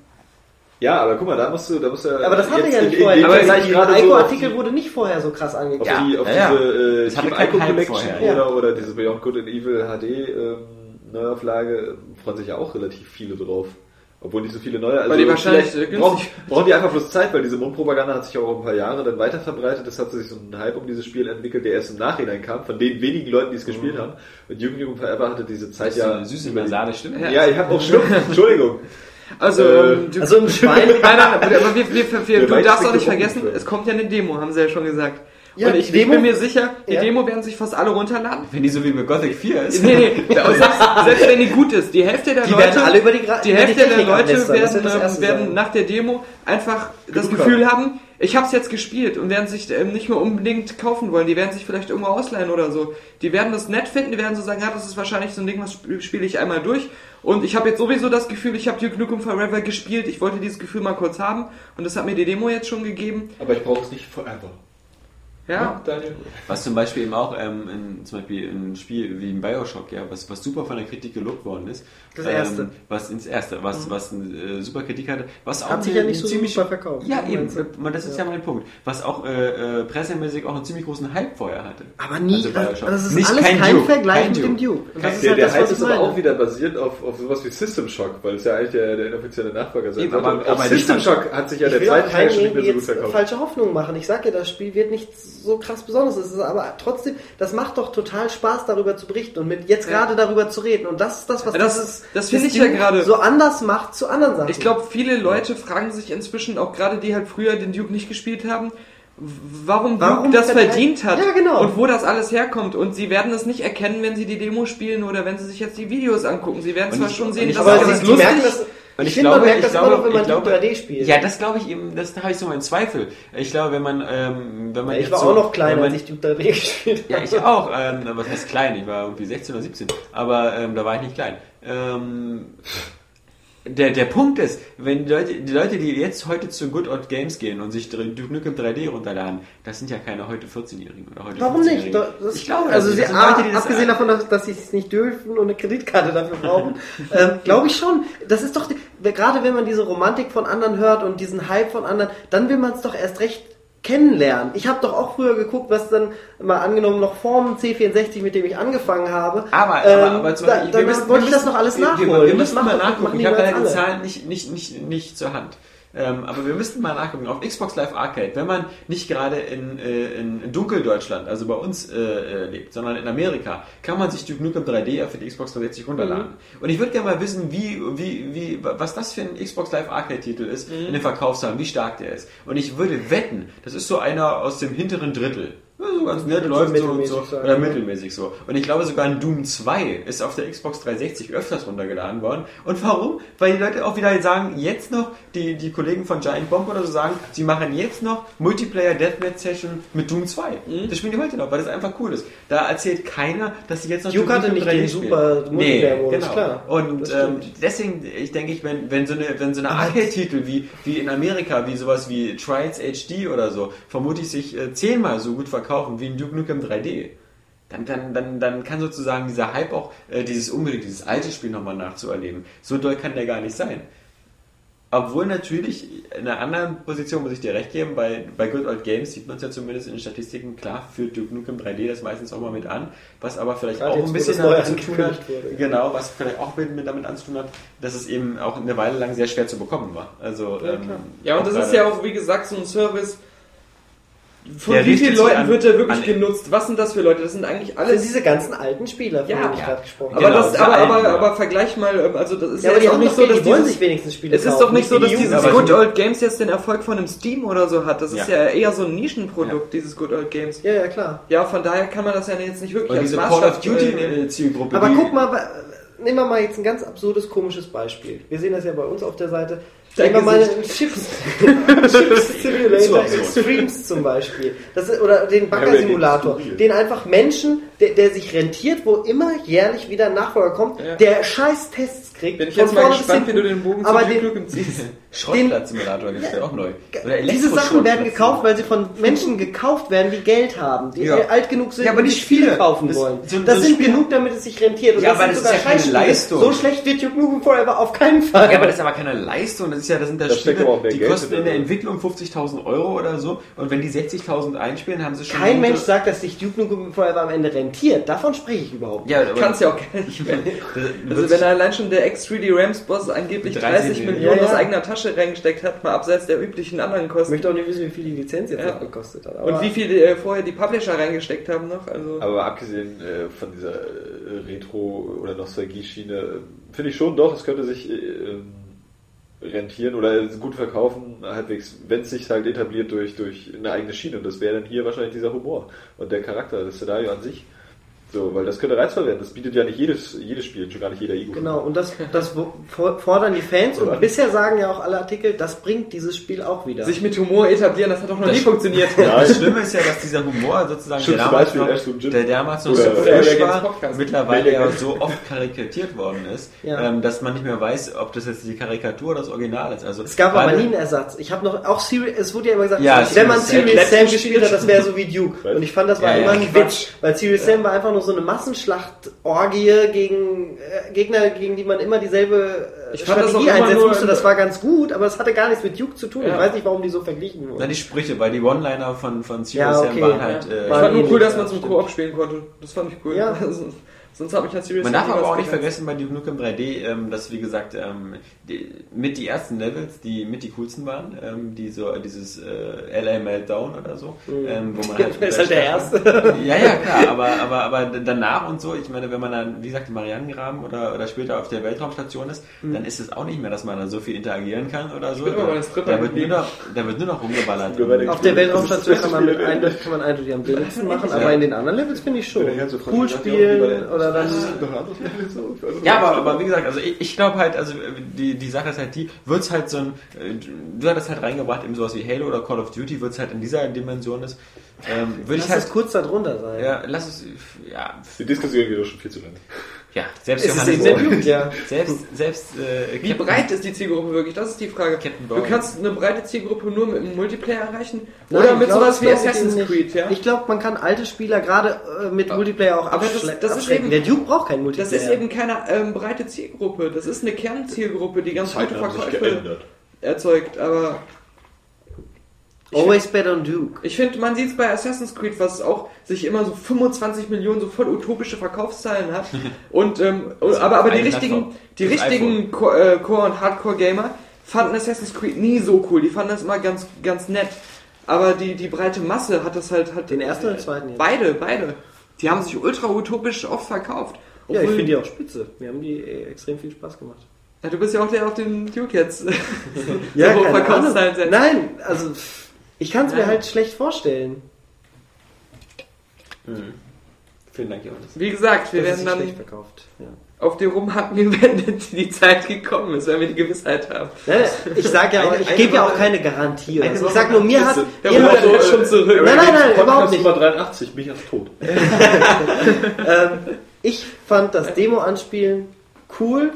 Ja, aber guck mal, da musst du... Da musst du Aber das hatte ja nicht in- vorher. in- Aber der gerade so auf wurde nicht vorher so krass auf angekündigt. Ja, die, auf ja, ja. diese äh, Das hatte Team Hype Collection vorher. oder, oder diese Beyond Good and Evil HD ähm, Neuauflage freuen sich ja auch relativ viele drauf. Obwohl nicht so viele neue. Also Weil die wahrscheinlich, brauchen, brauchen die einfach bloß Zeit, weil diese Mundpropaganda hat sich auch ein paar Jahre dann weiter verbreitet. Es hat sich so ein Hype um dieses Spiel entwickelt, der erst im Nachhinein kam, von den wenigen Leuten, die es gespielt haben. Und Duke Nukem Forever hatte diese Zeit Das ist so ja... eine süße die- nasale Stimme. Ja, ich habe auch Schnupfen, Entschuldigung. Also, Äh, ähm, du, Also ein Schwein. nein, nein, aber wir, wir, wir, wir, du darfst auch nicht vergessen, es kommt ja eine Demo, haben sie ja schon gesagt. Ja, und ich, die ich Demo- bin mir sicher, die Ja. Demo werden sich fast alle runterladen. Wenn die so wie bei Gothic 4 ist. Nee, nee, selbst, selbst wenn die gut ist, die Hälfte der Die Leute, werden alle über die Gra- die über die Hälfte der Leute werden, ähm, werden nach der Demo einfach das Gefühl haben, ich habe es jetzt gespielt und werden sich ähm, nicht mehr unbedingt kaufen wollen. Die werden sich vielleicht irgendwo ausleihen oder so. Die werden das nett finden, die werden so sagen, ja, das ist wahrscheinlich so ein Ding, was sp- spiele ich einmal durch. Und ich habe jetzt sowieso das Gefühl, ich habe Duke Nukem Forever gespielt. Ich wollte dieses Gefühl mal kurz haben und das hat mir die Demo jetzt schon gegeben. Aber ich brauche es nicht forever. Ja, Daniel? Was zum Beispiel eben auch ähm, in, zum Beispiel ein Spiel wie in Bioshock, ja, was, was super von der Kritik gelobt worden ist. Das erste. Ähm, was ins erste, was, was eine äh, super Kritik hatte. Was auch Hat sich eine- ja nicht so ziemlich, super verkauft. Ja, eben. Meinst du? Man, Das ist ja. mein Punkt. Was auch äh, äh, pressemäßig auch einen ziemlich großen Hype vorher hatte. Aber nie, Also das, Bioshock. das ist Nicht alles kein, Duke, Vergleich kein mit dem Duke. Und das ist Der, halt der das, Hype ich ist aber auch wieder basiert auf, auf sowas wie System Shock, weil es ja eigentlich der, der inoffizielle Nachfolger sein sollte. aber- aber System Shock hat sich ja Ich der zweite Teil keinen schon nicht mehr so gut verkauft. falsche Hoffnung machen. Ich sage ja, das Spiel wird nicht so krass Besonderes ist. Aber trotzdem, das macht doch total Spaß, darüber zu berichten und mit jetzt Ja. gerade darüber zu reden. Und das ist das, was das- dieses, das finde ich ja gerade- so anders macht zu anderen Sachen. Ich glaube, viele Leute fragen sich inzwischen, auch gerade die halt früher den Duke nicht gespielt haben, warum, Warum Duke das verdient hat Ja, genau. und wo das alles herkommt. Und sie werden es nicht erkennen, wenn sie die Demo spielen oder wenn sie sich jetzt die Videos angucken. Sie werden Und zwar ich- schon sehen, ich dass das das ist merken lustig. Und ich ich finde, glaube, man merkt ich das glaube, immer noch, wenn ich man glaube, Duke 3D spielt. Ja, das glaube ich eben, das da habe ich so meinen Zweifel. Ich glaube, wenn man, ähm, wenn man ich jetzt war so, auch noch klein, man, als ich Duke 3D gespielt habe. Ja, ich auch. Ähm, was heißt klein? Ich war irgendwie 16 oder 17. Aber ähm, da war ich nicht klein. Ähm, der, der Punkt ist, wenn die Leute, die Leute, die jetzt heute zu Good Old Games gehen und sich Duke Nukem 3D runterladen, das sind ja keine heute 14-Jährigen oder heute Warum nicht? 15-Jährigen. Da- Das, ich glaube, also sie, Leute, die das abgesehen davon, dass, dass sie es nicht dürfen und eine Kreditkarte dafür brauchen, ähm, glaube ich schon. Das ist doch, gerade wenn man diese Romantik von anderen hört und diesen Hype von anderen, dann will man es doch erst recht kennenlernen. Ich habe doch auch früher geguckt, was dann mal angenommen noch vorm C64, mit dem ich angefangen habe. Aber, ähm, aber, aber zum da, Beispiel, dann wir müssen, wollte wir ich das noch alles wir- nachholen. Wir, wir Das müssen mal nachgucken. Ich habe alle. Zahlen nicht, nicht, nicht, nicht zur Hand. Ähm, aber wir müssten mal nachgucken. Auf Xbox Live Arcade, wenn man nicht gerade in, äh, in Dunkeldeutschland, also bei uns äh, äh, lebt, sondern in Amerika, kann man sich Duke Nukem 3D für die Xbox 360 runterladen. Mhm. Und ich würde gerne mal wissen, wie, wie, wie, was das für ein Xbox Live Arcade Titel ist Mhm. in den Verkaufszahlen, wie stark der ist. Und ich würde wetten, das ist so einer aus dem hinteren Drittel. Ja, so ganz nett, läuft so und so. Oder mittelmäßig so. Und ich glaube sogar ein Doom 2 ist auf der Xbox 360 öfters runtergeladen worden. Und warum? Weil die Leute auch wieder sagen, jetzt noch, die, die Kollegen von Giant Bomb oder so sagen, sie machen jetzt noch Multiplayer Deathmatch Session mit Doom 2. Mhm. Das spielen die heute noch, weil das einfach cool ist. Da erzählt keiner, dass sie jetzt noch Duke hatte nicht 3D den spielen. super Nee, Multiplayer-Modus, genau. klar. Und ähm, deswegen, ich denke, ich, wenn, wenn so eine, wenn so eine Arcade-Titel wie, wie in Amerika, wie sowas wie Trials HD oder so, vermutlich sich äh, zehnmal so gut verkaufen wie ein Duke Nukem 3D. Dann, dann, dann, dann kann sozusagen dieser Hype auch, äh, dieses unbedingt, dieses alte Spiel nochmal nachzuerleben. So doll kann der gar nicht sein. Obwohl natürlich in einer anderen Position muss ich dir recht geben, bei, bei Good Old Games sieht man es ja zumindest in den Statistiken, klar führt Duke Nukem 3D das meistens auch mal mit an, was aber vielleicht Gerade auch ein bisschen damit zu tun hat, wurde. genau, was vielleicht auch mit, mit damit anzutun hat, dass es eben auch eine Weile lang sehr schwer zu bekommen war. Also, Ja, ähm. Ja, und das ist ja auch, wie gesagt, so ein Service. Von Der wie vielen Leuten an- wird der wirklich genutzt? Was sind das für Leute? Das sind eigentlich Das alles. sind diese ganzen alten Spieler, von Ja, denen ich ja. gerade gesprochen aber, habe. Genau, das, diese aber, alten, aber, ja. aber vergleich mal, ähm, also das ist Ja, ja, aber auch nicht so, dass die wollen dieses, sich wenigstens Spiele es ist doch nicht so, dass die dieses Jugend. aber Good Old Games jetzt den Erfolg von einem Steam oder so hat. Das ist Ja. ja, eher so ein Nischenprodukt, dieses Good Old Games. Ja, ja, klar. Ja, von daher kann man das ja jetzt nicht wirklich als diese Call Maßstab of Duty Zielgruppe. Aber guck mal, nehmen wir mal jetzt ein ganz absurdes, komisches Beispiel. Wir sehen das ja bei uns auf der Seite. Nehmen wir mal. Chips, Chips Simulator. Extremes zum Beispiel. Das ist, oder den Bagger-Simulator. Den einfach Menschen, der, der sich rentiert, wo immer jährlich wieder ein Nachfolger kommt, Ja. der scheiß Tests kriegt. Bin ich von jetzt mal vorne bis gespannt, wie du den Bogen Aber zu den- Nukem ziehst. Schrottplatz-Simulator gibt es ja auch neu. Oder Diese Sachen werden gekauft, weil sie von Menschen gekauft werden, die Geld haben, die Ja. alt genug sind Ja, aber und nicht viele. kaufen Das- wollen. so- das so sind Spiele- genug, damit es sich rentiert. Und Ja, das aber sind das ist sogar ja keine. Leistung. So schlecht wird Duke Nukem Forever auf keinen Fall. Ja, aber das ist aber keine Leistung. Das ist ja, das sind da Spiele, die Geld kosten in der? Entwicklung 50.000 Euro oder so. Und wenn die 60.000 einspielen, haben sie schon. Kein Mensch sagt, dass sich Duke Nukem Forever am Ende rentiert. Davon spreche ich überhaupt nicht. Ja, Kannst ja auch gar nicht mehr. das- Also wenn allein schon der X3D Rams Boss angeblich 30 30 Millionen. Millionen Ja, aus ja. eigener Tasche reingesteckt hat, mal abseits der üblichen anderen Ich Kosten. möchte auch nicht wissen, wie viel die Lizenz jetzt Ja. noch gekostet hat. Und wie viel äh, vorher die Publisher reingesteckt haben noch. Also Aber abgesehen äh, von dieser äh, Retro- oder Nostalgie-Schiene, äh, finde ich schon doch, es könnte sich äh, ähm, rentieren oder gut verkaufen, halbwegs, wenn es sich halt etabliert durch, durch eine eigene Schiene. Und das wäre dann hier wahrscheinlich dieser Humor und der Charakter, das Szenario an sich. So, weil das könnte reizvoll werden. Das bietet ja nicht jedes, jedes Spiel, schon gar nicht jeder Ego. Genau, und das, das fordern die Fans und bisher sagen ja auch alle Artikel, das bringt dieses Spiel auch wieder. sich mit Humor etablieren, das hat doch noch Das- nie funktioniert. Ja, Das Schlimme ist ja, dass dieser Humor sozusagen, der Schlimmste damals, noch, der damals noch so frisch der war, mittlerweile Der ja so oft karikatiert worden ist, Ja. ähm, dass man nicht mehr weiß, ob das jetzt die Karikatur oder das Original ist. Also es gab aber nie einen Ersatz. Ich habe noch, auch Serious, es wurde ja immer gesagt, Ja, wenn man Serious Serious Sam. Gespielt hat, das wäre so wie Duke. Und ich fand, das war Ja, ja, immer ein Quatsch. Witz, weil Serious Sam war einfach nur so eine Massenschlachtorgie gegen äh, Gegner, gegen die man immer dieselbe äh, Ich fand das Strategie auch immer einsetzen musste. Das war ganz gut, aber es hatte gar nichts mit Duke zu tun. Ja. Ich weiß nicht, warum die so verglichen Na, wurden. die Sprüche, weil die One-Liner von, von Serious Ja, okay. waren halt... Äh, Ich fand nur cool, dass man zum. Koop spielen konnte. Das fand ich cool. Ja. Sonst habe ich das Serious Man darf aber auch nicht vergessen bei Duke Nukem 3D, ähm, dass wie gesagt ähm, die, mit die ersten Levels, die mit die coolsten waren, ähm, die so dieses äh, LA Meltdown oder so, ähm, wo man halt, Das ist halt der erste. Ja, ja, klar, aber, aber, aber danach und so, ich meine, wenn man dann, wie gesagt, im Marianengraben oder, oder später auf der Weltraumstation ist, dann ist es auch nicht mehr, dass man dann so viel interagieren kann oder so. Da, da, wird nur noch, da wird nur noch rumgeballert. Auf der Weltraumstation kann man, Spiel. kann man eindeutig am wenigsten machen, Ja. aber in den anderen Levels finde ich schon. Pool ja, bei spielen der- oder dann... Das ist doch ein anderes Level so. Also, Ja, aber, aber wie gesagt, also ich, ich glaube halt, also die, die Sache ist halt die, wird's halt so ein, äh, du hattest halt reingebracht, eben sowas wie Halo oder Call of Duty, wird's halt in dieser Dimension ist, ähm, würde Lass ich halt, es kurz darunter sein. ja, lass es, ja, Die Diskussion geht doch schon viel zu lange. Ja, selbst Es ist Johannes, eben der Duke, ja. selbst, selbst, äh, Wie breit ist die Zielgruppe wirklich? Das ist die Frage. Du kannst eine breite Zielgruppe nur mit einem Multiplayer erreichen Nein, oder mit glaub, sowas wie das Assassin's. Creed, ja? Ich glaube, man kann alte Spieler gerade äh, mit Multiplayer auch Aber das- das ist abschrecken. eben- der Duke braucht keinen Das Multiplayer. ist eben keine ähm, breite Zielgruppe. Das ist eine Kernzielgruppe, die ganz gute haben sich Verkäufe erzeugt. Aber Always bet on Duke. ich finde, man sieht es bei Assassin's Creed, was auch sich immer so 25 Millionen so voll utopische Verkaufszahlen hat. Und ähm, aber aber die richtigen, Laptop. die Das richtigen Co äh, Core und Hardcore Gamer fanden Assassin's Creed nie so cool. Die fanden das immer ganz ganz nett. Aber die die breite Masse hat das halt hat Den ersten oder den zweiten jetzt? Beide, beide. Die haben sich ultra utopisch oft verkauft. Ja, ich Obwohl- finde die auch spitze. Mir haben die äh, extrem viel Spaß gemacht. Ja, du bist ja auch der auf den Duke jetzt. Ja, so keine Ahnung. Nein, also pff, ich kann es mir halt schlecht vorstellen. Vielen Dank, Johannes. Wie gesagt, wir dass es werden dann verkauft. Ja. auf die rumhacken, wenn die Zeit gekommen ist, wenn wir die Gewissheit haben. Nein, ich sag ja, auch, ich gebe ja auch keine Garantie. Oder eine so. Ich Woche sag nur, mir hat, Der mir hat ist schon zurück. Nein, nein, nein, überhaupt nicht. Nummer 83, bin ich tot. ähm, ich fand das Demo-Anspielen cool.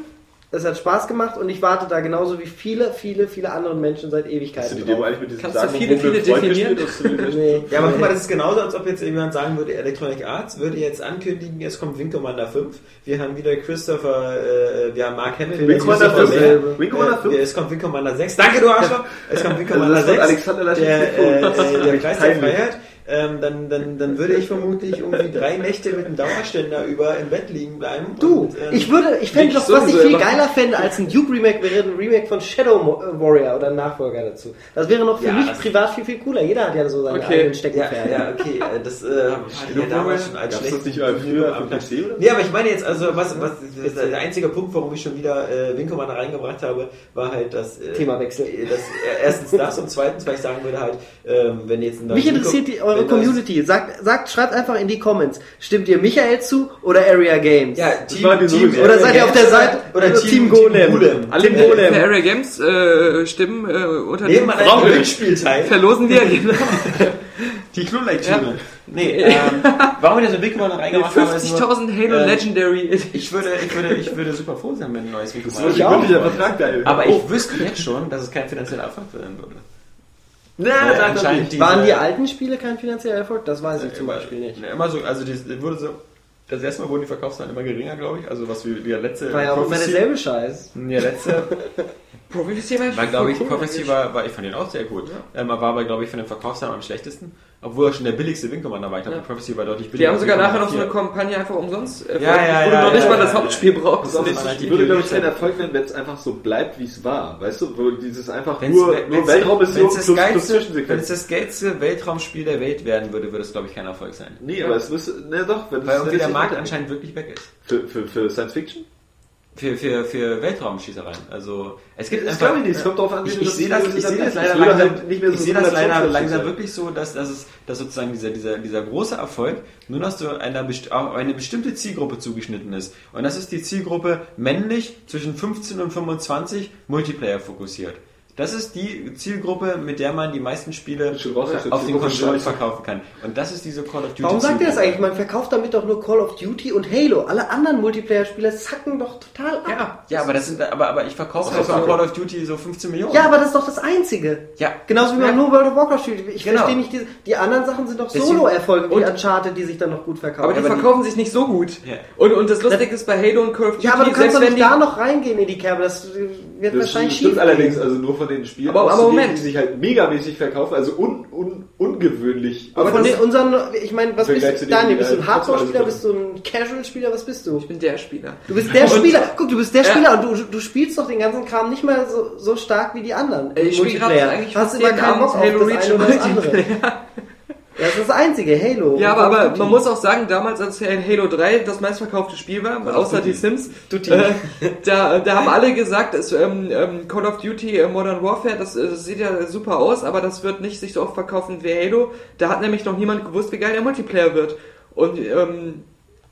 Es hat Spaß gemacht und ich warte da genauso wie viele, viele, viele andere Menschen seit Hast du Ewigkeiten die Demo eigentlich mit diesem Kannst du sagenumwobenen viele, viele definieren? du Nee. Ja, aber guck mal, das ist genauso, als ob jetzt jemand sagen würde, Electronic Arts würde jetzt ankündigen, es kommt Wing Commander 5. Wir haben wieder Christopher, äh, wir haben Mark Hamill. Wing Commander Christopher 5? selber. Wing Commander 5? Äh, es kommt Wing Commander 6. Danke, du Arschloch! Es kommt Wing Commander Das ist 6. Alexander Laschet der, äh, äh, der Preis der. Freiheit. Ähm, dann, dann, dann würde ich vermutlich irgendwie drei Nächte mit einem Dauerständer über im Bett liegen bleiben. Du, und, ähm, ich würde, ich fände doch, was ich viel geiler fände als ein Duke Remake, wäre ein Remake von Shadow äh, Warrior oder ein Nachfolger dazu. Das wäre noch für Ja, mich privat viel, viel cooler. Jeder hat ja so seine Okay. eigenen ja, Steckenpferde. ja, okay, äh, das äh, hatte ja damals schon als Gab's das schlecht. nicht früher am PC oder? Nee, aber ich meine jetzt, also was, was das, der einzige Punkt, warum ich schon wieder äh, Commander reingebracht habe, war halt das äh, Themawechsel. Das, äh, erstens das und zweitens, weil ich sagen würde halt, ähm, wenn jetzt ein Mich interessiert die, eure Community. Sagt, sagt, schreibt einfach in die Comments. Stimmt ihr Michael zu oder Area Games? Ja, Das war die sowieso. Oder seid ihr auf der Seite oder, oder Team, Team Golem? Golem. Alle, Team die Golem. Area Games äh, stimmen äh, unter Nehmen dem wir Gewinnspiel teil. verlosen wir genau. Die Klolektüre. Nee, ähm, warum ich das in Wing Commander Die reingemacht habe, ist nur, 50.000 Halo äh, Legendary. ich würde, ich würde, ich würde super froh sein, wenn ein neues Wing Das Commander ist ein Vertrag, geil. Aber Oh. ich wüsste jetzt schon, dass es kein finanzieller Erfolg werden würde. Na, Weil da, anscheinend diese- Waren die alten Spiele kein finanzieller Erfolg? Das weiß ich zum immer, Beispiel nicht. ne, Immer so, also die, die wurde so, das erste Mal wurden die Verkaufszahlen immer geringer, glaube ich. Also was wie der letzte War ja auch immer derselbe Scheiß. Der letzte Prophecy war, glaube ich, cool. Prophecy war, war, ich fand den auch sehr gut. Ähm, aber war aber, glaube ich, von den Verkaufszahlen am schlechtesten. Obwohl er schon der billigste Commander war. Ich glaube, Ja. Prophecy war deutlich Die billiger. haben als sogar nachher noch so eine Kampagne einfach umsonst äh, Ja, ja, wo du ja, noch ja, nicht ja, mal das ja. Hauptspiel brauchst. Das halt würde, glaube ich, die kein Erfolg werden, wenn es einfach so bleibt, wie es war. Weißt du, wo dieses einfach Wenn's- nur, wenn's- nur Weltraummission wenn's das plus, plus geilste- Wenn es Zwischensequenz. das geilste Weltraumspiel der Welt werden würde, würde es, glaube ich, kein Erfolg sein. Nee, aber es müsste, ne doch, wenn Weil es- irgendwie wenn der Markt anscheinend wirklich weg ist. Für, für, für Science Fiction? Für, für, für Weltraumschießereien. Also, es gibt Das einfach... glaube ich nicht, es kommt drauf an, wie Ich, ich sehe das, ich sehe das leider langsam, halt nicht mehr so ich sehe das leider langsam wirklich so, dass, dass, es, dass sozusagen dieser, dieser, dieser große Erfolg nur noch so einer auf eine bestimmte Zielgruppe zugeschnitten ist. Und das ist die Zielgruppe männlich zwischen 15 und 25 Multiplayer fokussiert. Das ist die Zielgruppe, mit der man die meisten Spiele raus auf den Konsolen verkaufen kann. Und das ist diese Call of Duty Warum sagt ihr das eigentlich? Man verkauft damit doch nur Call of Duty und Halo. Alle anderen Multiplayer-Spieler sacken doch total ab. Ja, ja, aber das sind, aber, aber ich verkaufe halt. Call of Duty so 15 Millionen. Ja, aber das ist doch das Einzige. Ja. Genauso wie man Ja. nur World of Warcraft spielt. Ich Genau. verstehe nicht, diese, die anderen Sachen sind doch Solo-Erfolge wie Und- Uncharted, die sich dann noch gut verkaufen. Aber die aber die- verkaufen sich nicht so gut. Ja. Und, und das Lustige ist bei Halo und Call of Duty, ja, aber du kannst doch wenn nicht die, da noch reingehen in die Kerbe. Das wird Das wahrscheinlich stimmt schief allerdings, gehen. also nur von den Spielen Aber- aber Moment. die sich halt megamäßig verkaufen, also un, un, ungewöhnlich. Aber von den, unseren, ich meine, was bist du, Daniel, bist du ein Hardcore-Spieler, bist du ein Casual-Spieler, was bist du? Ich bin der Spieler. Du bist der Und- Spieler, guck, du bist der Ja. Spieler und du, du spielst doch den ganzen Kram nicht mal so, so stark wie die anderen. Ich spiele gerade eigentlich Hast fast immer keinen Bock auf Halo das Reach eine oder das andere. Das ist das einzige, Halo. Ja, aber, Call aber man muss auch sagen, damals, als Halo 3 das meistverkaufte Spiel war, außer die Sims, äh, da, da haben alle gesagt, es, ähm, ähm, Call of Duty äh, Modern Warfare, das, äh, das sieht ja super aus, aber das wird nicht sich so oft verkaufen wie Halo. Da hat nämlich noch niemand gewusst, wie geil der Multiplayer wird. Und ähm,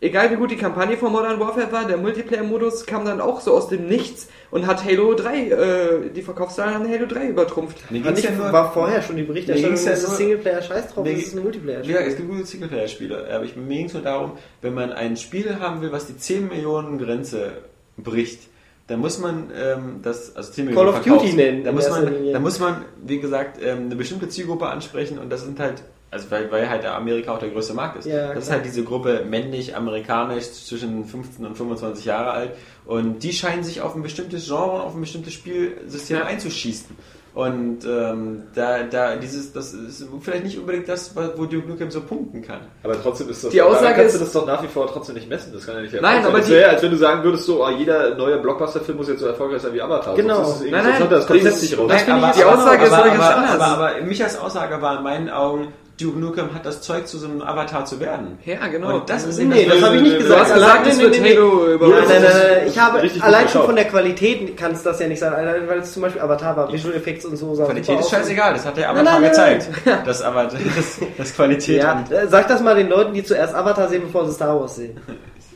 egal wie gut die Kampagne von Modern Warfare war, der Multiplayer-Modus kam dann auch so aus dem Nichts und hat Halo 3, äh, die Verkaufszahlen haben Halo 3 übertrumpft. Mir ging's ich, ja nur, war vorher schon die Berichterstattung, ging's ja ist Singleplayer, scheiß drauf, ging- ist ein Multiplayer-Spiel. Ja, es gibt gute Singleplayer-Spiele, aber ich, mir ging es nur darum, wenn man ein Spiel haben will, was die 10 Millionen Grenze bricht, dann muss man ähm, das, also 10 Call Millionen of Duty nennen, Da muss, man, da muss man, wie gesagt, ähm, eine bestimmte Zielgruppe ansprechen und das sind halt, also weil, weil halt Amerika auch der größte Markt ist. Ja, das ist halt diese Gruppe männlich, amerikanisch, zwischen 15 und 25 Jahre alt und die scheinen sich auf ein bestimmtes Genre und auf ein bestimmtes Spielsystem Ja. einzuschießen. Und ähm, da, da dieses, das ist vielleicht nicht unbedingt das, wo Duke Nukem so punkten kann. Aber trotzdem ist das. Die Aussage kannst ist- du das doch nach wie vor trotzdem nicht messen. Das kann ja nicht Nein, erfolgreich aber sein. Das die- wäre, als wenn du sagen würdest, so, oh, jeder neue Blockbuster-Film muss jetzt so erfolgreich sein wie Avatar. Genau. Sonst ist Nein, nein, das Konzept nicht raus. Nein, aber, die Aussage ist aber, ganz aber, anders. aber, aber Michas Aussage war in meinen Augen, Duke Nukem hat das Zeug zu so einem Avatar zu werden. Ja, genau. Und das ist Nee, nee, das habe ich nicht Du Du gesagt. hast gesagt, es wird. Halo Nein, überholt. nein, nein, nein, ich habe allein schon von der Qualität kann es das ja nicht sein, allein weil es zum Beispiel Avatar war, Visual Effects und so. Qualität ist scheißegal, das hat der Avatar nein, nein, gezeigt. Das, aber, das, das Qualität Ja, äh, sag das mal den Leuten, die zuerst Avatar sehen, bevor sie Star Wars sehen.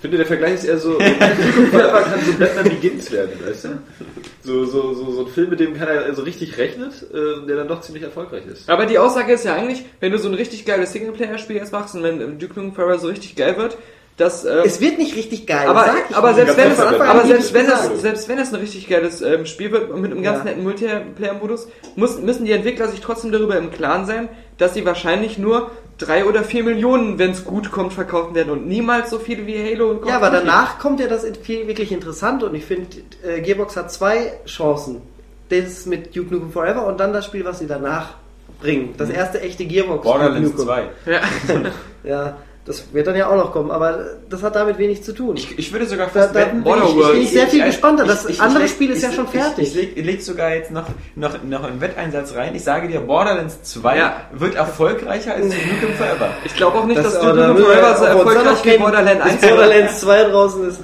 Ich finde, der Vergleich ist eher so, Forever kann so Batman Begins werden, weißt du? So, so, so, so ein Film, mit dem keiner so richtig rechnet, äh, der dann doch ziemlich erfolgreich ist. Aber die Aussage ist ja eigentlich, wenn du so ein richtig geiles Singleplayer-Spiel jetzt machst und wenn ähm, Duke Nukem Forever so richtig geil wird, dass... Ähm, Es wird nicht richtig geil. aber, sag ich aber selbst wenn es, aber selbst wenn es, selbst wenn es ein richtig geiles ähm, Spiel wird mit einem ganz Ja. netten Multiplayer-Modus, müssen die Entwickler sich trotzdem darüber im Klaren sein, dass sie wahrscheinlich nur drei oder vier Millionen, wenn es gut kommt, verkaufen werden und niemals so viele wie Halo und Call Ja, aber danach kommt ja das viel wirklich interessant und ich finde, äh, Gearbox hat zwei Chancen. Das mit Duke Nukem Forever und dann das Spiel, was sie danach bringen. Das erste echte Gearbox. Borderlands Duke Nukem. 2. Ja. Ja, das wird dann ja auch noch kommen, aber das hat damit wenig zu tun. Ich, ich würde sogar Da, fast da wetten, bin ich, ich, bin ich sehr viel gespannter. Das andere leg- Spiel ist ich ja schon fertig. Ich, ich, leg, ich leg sogar jetzt noch, noch, noch einen Wetteinsatz rein. Ich sage dir, Borderlands 2 Ja. wird erfolgreicher als Duke Nukem Forever. Ich glaube auch nicht, dass aber Duke da Nukem Forever so erfolgreich wie Borderlands bis 1 war. Borderlands 2 draußen ist.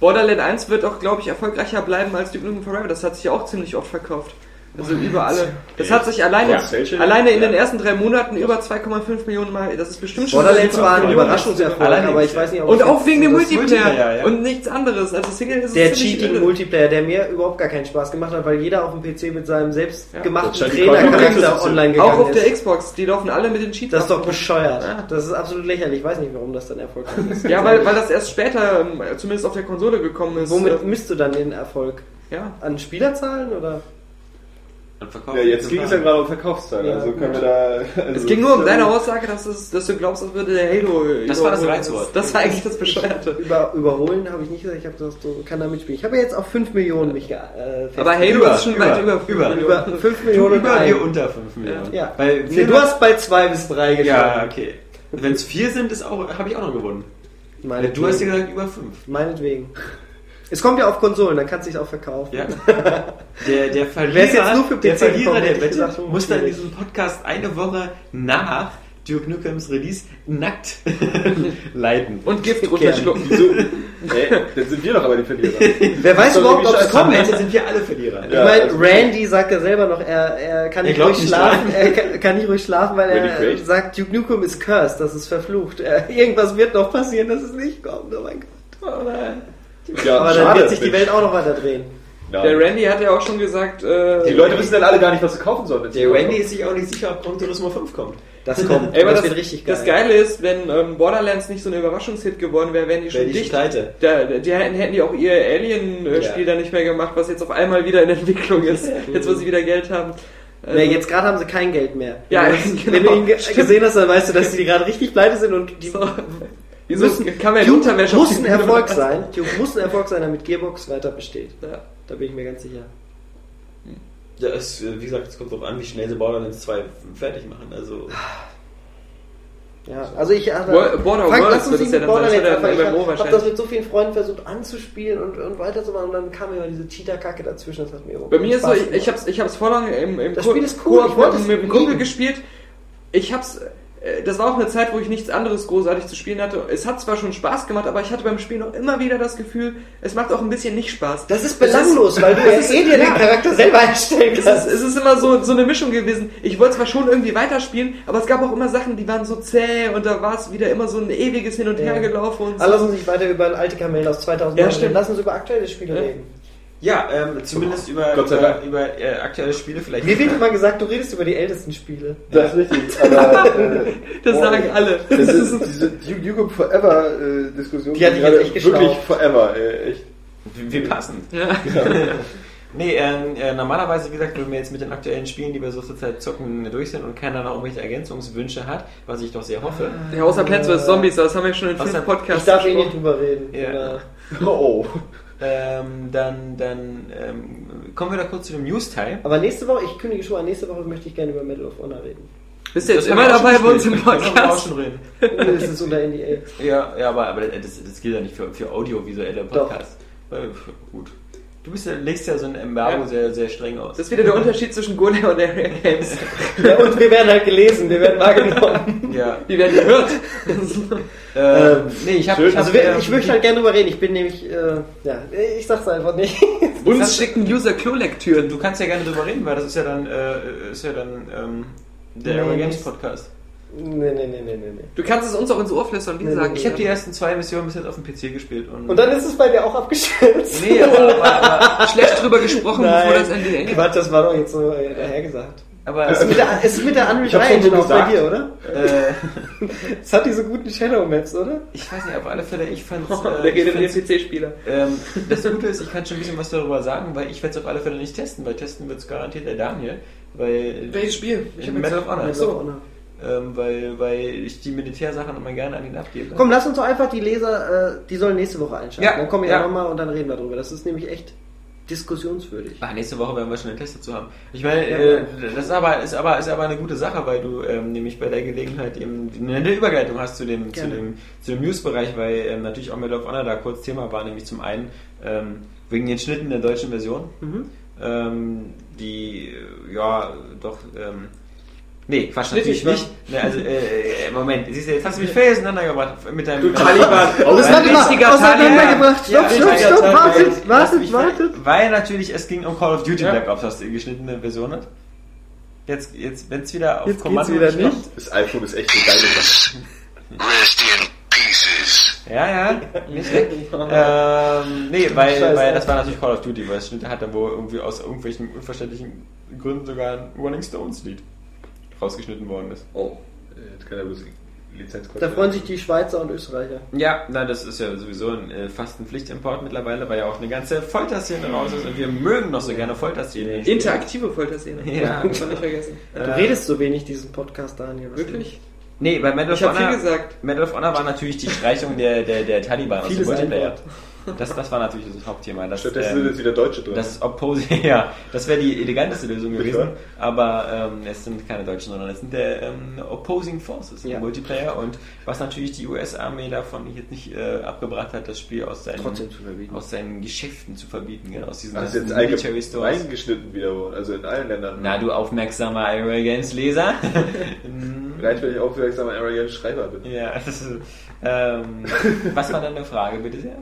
Borderlands 1 wird auch, glaube ich, erfolgreicher bleiben als Duke Nukem Forever. Das hat sich ja auch ziemlich oft verkauft. Also über alle. Das hat sich alleine, Ja, alleine in den ersten drei Monaten über 2,5 Millionen Mal. Das ist bestimmt schon. Borderlands war ein. Überraschungserfolg, Alleine- aber ich weiß nicht, ob Und auch wegen dem Multiplayer, Multiplayer, ja. und nichts anderes. Also Single ist es Der ziemlich cheating irre. Multiplayer, der mir überhaupt gar keinen Spaß gemacht hat, weil jeder auf dem PC mit seinem selbstgemachten Trainercharakter online gegangen Auch auf der ist. Xbox, die laufen alle mit den Cheats. Das ist doch bescheuert. Ja. Das ist absolut lächerlich. Ich weiß nicht, warum das dann erfolgreich ist. Ja, weil, weil das erst später, ähm, zumindest auf der Konsole gekommen ist. Womit misst du dann den Erfolg? ja. An Spielerzahlen oder? Und verkauft Ja, jetzt ging es ja gerade um Verkaufszahlen, Ja, also können wir da... Also Es ging nur um deine äh, Aussage, dass, es, dass du glaubst, das würde der Halo. Das war das überholen. Reizwort. Das war eigentlich das Bescheuerte. Über, überholen habe ich nicht gesagt. Ich habe das so, kann da mitspielen. Ich habe ja jetzt auf 5 Millionen mich äh, Aber Halo Über, ist schon über, weit über. über. über 5 Du Millionen über, wir unter 5 Millionen. Ja. Weil Nee, du hast bei 2 bis 3 geschlagen. Ja, okay. Wenn es 4 sind, habe ich auch noch gewonnen. Weil du hast ja gesagt über 5. Meinetwegen. Es kommt ja auf Konsolen, dann kannst du es auch verkaufen. Ja. Der, der Verlierer, Wär's jetzt nur für der, PC Verlierer der ich Wette gesagt, schon muss dann schwierig. diesen Podcast eine Woche nach Duke Nukems Release nackt leiten. Und Gift runterschlucken. Hä? Dann sind wir doch aber die Verlierer. Wer weiß überhaupt, ob es. Am kommt. Ende sind wir alle Verlierer. Ich Ja, meine, also- Randy sagt ja selber noch, er, er kann nicht ruhig nicht schlafen, er kann, kann nicht ruhig schlafen, weil er sagt, Duke Nukem ist cursed, das ist verflucht. Äh, irgendwas wird noch passieren, dass es nicht kommt. Oh mein Gott. Oh nein. Ja, Aber dann schade, wird sich die. Welt auch noch weiter drehen. Ja. Der Randy hat ja auch schon gesagt, äh, Die Leute wissen dann alle gar nicht, was sie kaufen sollen. Der. Randy ist sich auch nicht sicher, ob Gran Turismo 5 kommt. Das kommt. Ey, das, das, wird richtig geil. das Geile ist, wenn ähm, Borderlands nicht so ein Überraschungshit geworden wäre, wären die schon Wäre die dicht. pleite. Da, die hätten, hätten die auch ihr Alien-Spiel Ja. da nicht mehr gemacht, was jetzt auf einmal wieder in Entwicklung ist. Jetzt, wo sie wieder Geld haben. Also, Ja, jetzt gerade haben sie kein Geld mehr. Ja, wenn, du, genau. wenn du ihn ge Stimmt. gesehen hast, dann weißt du, dass die gerade richtig pleite sind und die So. Wieso müssen, kann man ja Duke Unterwäsche muss ein Erfolg sein. Duke muss ein Erfolg sein, damit Gearbox weiter besteht. Ja. Da bin ich mir ganz sicher. Ja, es, äh, wie gesagt, es kommt darauf an, wie schnell sie Borderlands 2 fertig machen. Also, Ja, also ich also, Wo- Border Frank, Worlds lass uns wird es nicht ja dann. Borderlands Ich habe hab das mit so vielen Freunden versucht anzuspielen und, und weiterzumachen und dann kam immer diese Cheater-Kacke dazwischen. Das hat mir Bei mir ist so, ich, ich hab's, ich hab's vor lange im, im Das Spiel ist cool, ich wollte es mit dem Kumpel gespielt. Ich hab's, äh, das war auch eine Zeit, wo ich nichts anderes großartig zu spielen hatte. Es hat zwar schon Spaß gemacht, aber ich hatte beim Spielen auch immer wieder das Gefühl, es macht auch ein bisschen nicht Spaß. Das ist belanglos, weil du ja ist- eh dir den. Charakter selber einstellen Es ist, kannst. es ist immer so, so eine Mischung gewesen. Ich wollte zwar schon irgendwie weiterspielen, aber es gab auch immer Sachen, die waren so zäh und da war es wieder immer so ein ewiges Hin und Her gelaufen und so. Aber lass uns nicht weiter über alte Kamellen aus 2009 Ja, reden. stimmt. Lass uns über aktuelle Spiele Ja. reden. Ja, ähm, zumindest über, Gott sei über, Dank. über äh, aktuelle Spiele vielleicht. Mir wird immer gesagt, du redest über die ältesten Spiele. Das ist richtig. Aber, äh, Das boah, sagen alle. Das ist diese You- YouGov Forever äh, Diskussion. Die hat gerade jetzt echt Wirklich geschnaubt. Forever, ey, echt. Wir wir passen. Ja. Nee, ähm, äh, normalerweise, wie gesagt, wenn wir jetzt mit den aktuellen Spielen, die wir so zur Zeit zocken, durch sind und keiner noch irgendwelche Ergänzungswünsche hat, was ich doch sehr hoffe. Ja, außer Plants vs. Zombies, das haben wir schon in vielen Podcasts Ich darf eh nicht drüber reden. Ja. Oh. Ähm, dann dann ähm, kommen wir da kurz zu dem News-Teil. Aber nächste Woche, ich kündige schon an, nächste Woche möchte ich gerne über Medal of Honor reden. Bist du jetzt Das immer dabei bei uns im. Das auch Podcast? schon reden. Das ist unter NDA. Ja, ja aber, aber das, das gilt ja nicht für, für audiovisuelle Doch. Podcasts. Weil, gut. Du bist ja, legst ja so ein Embargo Ja. sehr, sehr streng aus. Das ist wieder der Unterschied zwischen Golem und Area Games. Ja, und wir werden halt gelesen, wir werden wahrgenommen. ja. Die werden gehört. Ähm, nee, ich habe schön. Also wir, ich möchte halt gerne drüber reden. Ich bin nämlich, äh, ja, ich sag's einfach nicht. Uns schicken User Klolektüren. Du kannst ja gerne drüber reden, weil das ist ja dann, äh, ist ja dann ähm, der Nee, Area Games. Podcast. Nee, nee, nee, nee, nee, nee. Du kannst es uns auch ins Ohr flüstern, wie Nee, sagen. Ich habe die ersten zwei Missionen bis jetzt auf dem PC gespielt. Und, Und dann ist es bei dir auch abgestürzt. Nee, aber, aber, schlecht drüber gesprochen, bevor das NDA. Quatsch, das war doch jetzt so äh, dahergesagt. aber, Es ist mit der, es ist mit der Unreal Ich hab's 3 doch nur Engine auch bei dir, oder? äh, Es hat diese guten Shadow Maps, oder? ich weiß nicht, auf alle Fälle, ich fand's. Der Äh, den fand's PC-Spieler. ähm, das Gute ist, ich kann schon ein bisschen was darüber sagen, weil ich werde es auf alle Fälle nicht testen, weil testen wird es garantiert der Daniel. Weil Welches Spiel? Ich hab Medal jetzt- of Honor. Medal of Honor. Ähm, weil, weil ich die Militärsachen immer gerne an ihn abgebe. Komm, lass uns doch einfach die Leser, äh, die sollen nächste Woche einschalten. Ja, dann kommen wir ja. ja nochmal und dann reden wir drüber. Das ist nämlich echt diskussionswürdig. Ach, nächste Woche werden wir schon einen Test dazu haben. Ich meine, Ja, äh, das ist aber, ist, aber, ist aber eine gute Sache, weil du ähm, nämlich bei der Gelegenheit eben eine Überleitung hast zu dem, zu dem, zu dem News-Bereich, weil ähm, natürlich auch Medal of Honor da kurz Thema war, nämlich zum einen ähm, wegen den Schnitten der deutschen Version, Mhm. ähm, die äh, ja doch ähm, Nee, Quatsch, Schnittig natürlich nicht. Nee, also, äh, äh, Moment, siehst du, jetzt hast du mich völlig auseinandergebracht mit deinem... deinem- Taliban. Das hat immer richtiger auseinandergebracht. Ja, Stopp, stopp, stopp, wartet, wartet, wartet. Weil natürlich es ging um Call of Duty Ja. Black Ops, was die geschnittene Version hat. Jetzt, jetzt wenn es wieder auf Jetzt Kommando wieder nicht. Das iPhone ist echt eine geile Sache. Rest in pieces. Ja, ja, nicht ähm, nee, weil, Scheiße. weil das war natürlich Call of Duty, weil es Schnitte hat, wo irgendwie aus irgendwelchen unverständlichen Gründen sogar ein Rolling Stones Lied rausgeschnitten worden ist. Oh. Jetzt kann er bloß Da freuen sich die Schweizer und Österreicher. Ja, na, das ist ja sowieso ein, äh, fast ein Pflichtimport mittlerweile, weil ja auch eine ganze Folterszene raus ist und wir mögen noch so gerne Folterszene. Interaktive Folterszene. Ja. Das nicht vergessen. Du Äh, redest so wenig diesen Podcast, Daniel. Wirklich? Nee, bei Medal of Ich hab Honor. viel gesagt. Medal of Honor war natürlich die Streichung der, der, der Taliban aus dem Multiplayer. Das, das war natürlich das Hauptthema. Das, Stattdessen sind ähm, jetzt wieder Deutsche drin. das ist Opposing, ja, das wäre die eleganteste Lösung gewesen. Aber ähm, es sind keine Deutschen, sondern es sind der ähm, Opposing Forces Ja. im Multiplayer. Und was natürlich die US-Armee davon jetzt nicht äh, abgebracht hat, das Spiel aus seinen, Trotzdem zu verbieten. aus seinen Geschäften zu verbieten, genau, aus diesen Das ist ganzen jetzt Military Stores. allgemein geschnitten wieder, also in allen Ländern. Na, du aufmerksamer Aerial Games Leser. Rein, wenn ich aufmerksamer Area Schreiber bin. ja, das ist, ähm, was war deine Frage, bitte sehr?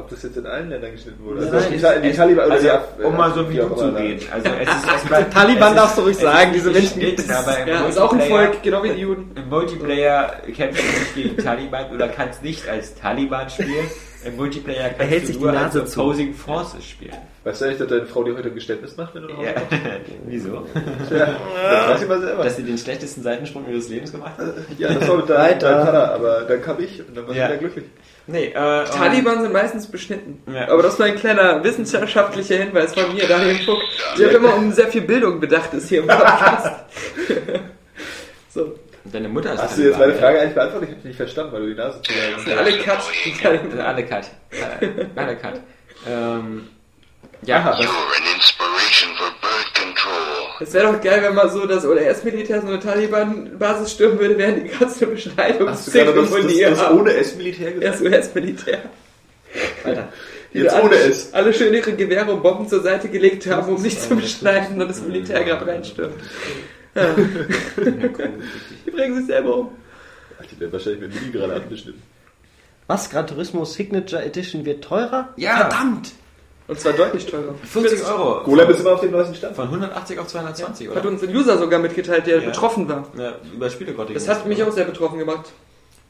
Ob das jetzt in allen Ländern geschnitten wurde. Nein, Also es- Ta- die es- Taliban oder also, die um mal so wie du zu reden. Also es ist erstmal. Taliban es darfst du ruhig es sagen, diese Menschen gibt es. aber im Ja, ist auch ein Multiplayer- Volk, genau wie die Juden. Im Multiplayer kämpfst du nicht gegen Taliban oder kannst nicht als Taliban spielen. Im Multiplayer kannst hält du sich nur als zu. Opposing Forces spielen. Weißt du eigentlich, dass deine Frau dir heute ein Geständnis macht, wenn du Ja. Wieso? Ja, das weiß ich mal selber. Dass sie den schlechtesten Seitensprung ihres Lebens gemacht hat? ja, das war mit deinem deinem Vater, aber dann kam ich und dann war ich Ja. wieder glücklich. Nee, äh, und- Taliban sind meistens beschnitten. Ja. Aber das war ein kleiner wissenschaftlicher Hinweis von mir, Daniel Fuck, der immer um sehr viel Bildung bedacht ist hier im Podcast. so, Deine Mutter ist Hast du jetzt meine Frage eigentlich beantwortet? Ich habe nicht verstanden, weil du die Nase zu sind alle Cut. Ja? Alle cut. Alle- Alle cut. Ähm, Ja, Aha. You're an inspiration for birth control. es wäre doch geil, wenn mal so das OLS-Militär so eine Taliban-Basis stürmen würde, während die ganze Hast du gerade das, das, Beschneidungszeremonie das haben. ohne S-Militär gesagt? Das US-Militär. Alter. Die Jetzt ohne alle, S. alle schön ihre Gewehre und Bomben zur Seite gelegt haben, um nicht zu beschneiden und das Militär gerade reinstürmt. Ja. Die bringen sich selber um. Ach, die werden wahrscheinlich mit Mini gerade abgeschnitten. Was? Gran Turismo Signature Edition wird teurer? Ja. Verdammt! Und zwar deutlich teurer. 50 Euro. Golem ist immer auf dem neuesten Stand. Von 180 auf 220, Hat oder? uns ein User sogar mitgeteilt, der Ja. betroffen war. Ja, über Spielegrottig. Das hat mich auch sehr betroffen gemacht.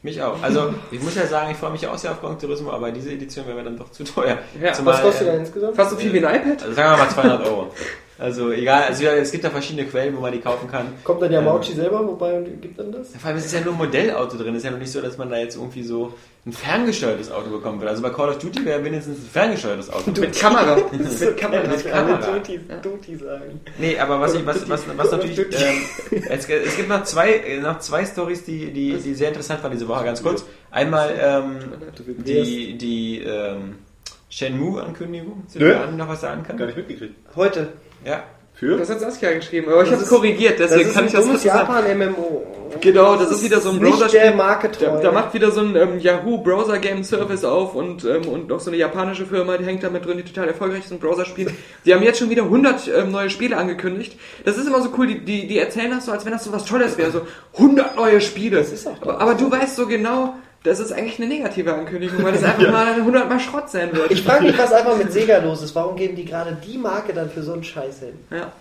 Mich auch. Also, ich muss ja sagen, ich freue mich auch sehr auf Gran Turismo, aber diese Edition wäre mir dann doch zu teuer. Ja, Zumal, Was kostet äh, der insgesamt? Fast so viel wie ein iPad? Also sagen wir mal 200 Euro. Also egal, also ja, es gibt da verschiedene Quellen, wo man die kaufen kann. Kommt dann Ähm, Yamauchi selber vorbei und gibt dann das? Vor allem es ist ja nur ein Modellauto drin. Es ist ja noch nicht so, dass man da jetzt irgendwie so ein ferngesteuertes Auto bekommen will. Also bei Call of Duty wäre wenigstens ein ferngesteuertes Auto. Mit Kamera. Mit Kamera. Mit Kamera. Duty, Duty sagen. Nee, aber was, ich, was, was, was natürlich, ähm, es, es gibt noch zwei, noch zwei Stories, die, die, die sehr interessant waren diese Woche, ganz kurz. Einmal ähm, die, die ähm, Shenmue-Ankündigung, Nö. der Anne noch was sagen kann. Gar nicht mitgekriegt. Heute. Ja. Für? Das hat Saskia geschrieben, aber ich Das habe es ist- korrigiert, Das deswegen ist kann ein ich das nicht sagen. Japan-MMO. Genau, das ist wieder so ein Browser-Spiel. der Marke treu. Da, da macht wieder so ein ähm, Yahoo Browser Game Service auf und, ähm, und noch so eine japanische Firma, die hängt da mit drin, die total erfolgreich ist in Browserspielen. Die haben jetzt schon wieder 100 ähm, neue Spiele angekündigt. Das ist immer so cool, die, die, die erzählen das so, als wenn das so was Tolles wäre, so 100 neue Spiele. Das ist auch aber, aber du weißt so genau, das ist eigentlich eine negative Ankündigung, weil das einfach mal 100 mal Schrott sein wird. Ich frage mich, was einfach mit Sega los ist. Warum geben die gerade die Marke dann für so einen Scheiß hin? ja.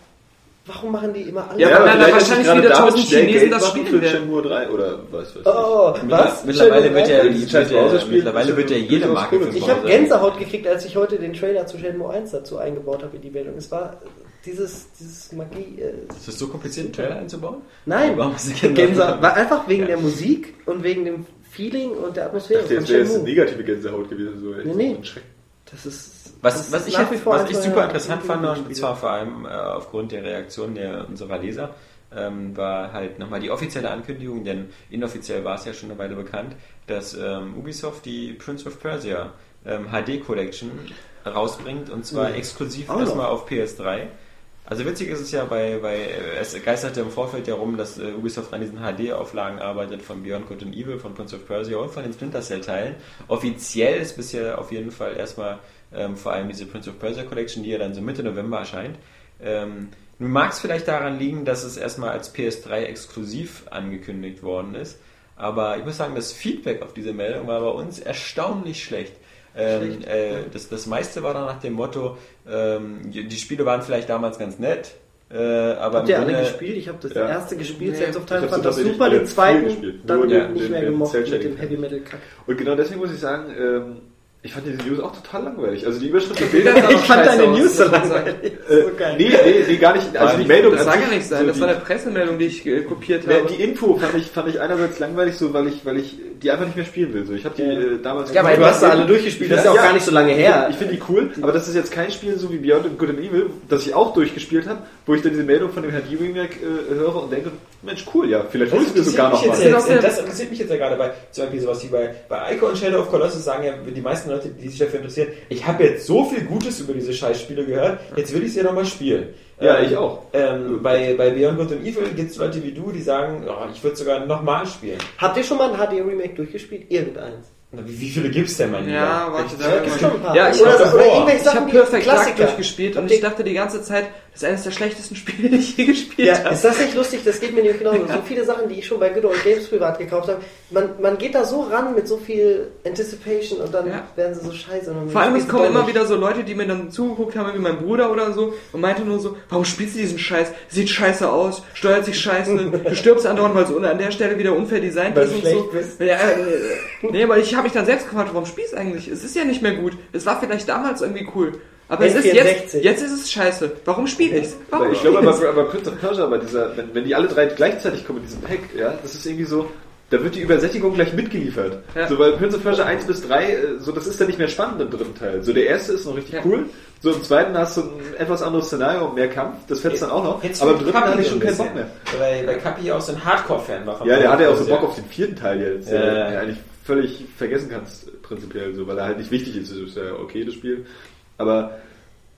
Warum machen die immer alle? Ja, aber aber dann wahrscheinlich wieder tausend Chinesen das spielen für werden. Shenmue 3 oder was weiß ich. Oh, was? Mittlerweile wird ja, ja, mittlerweile wird ja jede Marke für Ich habe. Gänsehaut gekriegt, als ich heute den Trailer zu Shenmue 1 dazu eingebaut habe in die Meldung. Es war dieses, dieses Magie. Äh, Ist es so kompliziert, einen Trailer einzubauen? nein, Warum Gänsehaut? Gänsehaut. War einfach wegen der Musik und wegen dem Feeling und der Atmosphäre dachte, von jetzt wäre jetzt eine negative Gänsehaut gewesen. So, Nee, nee. So. Das ist Was, das was, ist ich, nach jetzt, wie vor was ich super interessant fand, und zwar vor allem äh, aufgrund der Reaktion der, unserer Leser, ähm, war halt nochmal die offizielle Ankündigung, denn inoffiziell war es ja schon eine Weile bekannt, dass ähm, Ubisoft die Prince of Persia ähm, HD Collection rausbringt und zwar exklusiv Auch noch. erstmal auf PS3. Also witzig ist es ja bei, bei es geisterte im Vorfeld ja rum, dass äh, Ubisoft an diesen HD-Auflagen arbeitet von Beyond Good and Evil, von Prince of Persia und von den Splinter Cell-Teilen. Offiziell ist bisher auf jeden Fall erstmal ähm, vor allem diese Prince of Persia Collection, die ja dann so Mitte November erscheint. Ähm, nun mag es vielleicht daran liegen, dass es erstmal als PS3 exklusiv angekündigt worden ist, aber ich muss sagen, das Feedback auf diese Meldung war bei uns erstaunlich schlecht. Ähm, äh, das, das meiste war dann nach dem Motto, ähm, die Spiele waren vielleicht damals ganz nett, äh, aber Habt ihr alle gespielt? Ich habe das Ja. erste gespielt, Nee. Sense of Time, fand das super, den zweiten dann den- nicht den- mehr gemocht mit dem Heavy Metal Kack. Und genau deswegen muss ich sagen, ähm, ich fand diese News auch total langweilig. Also die Überschrift Die Bilder sahen Ich fand deine News so langweilig. Äh, So geil. nee, nee, nee, gar nicht. Also die Meldung Das an sah sich, gar nicht sein, so das war eine Pressemeldung, die ich äh, kopiert Ja, habe. die Info fand ich, fand ich einerseits langweilig, so weil ich, weil ich die einfach nicht mehr spielen will. So, ich habe die Ja. äh, damals. Ja, aber du hast da alle durchgespielt, das ist ja auch gar nicht so lange her. Ich finde die cool, aber das ist jetzt kein Spiel so wie Beyond Good and Evil, das ich auch durchgespielt habe, wo ich dann diese Meldung von dem HD Remake äh, höre und denke, Mensch, cool, ja, vielleicht hol ich mir sogar noch mal. jetzt, Das interessiert mich jetzt ja gerade bei zum Beispiel sowas wie bei, bei Ico und Shadow of Colossus sagen ja die meisten Leute, die sich dafür interessieren, ich habe jetzt so viel Gutes über diese Scheißspiele gehört, jetzt will ich sie ja nochmal spielen. Ja, Ähm, ich auch. Ähm, bei, bei Beyond Good and Evil gibt es Leute wie du, die sagen, oh, ich würde sogar nochmal spielen. Habt ihr schon mal ein HD-Remake durchgespielt? Irgendeins. Na, Wie, wie viele gibt's denn, mein Lieber? Ja, warte, da gibt's schon ein paar. Ja, ich habe Perfect Dark durchgespielt und ich dachte die ganze Zeit, das ist eines der schlechtesten Spiele, die ich je gespielt Ja, habe. ist das nicht lustig? Das geht mir nicht genauso. So viele Sachen, die ich schon bei Good Old Games privat gekauft habe. Man, man geht da so ran mit so viel Anticipation und dann Ja. werden sie so scheiße. Vor allem, es kommen immer nicht. wieder so Leute, die mir dann zugeguckt haben, wie mein Bruder oder so, und meinte nur so, warum spielst du diesen Scheiß? Sieht scheiße aus, steuert sich scheiße, du stirbst andauernd, weil es an der Stelle wieder unfair designt ist und so. bist. Ja, äh, nee, aber ich habe mich dann selbst gefragt, warum spielst du eigentlich? Es ist ja nicht mehr gut. Es war vielleicht damals irgendwie cool. Aber es ist jetzt, N64. jetzt ist es scheiße. Warum spiele ich's? Warum ich glaube, aber, aber Prince of Persia, bei dieser, wenn, wenn die alle drei gleichzeitig kommen mit diesem Pack, ja, das ist irgendwie so, da wird die Übersättigung gleich mitgeliefert. Ja. So, weil Prince of Persia 1 bis 3, äh, so, das ist dann nicht mehr spannend im dritten Teil. So, der erste ist noch richtig Ja. cool. So, im zweiten hast du ein etwas anderes Szenario, mehr Kampf, das fetzt dann auch noch. Jetzt aber im dritten Kapi hatte ich so schon ein keinen Bock mehr. Weil, weil Kapi auch so ein Hardcore-Fan war. Ja, der hatte ja auch so. Bock auf den vierten Teil jetzt, Ja. der ja eigentlich völlig vergessen kannst, prinzipiell so, weil er halt nicht wichtig ist. Das ist ja okay, das Spiel. Aber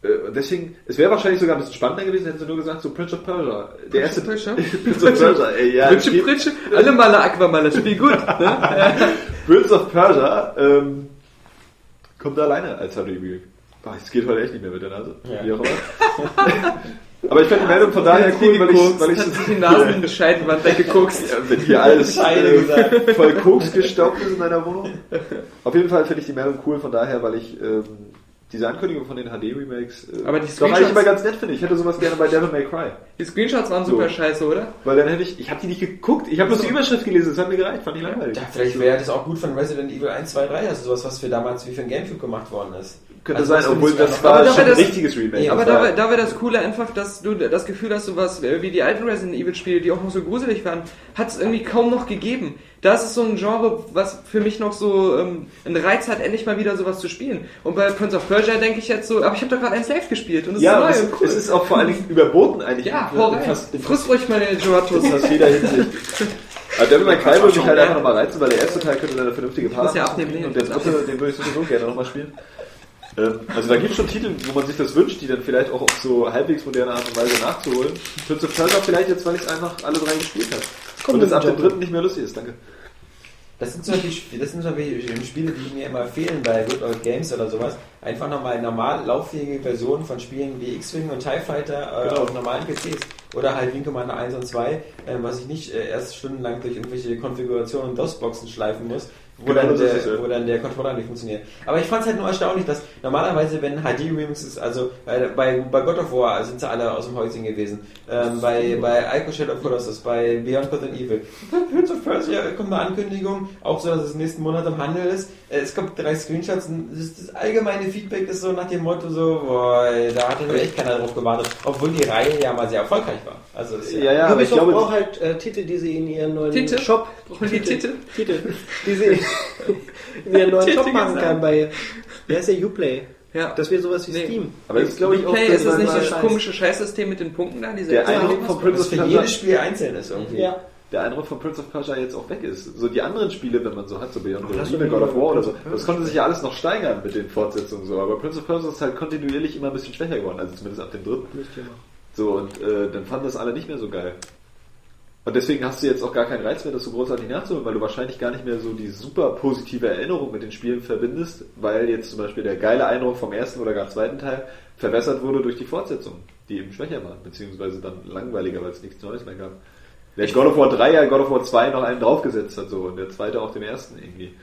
Äh, deswegen, es wäre wahrscheinlich sogar ein bisschen spannender gewesen, hätten sie nur gesagt, so Prince of Persia. Der erste Persia? Prince of Persia, ey, ja. Pritsche, Spiel- Pritsche, alle Maler, Aquamaler, Spiel gut. Ne? Prince of Persia ähm, kommt da alleine als. Boah, es geht heute echt nicht mehr mit der Nase. Ja. Wie auch immer. Aber ich fand die Meldung von daher cool, weil ich, weil ich sich die Nasenscheidenwand weggekokst. Ja, wenn hier alles äh, voll Koks gestaubt ist in meiner Wohnung. Auf jeden Fall finde ich die Meldung cool, von daher, weil ich ähm, diese Ankündigung von den HD-Remakes äh, Aber die doch eigentlich Screenshots- immer ganz nett finde. Ich hätte sowas gerne bei Devil May Cry. Die Screenshots waren super So. scheiße, oder? Weil dann hätte ich, ich habe die nicht geguckt, ich habe bloß die Überschrift gelesen, das hat mir gereicht, fand ich langweilig. Ja, vielleicht wäre das auch gut von Resident Evil 1, 2, 3, also sowas, was für damals wie für ein Gamecube gemacht worden ist. Könnte Also sein, das obwohl ich das war schon ein richtiges Remake. Ja, Aber da, war- da wäre das Coole einfach, dass du das Gefühl hast, sowas äh, wie die alten Resident Evil Spiele, die auch noch so gruselig waren, hat es irgendwie kaum noch gegeben. Das ist so ein Genre, was für mich noch so ähm, einen Reiz hat, endlich mal wieder sowas zu spielen. Und bei Prince of Persia denke ich jetzt so, aber ich habe doch gerade Enslaved gespielt und das ja, ist es, neu und cool. es ist auch vor allen Dingen überboten eigentlich. ja, hau in rein. fast, in Friss ruhig meine Gelatos. fast jeder Hinsicht. Aber Devil May Cry würde mich halt einfach nochmal reizen, weil der erste Teil könnte dann eine vernünftige Fahrt ja abnehmen, und der dritte, den würde ich sowieso gerne nochmal spielen. Ähm, Also da gibt es schon Titel, wo man sich das wünscht, die dann vielleicht auch auf so halbwegs moderne Art und Weise nachzuholen. Prince of Persia vielleicht jetzt, weil ich es einfach alle drei gespielt habe. Und es ab dem dritten nicht mehr lustig ist, danke. Das sind zum Beispiel, Sp- das sind zum Beispiel Spiele, die mir immer fehlen bei Good Old Games oder sowas. Einfach nochmal normal lauffähige Versionen von Spielen wie X-Wing und TIE Fighter äh, Genau. auf normalen PCs. Oder halt Wing Commander 1 und 2, äh, was ich nicht äh, erst stundenlang durch irgendwelche Konfigurationen und DOS-Boxen schleifen muss, wo, Genau, dann der, ist es, ja. wo dann der Controller nicht funktioniert. Aber ich fand es halt nur erstaunlich, dass normalerweise, wenn HD-Remixes, also äh, bei, bei God of War sind sie alle aus dem Häuschen gewesen, ähm, bei, bei Ico Shadow of Colossus, bei Beyond Good and Evil, Prince of Persia kommt eine Ankündigung, auch so, dass es nächsten Monat im Handel ist. Äh, es kommt drei Screenshots und das, das allgemeine Feedback ist so nach dem Motto so, boah, da hatte nur echt keiner drauf gewartet, obwohl die Reihe ja mal sehr erfolgreich war. Also es ist Ja, ja, aber ich Ubisoft glaube, braucht halt äh, Titel, die sie in ihren neuen Titel? Shop Brauchen die Titel? Titel, die sie in ihren neuen Titel Shop machen gesagt. kann bei wie heißt der Uplay? Ja. Das wäre sowas wie Nee. Steam. aber das glaube ich auch, ist das nicht das komische Scheißsystem mit den Punkten da? Diese Der Ja, Eindruck von Prince für jedes Spiel einzeln ist irgendwie. Ja. Der Eindruck von Prince of Persia jetzt auch weg ist. So die anderen Spiele, wenn man so hat, so Beyond doch Evil, God of War oder so, das konnte sich ja alles noch steigern mit den Fortsetzungen so, aber Prince of Persia ist halt kontinuierlich immer ein bisschen schwächer geworden, also zumindest ab dem dritten. So, und äh, dann fanden das alle nicht mehr so geil. Und deswegen hast du jetzt auch gar keinen Reiz mehr, das so großartig nachzuholen, weil du wahrscheinlich gar nicht mehr so die super positive Erinnerung mit den Spielen verbindest, weil jetzt zum Beispiel der geile Eindruck vom ersten oder gar zweiten Teil verwässert wurde durch die Fortsetzung, die eben schwächer waren, beziehungsweise dann langweiliger, weil es nichts Neues mehr gab. Der God of War 3 ja God of War 2 noch einen draufgesetzt hat, so, und der zweite auch den ersten irgendwie.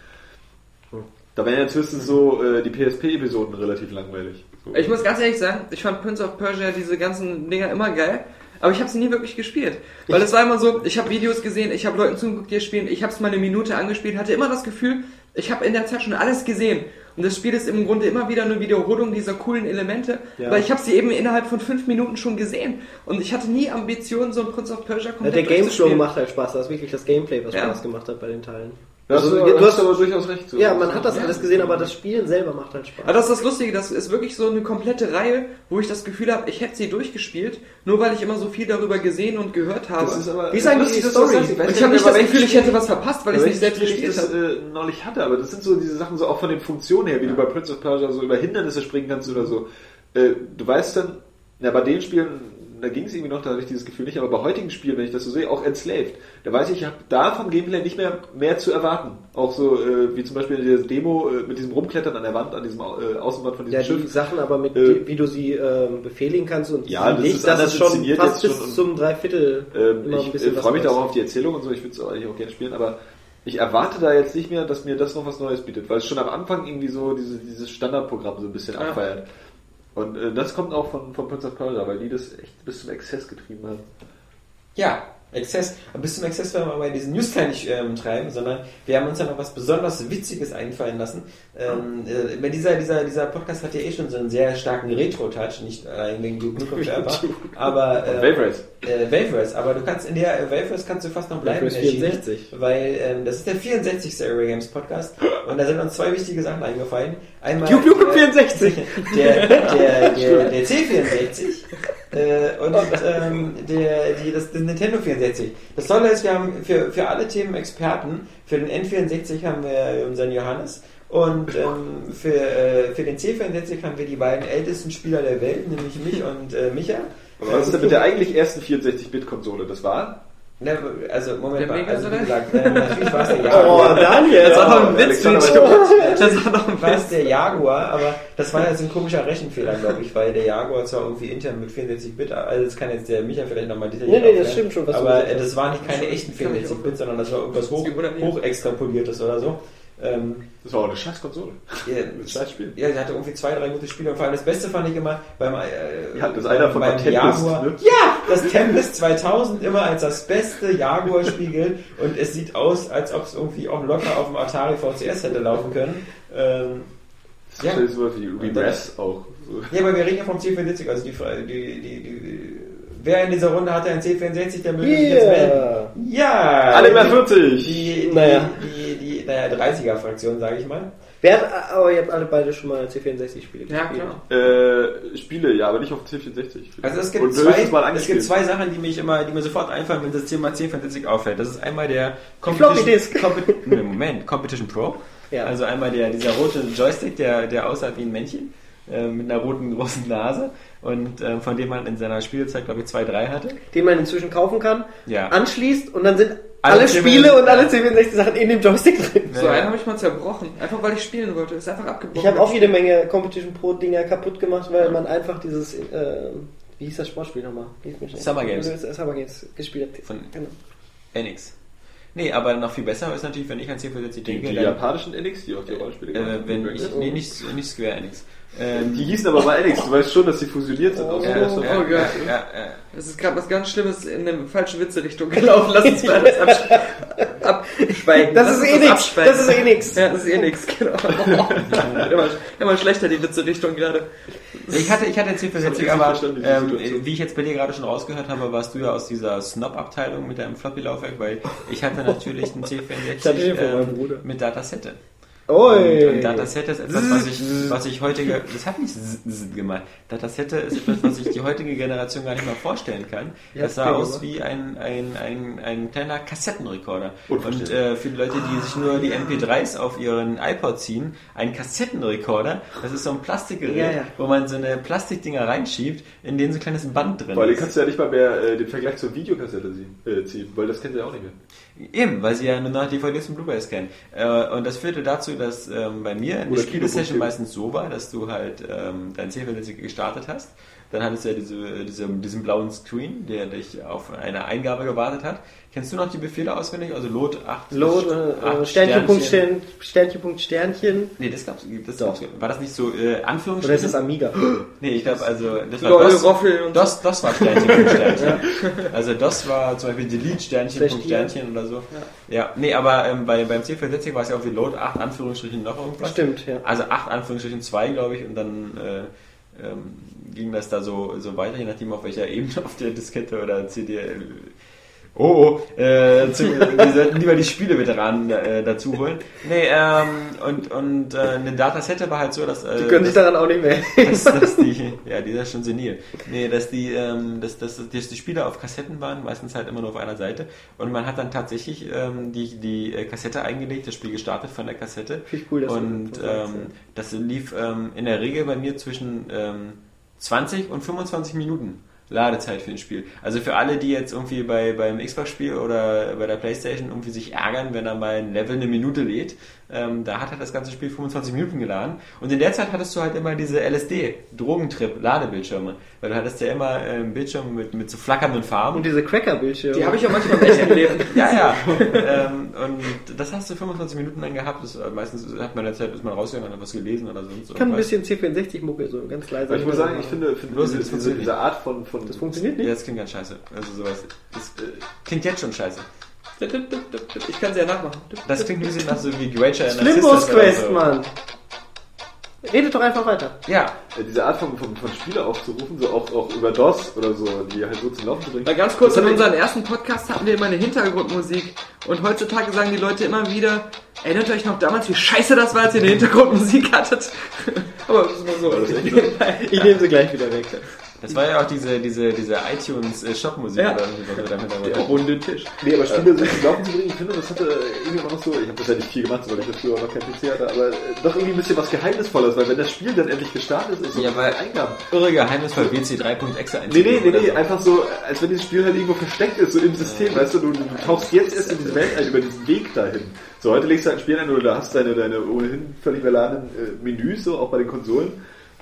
Da wären jetzt höchstens so äh, die PSP-Episoden relativ langweilig. So. Ich muss ganz ehrlich sagen, ich fand Prince of Persia diese ganzen Dinger immer geil, aber ich habe sie nie wirklich gespielt. Weil es war immer so, ich habe Videos gesehen, ich habe Leuten zugeguckt, die spielen, ich habe es mal eine Minute angespielt, hatte immer das Gefühl, ich habe in der Zeit schon alles gesehen. Und das Spiel ist im Grunde immer wieder eine Wiederholung dieser coolen Elemente, Ja. weil ich habe sie eben innerhalb von fünf Minuten schon gesehen. Und ich hatte nie Ambitionen, so ein Prince of Persia Ja, komplett der Gameflow durchzuspielen. macht halt Spaß. Das ist wirklich das Gameplay, was Ja. Spaß gemacht hat bei den Teilen. Ja, Also, du, hast aber durchaus recht. So. Ja, man hat das Ja. alles gesehen, aber das Spielen selber macht halt Spaß. Aber das ist das Lustige, das ist wirklich so eine komplette Reihe, wo ich das Gefühl habe, ich hätte sie durchgespielt, nur weil ich immer so viel darüber gesehen und gehört habe. Das ist aber Wie ist eigentlich die das Story? sagst. Ich ich habe nicht das Gefühl, ich hätte was verpasst, weil ich es nicht selbst gespielt das habe. äh, neulich hatte, aber das sind so diese Sachen so auch von den Funktionen her, wie du bei Prince of Persia so über Hindernisse springen kannst oder so. Äh, du weißt dann, na bei den Spielen, da ging es irgendwie noch, da hatte ich dieses Gefühl nicht, aber bei heutigen Spielen, wenn ich das so sehe, auch Enslaved, da weiß ich, ich habe da vom Gameplay nicht mehr mehr zu erwarten. Auch so äh, wie zum Beispiel in der Demo äh, mit diesem Rumklettern an der Wand, an diesem äh, Außenwand von diesem Ja, die Schiff. Sachen aber mit, Äh, wie du sie ähm, befehligen kannst und Ja, das nicht, ist das ist schon fast jetzt bis schon und- zum Dreiviertel Ähm, immer ein ich bisschen äh, was freue mich da auch auf die Erzählung und so, ich würde es eigentlich auch gerne spielen, aber ich erwarte da jetzt nicht mehr, dass mir das noch was Neues bietet, weil es schon am Anfang irgendwie so diese, dieses Standardprogramm so ein bisschen Ja. abfeiert. Und äh, das kommt auch von, von Prince of Persia, weil die das echt bis zum Exzess getrieben haben. Ja, Exzess. Aber bis zum Exzess werden wir bei diesen News gar nicht ähm, treiben, sondern wir haben uns ja noch was besonders Witziges einfallen lassen. Ähm, äh, dieser, dieser, dieser Podcast hat ja eh schon so einen sehr starken Retro-Touch, nicht allein wegen Duke Nukem aber Und äh, Wave Race. äh, Wave Race, aber du kannst in der äh, Wave Race kannst du fast noch bleiben Wave Race in der Schiene, 64. weil ähm, das ist der 64. Area Games Podcast und da sind uns zwei wichtige Sachen eingefallen. Einmal Duke Nukem der- 64. der, der, der, der C64 äh, und ähm, der, die, das, das Nintendo 64. Das Tolle ist, wir haben für, für alle Themen Experten. Für den N64 haben wir unseren Johannes Und ähm, für, äh, für den C64 haben wir die beiden ältesten Spieler der Welt, nämlich mich und äh, Micha. Aber was ist denn mit der eigentlich ersten 64-Bit-Konsole? Das war? Ne, also Moment Der mal, Mega also wie gesagt, äh, natürlich war es der Oh, Jaguar. Daniel! Das war doch ein Witz. Das war doch ein war es Witz. der Jaguar, aber das war ja so ein komischer Rechenfehler, glaube ich, weil der Jaguar zwar irgendwie intern mit 64-Bit, also das kann jetzt der Micha vielleicht nochmal detailliert Nee, nee, das stimmt schon, was aber das war nicht keine echten 64-Bit, sondern das war irgendwas hoch, Die wundert mich. hoch extrapoliertes oder so. Ähm, Das war auch eine scheiß Konsole. ja, Ein scheiß Spiel. ja, sie hatte irgendwie zwei, drei gute Spiele und vor allem das Beste fand ich immer beim, äh, Ja, das einer von beim Tempest, Jaguar. ne? Ja, das Tempest 2000 immer als das beste Jaguar-Spiel gilt und es sieht aus, als ob es irgendwie auch locker auf dem Atari VCS hätte laufen können. Ähm, ja. Das ist sowas wie Regress auch. So. ja, aber wir reden ja vom C64, also die, die, die, die, wer in dieser Runde hatte ein C64, der möge sich jetzt melden. Yeah. Ja! Alle mehr 40! Die, die, Naja. die, die, naja, 30er-Fraktion, sage ich mal. Wer hat, aber ihr habt alle beide schon mal C64-Spiele Ja, gespielt. klar. Äh, Spiele, ja, aber nicht auf C64. Also es gibt, Und zwei, es gibt zwei Sachen, die mich immer, die mir sofort einfallen, wenn das Thema C64 auffällt. Das ist einmal der Floppy Disk. Compe- nee, Moment, Competition Pro. Ja. Also einmal der, dieser rote Joystick, der, der aussah wie ein Männchen äh, mit einer roten großen Nase und äh, von dem man in seiner Spielzeit, glaube ich, zwei, drei hatte. Den man inzwischen kaufen kann, Ja. anschließt und dann sind Alle alle, C64 Spiele und alle C64-Sachen in dem Joystick drin. So einen habe ich mal zerbrochen. Einfach weil ich spielen wollte. Ist einfach abgebrochen. Ich habe auch jede Menge Competition Pro Dinger kaputt gemacht, weil man einfach dieses, äh, wie hieß das Sportspiel nochmal? Summer Games. Äh, Summer Games gespielt hat. Von- genau. NX. Nee, aber noch viel besser ist natürlich, wenn ich an C64 Die, denke, die dann, japanischen NX, die auch die Rollenspiele gemacht äh, haben. wenn Übrigens. ich, nee, nicht, nicht Square NX. Ähm, Die hießen aber mal NX, du weißt schon, dass die fusioniert sind. aus ja, Source oh, und- ja, geil. ja, ja, ja. Es ist gerade was ganz Schlimmes in eine falsche Witze-Richtung gelaufen. Lass uns mal das absch abschweigen. Das ist eh nix. abschweigen. Das ist eh nix. Ja, das ist eh nix, genau. immer, immer schlechter die Witze-Richtung gerade. Ich hatte, ich hatte Das hab ich C64, jetzt nicht aber verstanden, diese ähm, wie ich jetzt bei dir gerade schon rausgehört habe, warst du ja aus dieser Snob-Abteilung mit deinem Floppy-Laufwerk, weil ich hatte natürlich einen C64 Ich hatte den von meinem ähm, mit Datasette. Oi. Und, und Datasette ist etwas, was ich, was ich heutige, das hat nicht gemacht. Datasette ist etwas, was ich die heutige Generation gar nicht mehr vorstellen kann. Ja, Das sah aus wie ein, ein, ein, ein kleiner Kassettenrekorder. Und äh, für die Leute, die sich nur die MP3s auf ihren iPod ziehen, ein Kassettenrekorder, das ist so ein Plastikgerät, Ja, ja. wo man so eine Plastikdinger reinschiebt, in denen so ein kleines Band drin Weil du ist. kannst ja nicht mal mehr äh, den Vergleich zur Videokassette ziehen, äh, ziehen, weil das kennt ihr auch nicht mehr. Eben, weil sie ja nur noch DVDs und Blu-rays kennen. Äh, und das führte dazu, dass ähm, bei mir eine Oder Spielesession meistens so war, dass du halt ähm, dein C64 gestartet hast. Dann hattest du ja diese, diese, diesen blauen Screen, der dich auf eine Eingabe gewartet hat. Kennst du noch die Befehle auswendig? Also Load 8 Load, äh, Sternchen, Punkt, Stern, Sternchen, Punkt, Sternchen. Nee, das gab's, das Doch. gab's, war das nicht so äh, Oder Anführungsstrichen? ist das Amiga? Nee, ich glaube, also das war DOS, Roffel und DOS, DOS war Sternchen, Punkt, Sternchen. Also DOS war zum Beispiel Delete Sternchen, Punkt. Sternchen oder so. Ja, nee, aber ähm, bei, beim C64 war es ja auch wie Load 8 Anführungsstrichen noch irgendwas. Stimmt, ja. Also 8 Anführungsstrichen 2, glaube ich, und dann äh, ähm, ging das da so, so weiter, je nachdem auf welcher Ebene auf der Diskette oder CD. Oh, oh, äh, zu, wir sollten lieber die Spieleveteranen äh, dazu holen. Nee, ähm, und, und äh, eine Datasette war halt so, dass. Äh, Die können sich daran auch nicht mehr. dass, dass die, ja, die ist schon senil. Nee, dass die, ähm, dass, dass, dass die Spiele auf Kassetten waren, meistens halt immer nur auf einer Seite. Und man hat dann tatsächlich ähm, die, die äh, Kassette eingelegt, das Spiel gestartet von der Kassette. Finde ich cool, dass Und das ähm, das lief ähm, in der Regel bei mir zwischen ähm, 20 und 25 Minuten. Ladezeit für ein Spiel. Also für alle, die jetzt irgendwie bei, beim Xbox-Spiel oder bei der Playstation irgendwie sich ärgern, wenn er mal ein Level eine Minute lädt, ähm, da hat halt das ganze Spiel 25 Minuten geladen. Und in der Zeit hattest du halt immer diese LSD-Drogentrip-Ladebildschirme. Weil du hattest ja immer äh, einen Bildschirm mit, mit so flackernden Farben. Und diese Cracker-Bildschirme. Die habe ich auch manchmal im echten Leben. Ja, ja. ähm, und das hast du 25 Minuten lang gehabt. Das, äh, meistens hat man in der Zeit, ist man rausgegangen, hat was gelesen oder sonst Ich kann ein bisschen C64-Mucke, so ganz leise. Ich muss sagen, ich finde, finde Los, diese, das diese, diese Art von, von Das funktioniert Ja, nicht. das klingt ganz scheiße. Also sowas. Das äh, klingt jetzt schon scheiße. Ich kann sie ja nachmachen. Das klingt ein bisschen nach so wie Granger in Flimbos Assistant oder Quest, so. Mann. Redet doch einfach weiter. Ja, äh, diese Art von, von, von Spiele aufzurufen, so auch, auch über DOS oder so, die halt so zum Laufen zu bringen. Mal ganz kurz, Das in unserem ersten Podcast hatten wir immer eine Hintergrundmusik. Und heutzutage sagen die Leute immer wieder, erinnert euch noch damals, wie scheiße das war, als ihr eine Hintergrundmusik hattet? Aber das ist mal so? Ich nehme sie gleich wieder weg. Das war ja auch diese, diese, diese iTunes-Shop-Musik Ja. oder irgendwie, was wir da mit Der runde Tisch. Nee, aber Spiele so zum Laufen zu bringen, ich finde, das hatte irgendwie immer noch so, ich habe das ja nicht viel gemacht, weil ich das früher auch noch kein PC hatte, aber äh, doch irgendwie ein bisschen was Geheimnisvolles, weil wenn das Spiel dann endlich gestartet ist, ist so Ja, weil- Eingaben. Irre geheimnisvoll WC3.exe Nee, nee, nee, nee, einfach so, als wenn dieses Spiel halt irgendwo versteckt ist, so im System, weißt du, du, du tauchst jetzt erst in diese Welt ein, über diesen Weg dahin. So, heute legst du halt ein Spiel ein oder du hast deine, deine ohnehin völlig überladenen äh, Menüs, so, auch bei den Konsolen,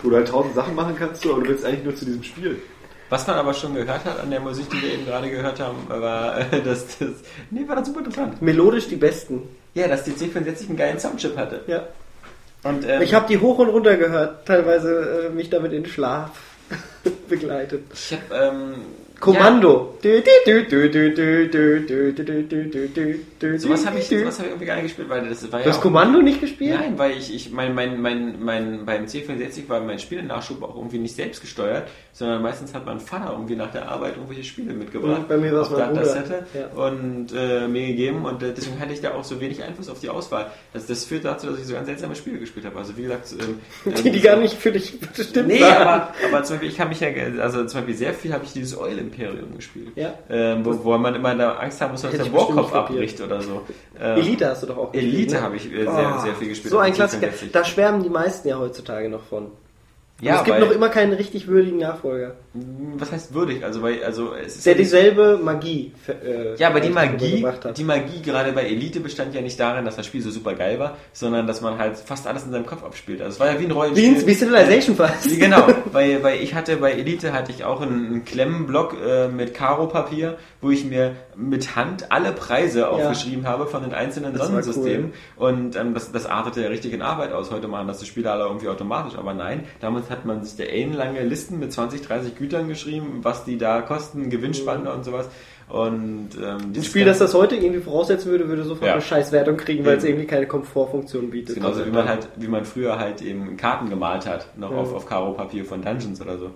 wo du halt tausend Sachen machen kannst, aber du willst eigentlich nur zu diesem Spiel. Was man aber schon gehört hat an der Musik, die wir eben gerade gehört haben, war, äh, dass das. Nee, war das super interessant. Melodisch die besten. Ja, dass die C64 einen geilen Soundchip hatte. Ja. Und, ähm, Ich habe die hoch und runter gehört, teilweise äh, mich damit in Schlaf begleitet. Ich hab, ähm, Kommando. Ja. So was habe ich, irgendwie gar nicht gespielt, weil das war ja. Du hast Kommando nicht gespielt? Nein, weil ich, ich mein, mein, mein, mein, beim C64 war mein Spielenachschub auch irgendwie nicht selbst gesteuert, sondern meistens hat mein Vater irgendwie nach der Arbeit irgendwelche Spiele mitgebracht. Und bei mir war es mein Bruder. Hatte ja. Und äh, mir gegeben und deswegen hatte ich da auch so wenig Einfluss auf die Auswahl. Also das führt dazu, dass ich so ganz seltsame Spiele gespielt habe. Also wie gesagt. Ähm, die, die gar nicht für dich bestimmt nee, waren. aber, aber zum Beispiel, ich habe mich ja, also zum Beispiel sehr viel habe ich dieses Eule Imperium gespielt. Ja. Ähm, wo, wo man immer da Angst haben muss, dass der Warkopf kapiert. abbricht oder so. Ähm, Elite hast du doch auch gespielt, Elite ne? habe ich äh, sehr, Oh, sehr viel gespielt. So ein Klassiker. C64. Da schwärmen die meisten ja heutzutage noch von. Ja, es gibt noch immer keinen richtig würdigen Nachfolger. Was heißt würdig? Also, weil, also es ist Der ja dieselbe Magie. Äh, Ja, aber die Magie, die Magie gerade bei Elite bestand ja nicht darin, dass das Spiel so super geil war, sondern dass man halt fast alles in seinem Kopf abspielt. Also es war ja wie ein Rollenspiel. Wie, wie Civilization fast. Ja, Genau, weil, weil ich hatte bei Elite hatte ich auch einen, Klemmenblock äh, mit Karo-Papier, wo ich mir mit Hand alle Preise aufgeschrieben habe von den einzelnen Das Sonnensystemen. Und ähm, das, das artete ja richtig in Arbeit aus. Heute machen das die Spieler alle irgendwie automatisch, aber nein, damals hat man sich der ellenlange Listen mit 20, 30 Gütern geschrieben, was die da kosten, Gewinnspanne und sowas. Und ähm, Ein Spiel, das das heute irgendwie voraussetzen würde, würde sofort Ja. eine Scheißwertung kriegen, weil es irgendwie keine Komfortfunktion bietet. Genauso wie man halt, wie man früher halt eben Karten gemalt hat, noch Ja. auf, auf Karo-Papier von Dungeons oder so.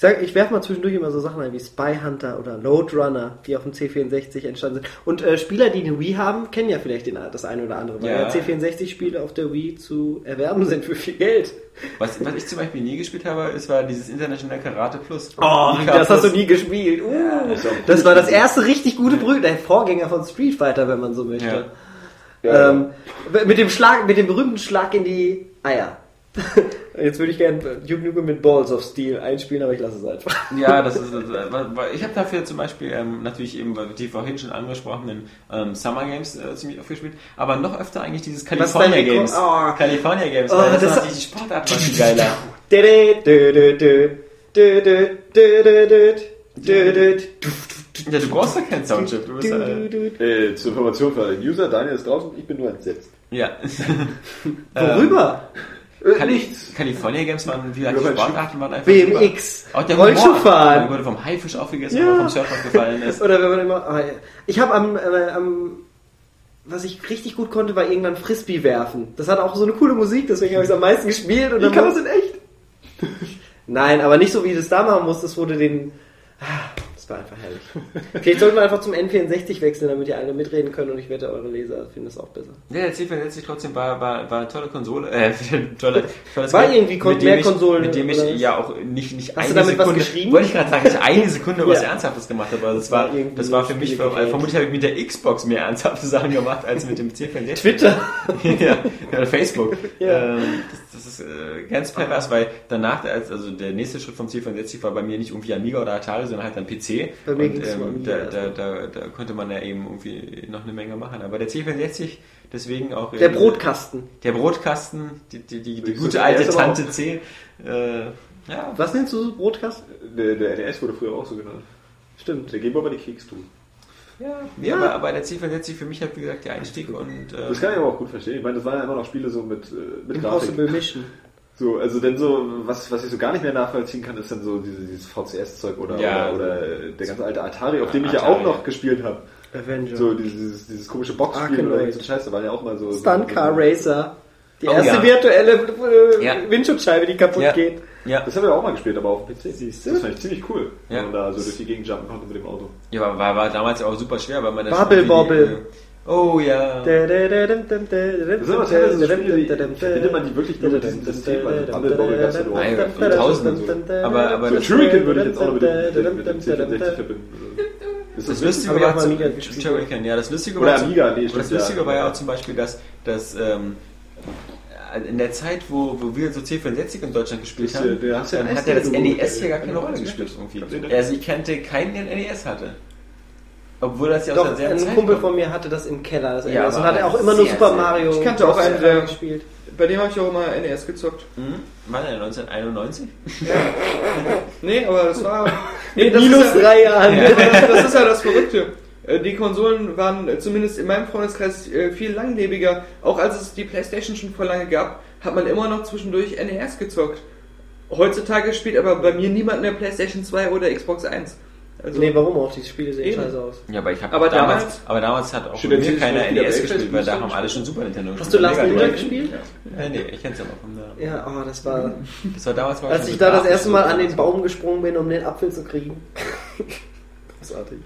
Ich sag, ich werfe mal zwischendurch immer so Sachen ein wie Spy Hunter oder Load Runner, die auf dem C64 entstanden sind. Und äh, Spieler, die eine Wii haben, kennen ja vielleicht den, das eine oder andere, weil Ja. ja, C64-Spiele auf der Wii zu erwerben sind für viel Geld. Was, was ich zum Beispiel nie gespielt habe, ist war dieses International Karate Plus. Oh, Nika das hast du nie gespielt. Uh, ein das cooles war das erste richtig gute Brüder, der Vorgänger von Street Fighter, wenn man so möchte. Ja. Ja, Ähm, mit dem Schlag, mit dem berühmten Schlag in die Eier. Jetzt würde ich gerne Duke Nukem mit Balls of Steel einspielen, aber ich lasse es einfach. Ja, das ist. Das, ich habe dafür zum Beispiel ähm, natürlich eben die vorhin schon angesprochenen ähm, Summer Games äh, ziemlich oft gespielt, aber noch öfter eigentlich dieses California Games. Oh. California Games. Oh, das, das ist die Sportart viel geiler. Ja, du brauchst doch keinen Soundchip. Du bist halt, äh, zur Information für den User, Daniel ist draußen, ich bin nur entsetzt. Ja. Worüber? Äh, Cali California Games waren, wie gesagt, die Sportarten waren einfach BMX, super. Auch der Rollschuhfahren. Man wurde vom Haifisch aufgegessen, Ja. vom Surfer gefallen ist. Oder wenn man immer. ah, ja. Ich habe am, äh, am. Was ich richtig gut konnte, war irgendwann Frisbee werfen. Das hat auch so eine coole Musik, deswegen habe ich es am meisten gespielt. Und Ich kann das in echt. Nein, aber nicht so wie du es da machen musstest, wo du den. Ah, Das war einfach herrlich. Vielleicht sollten wir einfach zum N64 wechseln, damit ihr alle mitreden können und ich wette, eure Leser finden das auch besser. Ja, der C64 trotzdem war, war, war eine tolle Konsole, äh, tolle, tolles War Gerät, irgendwie kon- mehr ich, Konsolen, Mit dem ich oder was? ja auch nicht, nicht Hast du eine damit was Sekunde, geschrieben? wollte ich gerade sagen, nicht eine Sekunde was Ja. Ernsthaftes gemacht habe. Also das war das war für mich, vermutlich habe ich mit der Xbox mehr ernsthafte Sachen gemacht als mit dem C64. Twitter. ja, ja, Facebook. Ja. Ähm, das, das ist äh, ganz pervers, weil danach, als, also der nächste Schritt vom C64 war bei mir nicht irgendwie Amiga oder Atari, sondern halt dann PC. Bei mir und ähm, Amiga da, erst da, da, da konnte man ja eben irgendwie noch eine Menge machen. Aber der C64, deswegen auch... Der äh, Brotkasten. Der Brotkasten, die, die, die, die gute so- alte Tante C. Äh, ja, Was nennst du so Brotkasten? Der, der NES wurde früher auch so genannt. Stimmt. Der Gameboy war die Kekstool. Ja, ja. Aber, aber der C64 für mich halt, wie gesagt, der Einstieg und... Äh, Das kann ich aber auch gut verstehen. Ich meine, das waren ja immer noch Spiele so mit, äh, mit Grafik. Impossible Mission. So, also denn so, was, was ich so gar nicht mehr nachvollziehen kann, ist dann so diese, dieses VCS-Zeug oder, Ja, oder, oder äh, der ganze alte Atari, auf dem ich ja Atari, auch noch gespielt habe. Avenger. So dieses, dieses komische Boxspiel oder so Scheiße, waren ja auch mal so. Stunt Car so, Racer. Die Oh, erste ja. virtuelle äh, Ja. Windschutzscheibe, die kaputt Ja. geht. Ja, Das haben wir auch mal gespielt, aber auf dem PC. Siehst du? Das fand ich ziemlich cool, Ja. wenn man da so durch die Gegend jumpen konnte mit dem Auto. ja war, war, war damals ja auch super schwer, weil man das Bubble Bobble. äh, Oh ja. Das sind aber teilweise so Spiele, die verbindet man die wirklich nur mit diesem System, weil Bubble Bobble gab's ja nur Nein, auf- Tausende. Aber, aber So das, Shuriken würde ich jetzt auch noch mit dem, mit dem C64 verbinden. Das das Lustige war zum, Amiga ja, das Lustige war Amiga, nee, das Lustige ja. war ja auch zum Beispiel, dass, dass ähm, in der Zeit, wo, wo wir so C64 in Deutschland gespielt Das, haben, äh, der ja dann ein hat ja das Eis-Logo. NES hier gar keine Rolle gespielt irgendwie. Also ich kannte keinen, der ein NES hatte. Obwohl das ja aus Doch, derselben ein Zeit Kumpel kommt. von mir hatte das im Keller. Das Ja, NES und aber hat er auch immer nur Super Mario Ich kannte auch einen, der- gespielt. Bei dem habe ich auch immer NES gezockt. Hm? War der 1991? Nee, aber das war. Nee, das Minus ja, drei Jahren. das ist ja das Verrückte. Äh, Die Konsolen waren äh, zumindest in meinem Freundeskreis äh, viel langlebiger. Auch als es die Playstation schon vor lange gab, hat man immer noch zwischendurch NES gezockt. Heutzutage spielt aber bei mir niemand mehr Playstation 2 oder Xbox 1. Also, Nee, warum auch? Die Spiele sehen Eben. scheiße aus. Ja, aber ich habe damals, damals- aber damals hat auch keiner schon wieder NES gespielt, weil da gespielt? haben alle schon Super Nintendo Hast du gespielt. Last Ninja gespielt? Ja, nee, ich kenn's ja noch von da. Ja, oh, das war. Das war damals war Als ich da das erste Mal an den. Baum gesprungen bin, um den Apfel zu kriegen. Großartig.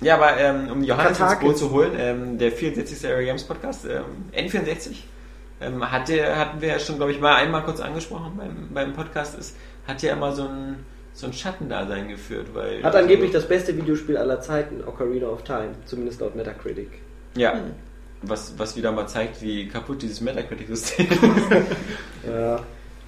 Ja, aber ähm, um Johannes ins Katakis. Boot zu holen, ähm, der 64. Area Games Podcast, ähm, N64, ähm, hatte, hatten wir ja schon, glaube ich, mal einmal kurz angesprochen beim, beim Podcast, ist, hat ja immer so ein, so ein Schattendasein geführt, weil... Hat angeblich das beste Videospiel aller Zeiten, Ocarina of Time, zumindest laut Metacritic. Ja, was, was wieder mal zeigt, wie kaputt dieses Metacritic-System ist. Ja.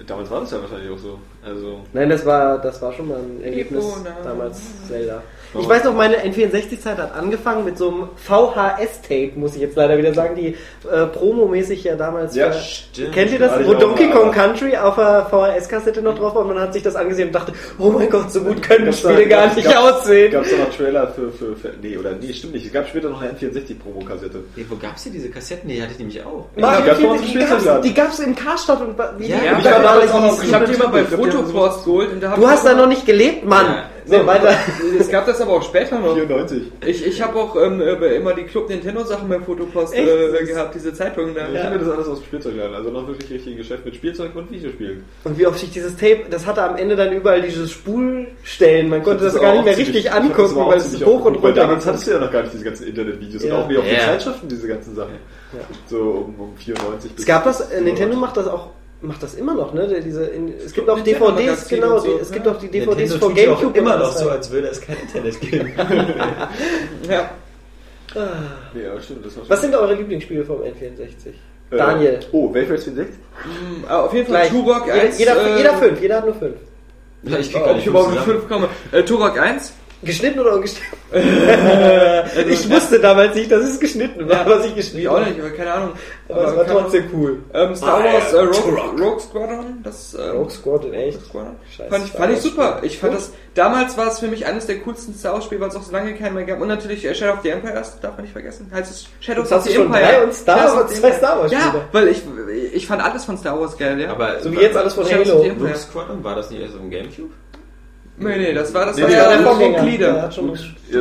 Damals war das ja wahrscheinlich auch so. Also, Nein, das war, das war schon mal ein Erlebnis Epona. damals Zelda. Ich weiß noch, meine N64-Zeit hat angefangen mit so einem VHS-Tape, muss ich jetzt leider wieder sagen, die äh, promomäßig ja damals. Ja, äh, stimmt. Kennt ihr das? Wo Donkey Kong Country auf der VHS-Kassette noch drauf war und man hat sich das angesehen und dachte, oh mein Gott, so gut können die Spiele gar nicht gab's- aussehen. Gab es da noch Trailer für, für, für. Nee, oder nee, stimmt nicht. Es gab später noch eine N64-Promo-Kassette. Hey, wo gab's hier diese Kassetten? Die hatte ich nämlich auch. Mario gab's noch 64, im die, gab's, Spielzeugladen. die gab's im Karstadt und wie Ja, die- ja, die ich ich habe die immer bei Ich Fotopost geholt. Und da Du hast da noch nicht gelebt, Mann. Ja. So, weiter. Es gab das aber auch später noch. 94. Ich, ich habe auch ähm, äh, immer die Club Nintendo Sachen bei Fotopost äh, gehabt, diese Zeitungen da. Ich kenne das alles aus dem Spielzeugladen. Also noch wirklich richtig Geschäft mit Spielzeug und Videospielen. Und wie oft ich dieses Tape, das hatte am Ende dann überall diese Spulstellen. Man konnte das, aber gar nicht mehr richtig ich das angucken, weil es hoch und geguckt, weil runter Damals hattest du ja noch gar nicht diese ganzen Internetvideos Ja. und auch wie auf den Ja. Zeitschriften diese ganzen Sachen. Ja. So um, um 94 Es gab das, äh, Nintendo macht das auch, macht das immer noch, ne? Diese, in, es gibt auch Nintendo DVDs, genau, so, es ja. gibt auch die DVDs Nintendo von ja Gamecube. immer noch so, als würde es kein Internet geben. Ja. Nee, aber stimmt. Was sind eure Lieblingsspiele vom N64? Äh, Daniel. Oh, Weltwelt 64? Mm, aber auf jeden Fall Gleich. Turok Jeder, 1. jeder, äh, jeder fünf, jeder hat nur fünf. Ja, ich krieg Ob gar nicht ich überhaupt mit zusammen. 5 komme. Äh, Turok 1. Geschnitten oder ungeschnitten? ich wusste damals nicht, dass es geschnitten war, was ich geschnitten Ich auch habe. nicht, aber keine Ahnung. Aber es war trotzdem cool. Ähm, Star Ah, Wars ja, äh, Rogue. Rogue Squadron, das ähm, Rogue Squadron, echt. Rogue Squadron. Scheiße, Fand ich, fand ich super. Ich fand das, damals war es für mich eines der coolsten Star Wars Spiele, weil es auch so lange keinen mehr gab. Und natürlich äh, Shadow of the Empire, das darf man nicht vergessen. Heißt es Shadow of hast the du schon Empire. drei und Star Shadows Wars- of the zwei Empire. Star Wars Ja, Spiele. weil ich, ich fand alles von Star Wars geil, ja. Aber So wie jetzt alles von Shadows Halo. of the Empire. Luke Squadron, war das nicht erst auf dem Gamecube? Nee, nee, das war das Nee, war nee, ja der. Glieder. Das war Luke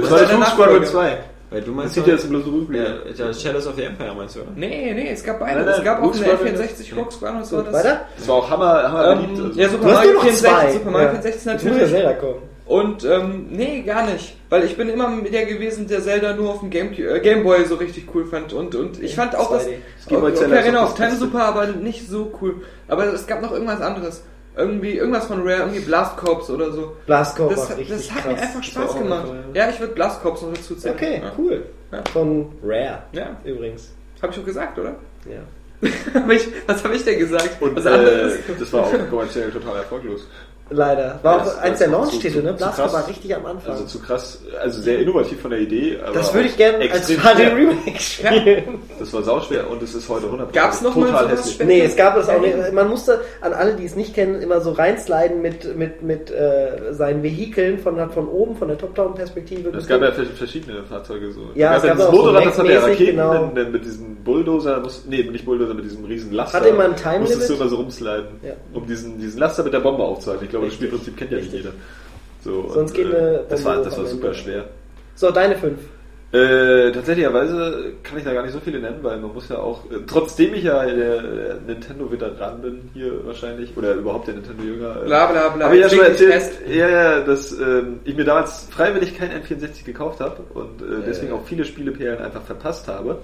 Squadron Nachfolger? 2. Weil du Das meinst sieht ja jetzt bloß so Rückblick. ja, ja, Shadows of the Empire meinst du, oder? Nee, nee, es gab beide. Es gab auch eine Squadron N64 Rogue Squadron, das war Gut, das. weiter? Das war auch Hammer, Hammer beliebt. Ähm, Also. ja, Super Mario nur noch 64, zwei. Super Mario Ja. 64 Jetzt muss ja natürlich. Und ähm, nee, gar nicht. Weil ich bin immer mit der gewesen, der Zelda nur auf dem Game, äh, Gameboy so richtig cool fand. Und, und ich fand auch das. 2D. Game Boy Okay, Zelda ist genau, auch auf das Time. Super, aber nicht so cool. Aber es gab noch irgendwas anderes. Irgendwie, irgendwas von Rare, irgendwie Blast Corps oder so. Blast Corps Das, war richtig das hat krass. mir einfach Spaß gemacht. toll. Ja, ich würde Blast Corps noch dazu zählen. Okay, ja. cool. Ja. Von Rare. Ja, Übrigens. hab ich schon gesagt, oder? Ja. Hab ich, was habe ich denn gesagt? Und was äh, das war auch kommerziell total erfolglos. Leider. War Ja, auch eins der Launch-Titel, ne? krass. war richtig am Anfang. Also zu krass, also sehr innovativ von der Idee. Aber das würde ich gerne als HD schwer. Remake spielen. Das war sauschwer und es ist heute 100% Gab's noch mal total sowas hässlich. später? Nee, es gab es auch nicht. Man musste an alle, die es nicht kennen, immer so reinsliden mit, mit, mit äh, seinen Vehikeln von, von oben, von der Top-Down-Perspektive. Es gab ja vers- verschiedene Fahrzeuge so. Ja, es es gab gab das auch so Motorrad, das hatte ja Mac-mäßig, Raketen, genau. dann, dann mit diesem Bulldozer, muss, nee, nicht Bulldozer, mit diesem riesen Laster. Hat immer ein Time Musstest du immer so rumsliden, Ja. um diesen, diesen Laster mit der Bombe aufzuhalten. Ich glaube, das Richtig. Spielprinzip kennt ja nicht jeder. So, Sonst geht eine das war, das war super schwer. So, deine fünf. Äh, tatsächlicherweise kann ich da gar nicht so viele nennen, weil man muss ja auch, äh, trotzdem ich ja der, der Nintendo-Veteran bin hier wahrscheinlich, oder überhaupt der Nintendo-Jünger. Äh, Bla bla bla. Habe ich ja schon erzählt, ja, ja, dass ähm, ich mir damals freiwillig kein N64 gekauft habe und äh, deswegen auch viele Spieleperlen einfach verpasst habe.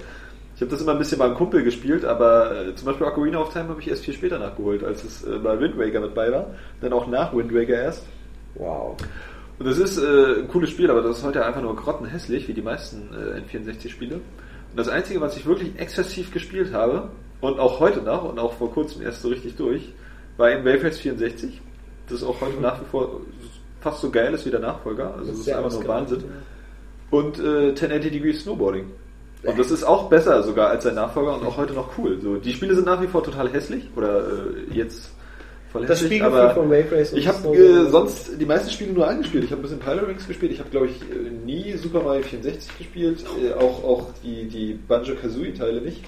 Ich habe das immer ein bisschen beim Kumpel gespielt, aber äh, zum Beispiel Ocarina of Time habe ich erst viel später nachgeholt, als es äh, bei Wind Waker mit bei war. Dann auch nach Wind Waker erst. Wow. Und das ist äh, ein cooles Spiel, aber das ist heute einfach nur grottenhässlich, wie die meisten äh, N64-Spiele. Und das Einzige, was ich wirklich exzessiv gespielt habe, und auch heute noch, und auch vor kurzem erst so richtig durch, war eben Wayface 64. Das ist auch heute nach wie vor fast so geil ist wie der Nachfolger. Also das ist sehr einfach nur Wahnsinn. Und äh, 1080 Degrees Snowboarding. Und das ist auch besser sogar als sein Nachfolger und auch heute noch cool. So, die Spiele sind nach wie vor total hässlich oder äh, jetzt voll Das hässlich, Spielgefühl aber von Wave Race ich habe äh, sonst die meisten Spiele nur angespielt. Ich habe ein bisschen Pilot gespielt. Ich habe glaube ich äh, nie Super Mario 64 gespielt, äh, auch auch die die Banjo Kazooie Teile nicht.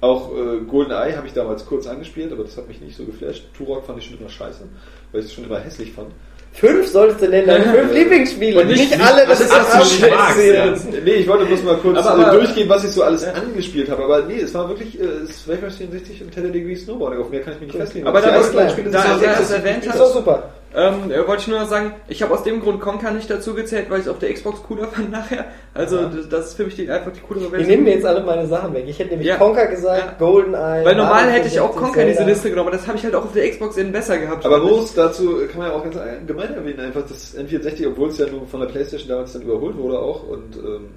Auch äh, GoldenEye habe ich damals kurz angespielt, aber das hat mich nicht so geflasht. Turok fand ich schon immer scheiße, weil ich es schon immer hässlich fand. Fünf sollst du nennen, deine fünf Lieblingsspiele. Und nicht- nicht, alle, das was ist ist das für Abschätzen. Nee, ich wollte bloß mal kurz Aber- aber- äh, durchgehen, was ich so alles angespielt habe. Aber nee, es war wirklich äh, es war Wayfair 64 und 10 Degree Snowboarding. Auf mehr kann ich mich nicht festlegen. Aber da, Die da, da, da, so da es exzessiv erwähnt Ist hast, doch super. Ähm, äh, wollte ich nur noch sagen, ich habe aus dem Grund Conker nicht dazu gezählt, weil ich es auf der Xbox cooler fand nachher. Also das, das ist für mich die, einfach die coolere Version. nehmen mir jetzt alle meine Sachen weg. Ich hätte nämlich Ja. Conker gesagt, Ja. GoldenEye. Weil normal Mario hätte ich auch 64, Conker in diese. Liste genommen, aber das habe ich halt auch auf der Xbox in besser gehabt. Aber bloß dazu kann man ja auch ganz allgemein erwähnen, einfach das N64, obwohl es ja nun von der Playstation damals dann überholt wurde auch und ähm,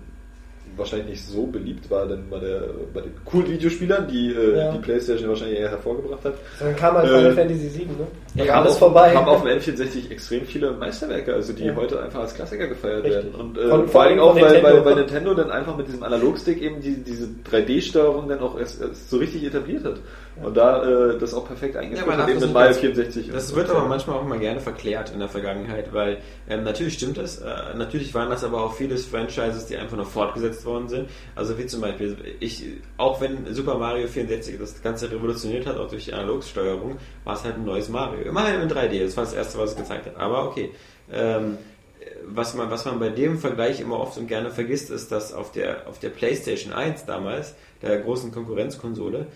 wahrscheinlich nicht so beliebt war dann bei, der, bei den coolen Videospielern, die äh, Ja. die Playstation wahrscheinlich eher hervorgebracht hat. Dann kam halt Äh, Final Fantasy 7, ne? Da war haben alles auf, vorbei. haben auf dem N64 extrem viele Meisterwerke, also die Ja. heute einfach als Klassiker gefeiert Richtig. werden. Und äh, Von- vor allem auch, weil, Nintendo. weil bei Nintendo dann einfach mit diesem Analogstick eben die, diese 3D-Steuerung dann auch erst, erst so richtig etabliert hat. Und da äh, das auch perfekt eingeführt man hat, eben mit Mario ganz- 64. Das wird aber manchmal auch mal gerne verklärt in der Vergangenheit, weil ähm, natürlich stimmt das. Äh, natürlich waren das aber auch viele Franchises, die einfach nur fortgesetzt worden sind. Also wie zum Beispiel, ich, auch wenn Super Mario 64 das Ganze revolutioniert hat, auch durch die Analogsteuerung, war es halt ein neues Mario. Immerhin in 3D, das war das erste, was es gezeigt hat. Aber okay. Ähm, was man, was man bei dem Vergleich immer oft und gerne vergisst, ist, dass auf der, auf der PlayStation 1 damals, der großen Konkurrenzkonsole,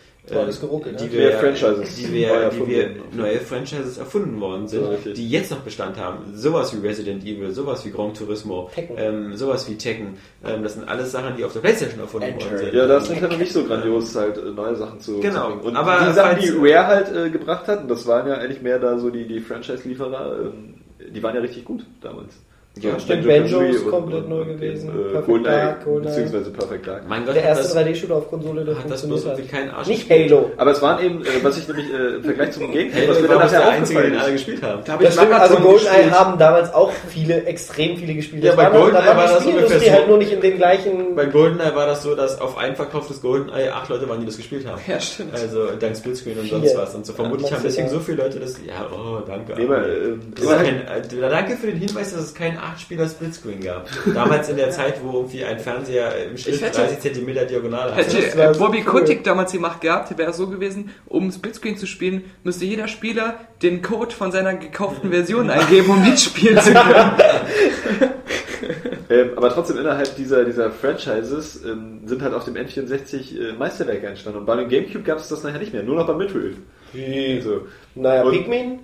geruckelt, die ne? wir, Franchises die neu wir, die wir neue Franchises erfunden worden sind, Ja, die jetzt noch Bestand haben. Sowas wie Resident Evil, sowas wie Gran Turismo, ähm, sowas wie Tekken. Ähm, das sind alles Sachen, die auf der PlayStation erfunden Enter. worden sind. Ja, da ist Nintendo nicht so grandios, halt äh, neue Sachen zu, Genau. zu. Und Aber die Sachen, die Rare halt äh, gebracht hat, und das waren ja eigentlich mehr da so die, die Franchise-Lieferer, ähm, die waren ja richtig gut damals. Ja, stimmt. Banjo ist und- komplett und- neu und gewesen. den, Äh, Perfect GoldenEye, Dark, GoldenEye. beziehungsweise Perfect Dark. Mein Gott, Der hat erste das, 3D-Shooter auf Konsole, der hat das funktioniert bloß hat. keinen Arsch Nicht. Halo. Aber es waren eben, äh, was ich nämlich äh, im Vergleich zum Gamecube, was Halo mir war dann nachher einzige, den alle aufgefallen ist. gespielt haben. Da habe Das ich stimmt, also GoldenEye haben damals auch viele, extrem viele gespielt. Ja, Das bei GoldenEye war war das ungefähr so. halt nur nicht in den gleichen... Bei GoldenEye war das so, dass auf ein verkauftes GoldenEye acht Leute waren, die das gespielt haben. Ja, stimmt. Also dank Splitscreen und sonst was. Und so vermutlich haben deswegen so viele Leute das. Ja, oh, danke. Das kein, äh, danke für den Hinweis, dass es keinen 8-Spieler Splitscreen gab. Damals in der Zeit, wo irgendwie ein Fernseher im Schnitt Ich hätte- 30 cm Diagonale Hätte hatte. Das war äh, Bobby cool. Kotick damals die Macht gehabt, wäre es so gewesen, um Splitscreen zu spielen, müsste jeder Spieler den Code von seiner gekauften Version eingeben, um mitspielen zu können. Ähm, aber trotzdem innerhalb dieser, dieser Franchises ähm, sind halt auf dem N64 äh, Meisterwerke entstanden. Und bei dem Gamecube gab es das nachher nicht mehr, nur noch bei Midfield. Also, Naja, Und- Pikmin?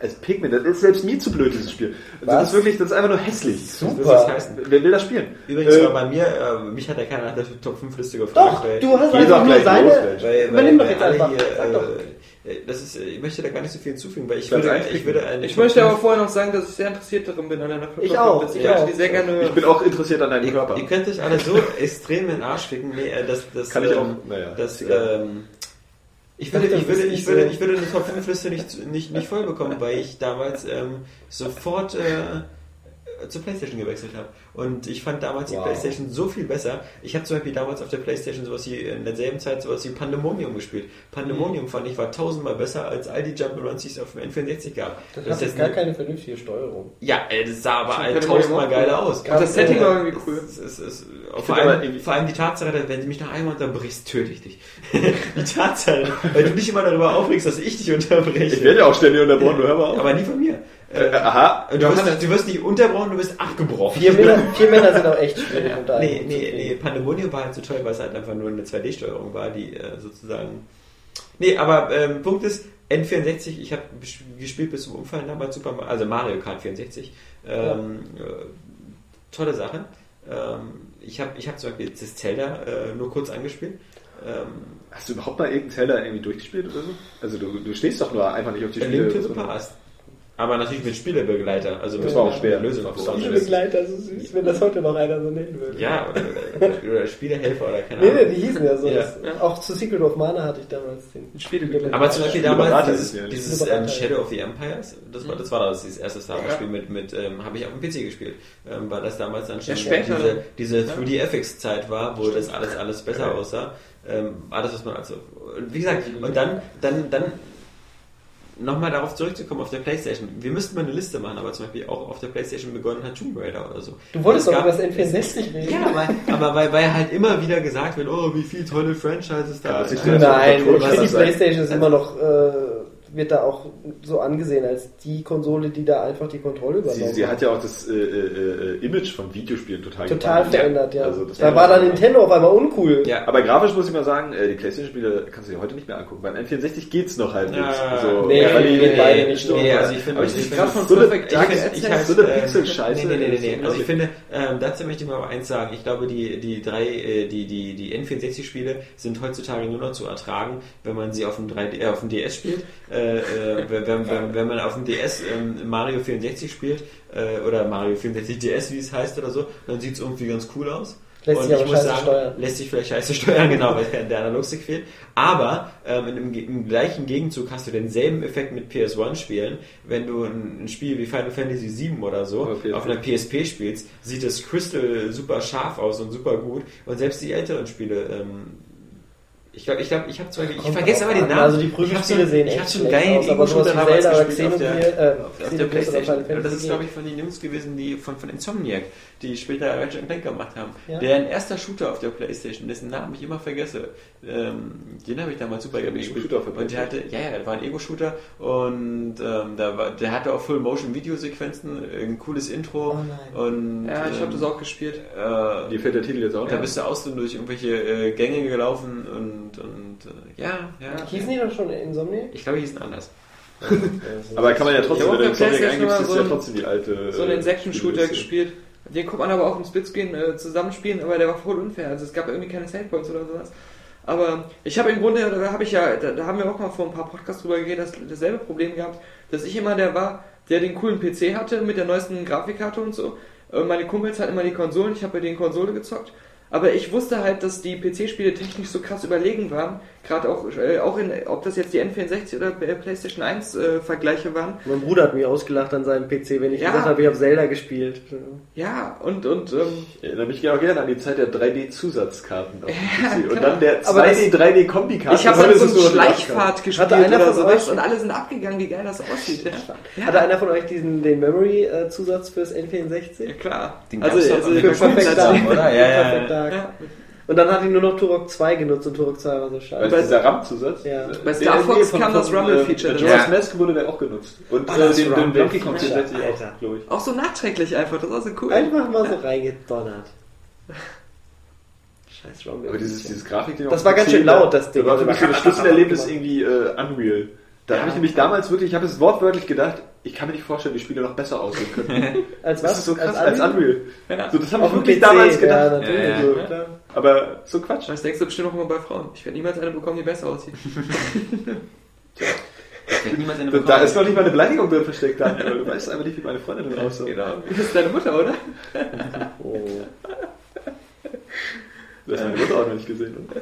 Als Pikmin, das ist selbst mir zu blöd, dieses Spiel. Also Was? Das ist wirklich, das ist einfach nur hässlich. Super. das heißen? Wer will das spielen? Übrigens Äh, war bei mir, äh, mich hat ja keiner nach der Top 5 Liste gefragt. Doch, weil, du hast einfach nur seine... weil, Übernimm doch jetzt alle einfach. hier, Sag doch. äh, das ist, äh, ich möchte da gar nicht so viel hinzufügen, weil ich würde, ich würde eine Ich möchte aber 5 vorher noch sagen, dass ich sehr interessiert darin bin an einer Ich auch, Ich ich auch. die sehr gerne. Ich bin auch interessiert an deinem Ihr, Körper. ihr könnt euch alle so extrem in den Arsch ficken, nee, äh, das, das, Kann ich ähm, auch. Naja, das, ist egal. ähm, ich würde, ich würde, ich würde, so- ich würde eine Top 5 Liste nicht, nicht, nicht voll bekommen, weil ich damals ähm, sofort äh, zur Playstation gewechselt habe. Und ich fand damals die Wow. Playstation so viel besser. Ich habe zum Beispiel damals auf der Playstation sowas wie in derselben Zeit sowas wie Pandemonium gespielt. Pandemonium fand ich war tausendmal besser als all die Jump'n'Runs, die es auf dem N64 gab. Das Das hat ist jetzt gar eine- keine vernünftige Steuerung. ja, äh, das sah aber ein find tausendmal geiler aus. Und das Setting war irgendwie cool. Es, es, es, vor, allem, irgendwie- vor allem die Tatsache, dass wenn du mich noch einmal unterbrichst, töte ich dich. die Tatsache, weil du dich immer darüber aufregst, dass ich dich unterbreche. Ich werde ja auch ständig unterbrochen, du hör mal auf. aber nie von mir. Äh, aha. Du wirst, du wirst nicht unterbrochen, du bist abgebrochen. Vier Männer, vier Männer sind auch echt schwierig. um da Nee, nee, nee, Pandemonium war halt so toll, weil es halt einfach nur eine 2D-Steuerung war, die äh, sozusagen. Nee, aber ähm, Punkt ist, N64, ich habe gespielt bis zum Umfallen damals Super Mario, also Mario Kart 64. Ähm, äh, tolle Sache. Ähm, ich habe ich hab zum Beispiel das Zelda äh, nur kurz angespielt. Ähm, Hast du überhaupt mal irgendeinen Zelda irgendwie durchgespielt oder so? Also du, du stehst doch nur einfach nicht auf die A Spiele. Link to the. Past. Aber natürlich mit Spielebegleiter. Also Das mit war auch schwer. Lösung. Das war auch Viele Begleiter, so süß, wenn das heute noch einer so nennen würde. Ja, oder, oder Spielehelfer oder keine Nee, Ahnung. nee, die hießen ja so. Ja. Das, Auch zu Secret of Mana hatte ich damals den. Spielebegleiter. Aber zum Beispiel damals dieses, dieses ähm. Shadow of the Empires, das war das, war das, dieses erste Star Wars Spiel mit, mit ähm, habe ich auf dem PC gespielt, ähm, weil das damals dann schon Ja, später diese, diese 3D FX Zeit war, wo das alles alles besser aussah. Ähm, alles was man also wie gesagt und dann dann dann nochmal darauf zurückzukommen auf der Playstation. Wir müssten mal eine Liste machen, aber zum Beispiel auch auf der Playstation begonnen hat Tomb Raider oder so. Du wolltest doch über das N64 reden. Ja, weil, aber weil, weil halt immer wieder gesagt wird, oh, wie viele tolle Franchises da Ja, sind. Nein, ich finde die. Playstation ist immer noch, äh, wird da auch so angesehen als die Konsole, die da einfach die Kontrolle Sie, übernommen sie hat ja auch das äh, äh, äh, Image von Videospielen total Total verändert, ja. Also das da war dann Nintendo auf einmal uncool. Ja, Aber grafisch muss ich mal sagen, äh, die Playstation-Spiele kannst du dir heute nicht mehr angucken. Beim N64 geht's noch halbwegs. Ja, so, nee, weil die, geht beide nicht nee, so. also ich finde, Aber ich ich finde so eine, Ich ich hasse, so eine ähm, Pixel-Scheiße. Nee, nee, nee, nee, nee. Also ich finde, ähm, dazu möchte ich mal eins sagen. Ich glaube, die, die drei, äh, die, die, die N64-Spiele sind heutzutage nur noch zu ertragen, wenn man sie auf dem, 3D, äh, auf dem DS spielt. Äh, äh, wenn, wenn, wenn, man auf dem DS ähm, Mario 64 spielt, äh, oder Mario 64 DS, wie es heißt oder so, dann sieht es irgendwie ganz cool aus. Lässt sich aber scheiße steuern. lässt sich vielleicht scheiße steuern, genau, weil der Analogstick fehlt. Aber ähm, im, im gleichen Gegenzug hast du denselben Effekt mit PS1-Spielen. Wenn du ein, ein Spiel wie Final Fantasy VII oder so PSP. auf einer PSP spielst, sieht das Crystal super scharf aus und super gut. Und selbst die älteren Spiele, ähm, ich glaube, ich, glaub, ich habe ich Kommt vergesse aber den. Namen. Also die Ich hab so- sehen Ich echt habe geilen aus, aber sowas Ego-Shooter wie damals Zelda oder gespielt auf der, Xenogear, äh, auf, auf der Playstation. Und das ist, glaube ich, von den Jungs gewesen, die von, von Insomniac, die später Ratchet Clank gemacht haben. Ja. Deren erster Shooter auf der Playstation, dessen Namen ich immer vergesse, ähm, den habe ich damals super gerne gespielt. Ego-Shooter auf Und der hatte, ja, ja, der war ein Ego-Shooter und ähm, da war, der hatte auch Full-Motion-Videosequenzen, ein cooles Intro. Oh nein. Und, Ja, ich habe ähm, das auch gespielt. Äh, Dir fällt der Titel jetzt auch da bist du aus und durch irgendwelche äh, Gänge gelaufen und, und äh, ja, ja. Hießen die doch schon Insomniac? Ich glaube, die hießen anders. Aber kann man ja trotzdem, wenn du Insomniac eingibst, ist so ja trotzdem die alte... So einen äh, Insekten-Shooter Spielliste. gespielt. Den konnte man aber auch im Splitscreen äh, zusammenspielen, aber der war voll unfair. Also es gab irgendwie keine Savepoints oder sowas. Aber ich habe im Grunde, da habe ich ja, da, da haben wir auch mal vor ein paar Podcasts drüber geredet, das, dasselbe Problem gehabt, dass ich immer der war, der den coolen PC hatte mit der neuesten Grafikkarte und so. Äh, Meine Kumpels hatten immer die Konsolen, ich habe bei denen Konsole gezockt. Aber ich wusste halt, dass die PC-Spiele technisch so krass überlegen waren. Gerade auch, äh, auch in, ob das jetzt die N64 oder PlayStation 1 äh, Vergleiche waren. Mein Bruder hat mich ausgelacht an seinem PC, wenn ich Ja. gesagt habe, ich habe Zelda gespielt. Ja, und, und ähm, Ich erinnere mich auch gerne an die Zeit der 3D-Zusatzkarten auf dem PC. Und klar. dann der Aber das- 2D, 3D-Kombikarten. Ich habe dann so eine Schleichfahrt gespielt Hatte einer oder von sowas euch- und alle sind abgegangen, wie geil das aussieht. Ja, Hatte einer von euch diesen, den Memory-Zusatz fürs ja N64? klar. Den also, also Für Perfect Dark, oder? Ja, ja, Perfect ja. Und dann hat ihn nur noch Turok 2 genutzt und Turok 2 war so scheiße. du, dieser RAM-Zusatz? Ja. Bei Star Fox kam das Rumble-Feature Bei dazu. Jonas Ja. Mask wurde der auch genutzt. Und Oh, äh, den, den Donkey Kong Feature, 64 Alter. auch, glaube ich. Auch so nachträglich einfach, das war so cool. Einfach mal so reingedonnert. Scheiß Rumble. Aber dieses, dieses Grafik Das war ganz schön laut, das Ding. Das war für mich so das Schlüsselerlebnis irgendwie äh, Unreal. Da habe ich nämlich damals wirklich, ich habe es wortwörtlich gedacht, ich kann mir nicht vorstellen, wie Spiele noch besser aussehen können. Als Das was? ist so krass, als Unreal. Ja. So, das habe ich wirklich PC, damals gedacht. Ja, natürlich. Ja, ja. So. Aber so Quatsch. Das denkst du bestimmt auch immer bei Frauen. Ich werde niemals eine bekommen, die besser aussieht. Ich hätte niemals eine Da, ist noch nicht mal eine Beleidigung drin versteckt, Daniel. Du weißt einfach nicht, wie meine Freundin dann aussah. Genau. Das ist deine Mutter, oder? Oh. Du hast meine Mutter auch noch nicht gesehen. oder?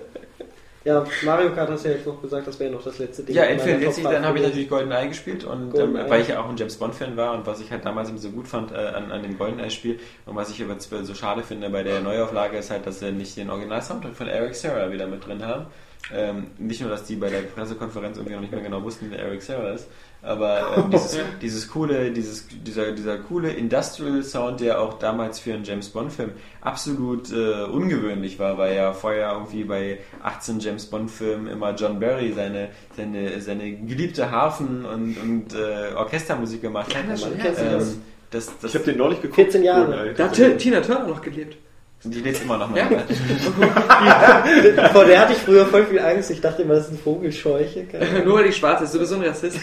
Ja, Mario Kart hast du ja jetzt noch gesagt, das wäre noch das letzte Ding. Ja, N64, Top dann habe ich 5 natürlich GoldenEye gespielt und ähm, GoldenEye. weil ich ja auch ein James Bond-Fan war und was ich halt damals eben so gut fand äh, an, an dem GoldenEye-Spiel und was ich aber so schade finde bei der Neuauflage ist halt, dass sie nicht den Original-Soundtrack von Eric Serra wieder mit drin haben. Ähm, nicht nur, dass die bei der Pressekonferenz irgendwie noch nicht mehr genau wussten, wer Eric Serra ist, aber ähm, dieses, dieses coole, dieses, dieser, dieser coole Industrial Sound, der auch damals für einen James Bond Film absolut äh, ungewöhnlich war, weil ja vorher irgendwie bei 18 James Bond Filmen immer John Barry seine, seine, seine geliebte Harfen und, und äh, Orchestermusik gemacht hat. das ja. ähm, das, das, Ich habe den neulich geguckt. 14 Jahre. Da hat Ti- Tina Turner noch gelebt. Die lebt immer noch mal. Ja. Vor der hatte ich früher voll viel Angst. Ich dachte immer, das ist ein Vogelscheuche. Nur weil die schwarz ist, du bist so ein Rassist.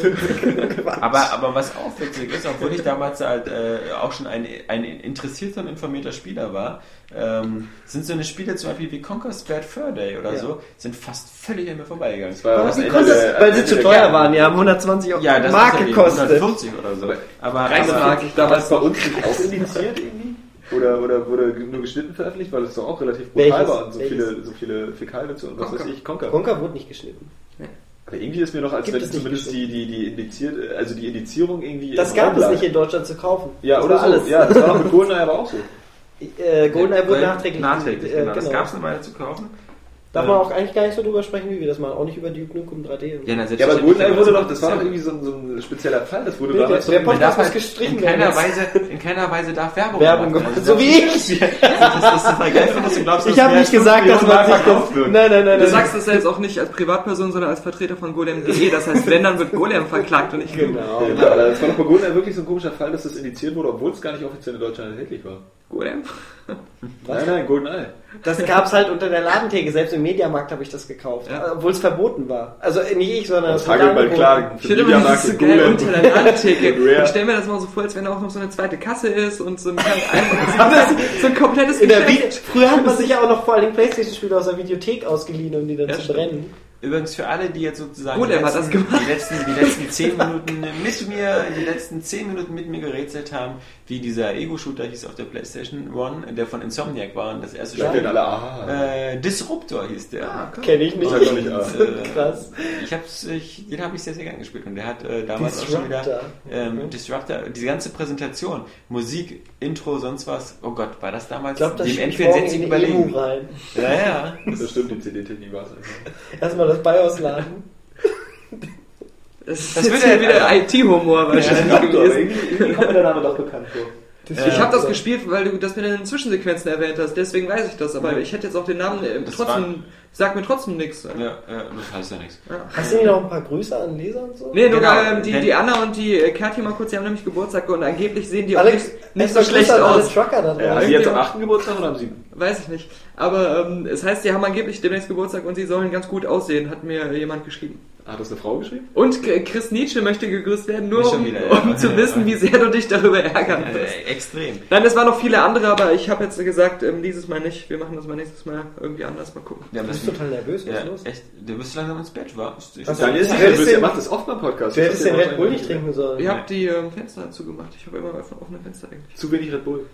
Aber, aber was auch witzig ist, obwohl ich damals halt äh, auch schon ein, ein interessierter und informierter Spieler war, ähm, sind so eine Spiele zum Beispiel wie Conquer's Bad Fur Day oder Ja. so, sind fast völlig an mir vorbeigegangen. War Aber Ende das, weil sie zu teuer waren. Die haben 120 Ja, das Mark ja gekostet. 150 oder so. Aber, aber ich War damals bei uns nicht auch indiziert irgendwie? Oder, oder wurde nur geschnitten veröffentlicht, weil es doch auch relativ brutal Welches? war und so Welches? viele, so viele Fäkalwitze und was Conker. weiß ich, Conker. Conker wurde nicht geschnitten. Aber irgendwie ist mir noch, als Gibt wenn zumindest die, die, die indiziert, also die Indizierung irgendwie. Das gab es nicht in Deutschland zu kaufen. Ja, das oder so. alles. Ja, das war auch mit Goldeneye aber auch so. Äh, Goldeneye wurde nachträglich. Nachträglich, äh, genau. Das gab es eine Weile zu kaufen. Darf man auch eigentlich gar nicht so drüber sprechen, wie wir das machen. Auch nicht über Duke Nukem 3D. und so. Ja, na, Ja, aber Goldeneye wurde doch, das war doch irgendwie so ein, so ein spezieller Fall. Das wurde Nee, damals der so Podcast muss halt gestrichen in keiner. Weise, in keiner Weise darf Werbung, Werbung gemacht werden. So wie ich. Das, das ist total geil findest. Du glaubst, dass Ich habe mehr nicht gesagt, dass man sich verkauft das. wird. Nein, nein, nein. Du nein. sagst das ja jetzt auch nicht als Privatperson, sondern als Vertreter von golem.de. Das heißt, wenn, dann wird Golem verklagt und nicht du. Genau. Ja, das war doch bei Goldeneye wirklich so ein komischer Fall, dass das indiziert wurde, obwohl es gar nicht offiziell in Deutschland erhältlich war. Golem? Nein, nein, Goldeneye. Das gab's halt unter der Ladentheke. Selbst im Mediamarkt habe ich das gekauft. Ja. Obwohl es verboten war. Also äh, nicht ich, sondern Das es wurde Hagel bald angeboten. klagen. Ich finde immer, das ist so geil unter der Ladentheke. Ich stelle mir das mal so vor, als wenn da auch noch so eine zweite Kasse ist und so ein, so ein komplettes In der Vi Geschäft. Früher hat man sich ja auch noch vor allem Playstation-Spiele aus der Videothek ausgeliehen, um die dann Ja, zu stimmt. Übrigens für alle, die jetzt sozusagen Gut, die, letzten, das gemacht. die, letzten, die letzten zehn Minuten mit mir, die letzten zehn Minuten mit mir gerätselt haben, wie dieser Ego-Shooter hieß auf der PlayStation One, der von Insomniac war und das erste Da Spiel. alle, aha. Äh, Disruptor hieß der. Ah, cool. Kenne ich nicht. Sag ich auch nicht, Äh, Krass. Ich hab's, ich, den habe ich sehr, sehr gern gespielt und der hat äh, damals auch schon wieder Disruptor. ähm, Okay. Disruptor, diese ganze Präsentation, Musik, Intro, sonst was. Oh Gott, war das damals Ich glaube, das dem schiebe ich morgen N64 in die überlegen? Ja, ja. Das stimmt, die CD-Technik war es. Erstmal das BIOS laden. Das ist Das wird ja- wieder IT-Humor wahrscheinlich gewesen. Irgendwie, irgendwie kommt mir der Name doch bekannt vor. Ich habe das gespielt, weil du das mit den Zwischensequenzen erwähnt hast, deswegen weiß ich das, aber ich hätte jetzt auch den Namen äh, trotzdem, sagt mir trotzdem nichts. Ja, ja, das heißt ja nichts. Hast du nicht noch ein paar Grüße an Leser und so? Nee, nur Genau, ähm, die, die Anna und die äh, Kathi mal kurz, die haben nämlich Geburtstag und angeblich sehen die auch Alex, nicht, nicht so schlecht aus. Trucker da Ja, draußen. sie jetzt am 8. Geburtstag oder am 7. Weiß ich nicht. Aber ähm, es heißt, die haben angeblich demnächst Geburtstag und sie sollen ganz gut aussehen, hat mir jemand geschrieben. Hat das eine Frau geschrieben? Und Chris Nietzsche möchte gegrüßt werden, nur um, wieder, ja. um zu wissen, wie sehr du dich darüber ärgern wirst. Äh, extrem. Nein, es waren noch viele andere, aber ich habe jetzt gesagt, ähm, dieses Mal nicht. Wir machen das mal nächstes Mal irgendwie anders. Mal gucken. Ja, Du bist total nervös, was ja, ist los? echt, du bist langsam ins Bett, wa? Ich- ich- Daniel ist Du nicht nervös, er macht das oft beim Podcast. Du hättest den Das Red Bull nicht trinken sollen. Ihr habt die ähm, Fenster zugemacht. Ich habe immer offen- offene Fenster eigentlich. Zu wenig Red Bull.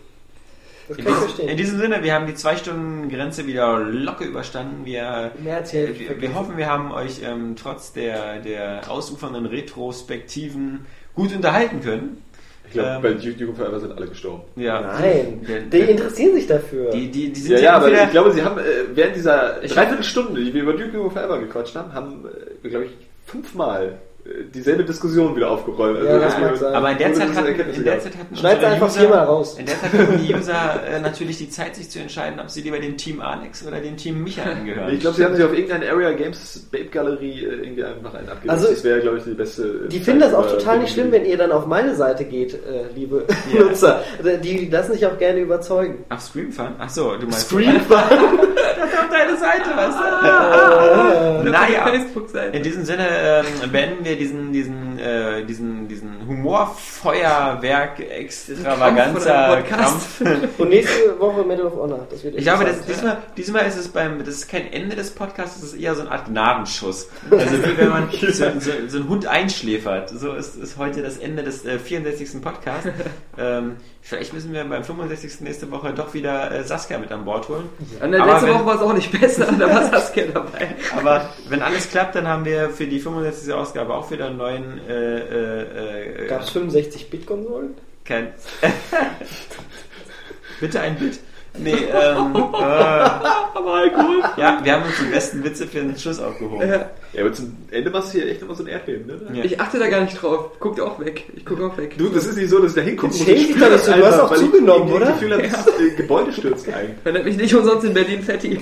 Das In, kann ich diesem- in verstehen. diesem Sinne, wir haben die zwei Stunden Grenze wieder locker überstanden. Wir, Mehr als Hälfte wir, wir vergessen. hoffen, wir haben euch ähm, trotz der, der ausufernden Retrospektiven gut unterhalten können. Ich glaube, Ähm, bei YouTube Forever sind alle gestorben. Ja. Nein, die interessieren sich dafür. Die, die, die sind Ja, ja, ja, aber ich glaube, sie haben äh, während dieser Ich- Dreiviertelstunde, die wir über Duke Nukem Forever gequatscht haben, haben, äh, glaube ich, fünfmal äh, dieselbe Diskussion wieder aufgeräumt. Ja, das mag sein. Aber in der Zeit hatten, Erkenntnisse in der gehabt. Zeit hatten Schneid's unsere einfach User, viermal raus. In der Zeit hatten die User äh, natürlich die Zeit, sich zu entscheiden, ob sie lieber dem Team Alex oder dem Team Micha angehören. Ich glaube, sie haben sich auf irgendeine Area Games Babe Galerie äh, irgendwie einfach einen abgegeben. Also, das wäre, glaube ich, die beste. Die finden das auch total nicht schlimm, wenn ihr dann auf meine Seite geht, äh, liebe Ja. Nutzer. Die, die lassen sich auch gerne überzeugen. Ach, Scream Fun? Ach so, du meinst Screen auf deine Seite, weißt du? naja, Facebook-Seite. in diesem Sinne ähm, beenden wir diesen, diesen, äh, diesen, diesen Humorfeuerwerk extravaganza Krampf von einem Krampf. Und nächste Woche Medal of Honor. Das wird Ich glaube, das, diesmal, diesmal ist es beim, das ist kein Ende des Podcasts, das ist eher so eine Art Gnadenschuss. Also wie wenn man so, so, so einen Hund einschläfert. So ist, ist heute das Ende des äh, 64. Podcasts. Ähm, vielleicht müssen wir beim 65. nächste Woche doch wieder äh, Saskia mit an Bord holen. An der letzten wenn- Woche war es auch nicht besser, da war Saskia dabei. Aber wenn alles klappt, dann haben wir für die 65. Ausgabe auch wieder einen neuen äh, äh, Gab es 65-Bit-Konsolen? kein Bitte ein Bit. Nee, ähm, äh, Aber Alkohol. ja, wir haben uns die besten Witze für den Schluss aufgehoben. Äh, Ja, aber zum Ende machst du hier echt immer so ein Erdbeben, ne? Ja. ich achte da gar nicht drauf. Guckt auch weg. Ich gucke auch weg. Du, das ist nicht so, dass ich da hingucken muss. Ich nicht so, du hast auch ich zugenommen, oder? Das Gefühl habe, das äh, Gebäude stürzt ein. Nennt mich nicht umsonst in Berlin Fetti.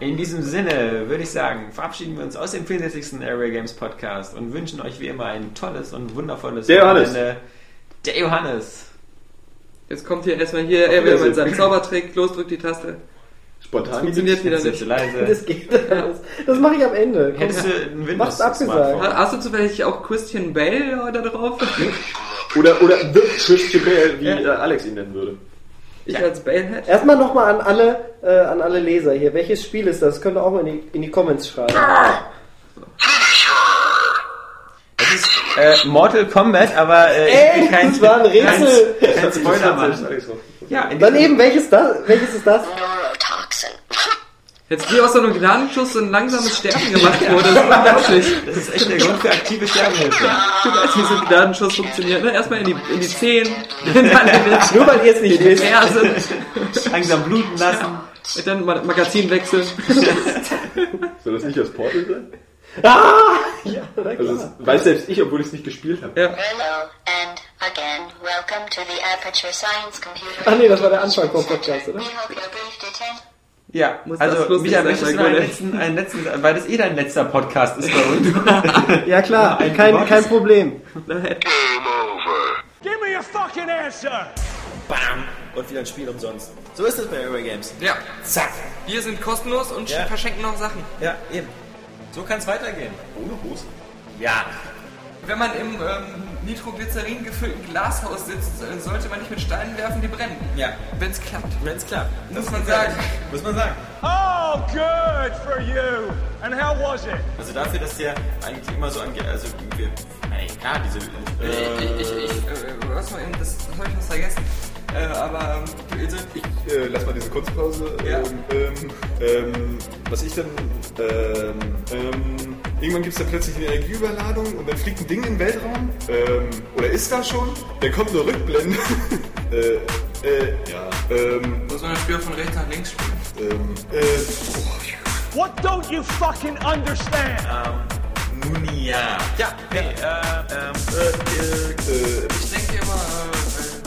In diesem Sinne würde ich sagen, verabschieden wir uns aus dem 64. Area Games Podcast und wünschen euch wie immer ein tolles und wundervolles Der Johannes. Wochenende. Der Johannes. Jetzt kommt hier erstmal hier, er will mit seinem Zaubertrick, los, drückt die Taste. Spontan Funktioniert wieder nicht. leise. Das geht alles. Das mache ich am Ende. Hättest du ein Windows Mach's abgesagt. Hast du zufällig auch Christian Bale da drauf? Oder, oder The Christian Bale, wie äh, Alex ihn nennen würde. Ich als Bale-Head? Erstmal nochmal an alle, äh, an alle Leser hier. Welches Spiel ist das? Könnt ihr auch mal in die, in die Comments schreiben. Das ist äh, Mortal Kombat, aber äh, ich Ey, kein, das war ein Rätsel. Kein, kein Spoiler Das drauf. Ja, Dann eben, welches, das, welches ist das? Neurotoxin. Jetzt wie aus so einem Gnadenschuss so ein langsames Sterben gemacht wurde. Das ist unglaublich. Das ist echt der Grund für aktive Sterbehilfe. Du weißt, wie so ein Gnadenschuss funktioniert, ne? Erstmal in die, in die Zehen, dann in den, Nur weil ihr es nicht in die wisst. Ferse, Langsam bluten lassen. und dann Ma- Magazin wechseln. Soll das nicht aus Portal sein? Ah! Ja, na Also, klar. weiß selbst ich, obwohl ich es nicht gespielt habe. Ja. Hello and again, welcome to the Aperture Science Computer. Ach nee, das war der Anfang vom Podcast, oder? Your Ja, Muss also Michael, möchtest du einen letzten, einen letzten, weil das eh dein letzter Podcast ist bei uns. Ja klar, Ein kein, kein Problem. Game over. Give me a fucking answer! Bam! Und wieder ein Spiel umsonst. So ist es bei Eurogames. Ja. Zack! Wir sind kostenlos und Ja. verschenken noch Sachen. Ja, eben. So kann es weitergehen. Ohne Hose. Ja. Wenn man im ähm, Nitroglycerin gefüllten Glashaus sitzt, äh, sollte man nicht mit Steinen werfen, die brennen. Ja. Wenn es klappt. Wenn's klappt. Muss man sagen. Muss man sagen. Oh, good for you! And how was it? Also dafür, dass der eigentlich immer so angeht, also wir, ey, klar, diese, Ich, äh, ich, ich, äh, was mal eben, das, das habe ich was vergessen. Äh, aber ähm, Ich äh, lass mal diese Kurzpause. Ja. Ähm, ähm, ähm, was ich dann. Ähm, ähm, irgendwann gibt es dann plötzlich eine Energieüberladung und dann fliegt ein Ding in den Weltraum. Ähm, oder ist da schon? Dann kommt nur Rückblende. äh, äh, ja. Ähm, muss man das Spiel von rechts nach links spielen. ähm, äh, oh, What don't you fucking understand? nun ja. Ja, nee, äh, ähm, äh, äh, Ich denke immer,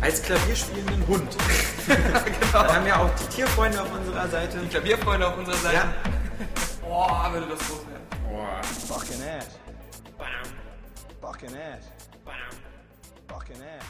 Als klavierspielenden Hund. genau. Dann haben wir auch die Tierfreunde auf unserer Seite. Klavierfreunde auf unserer Seite. Ja. Boah, würde das groß werden. Boah. Fucking ass. Bam, Fucking ass. bam. Fucking ass.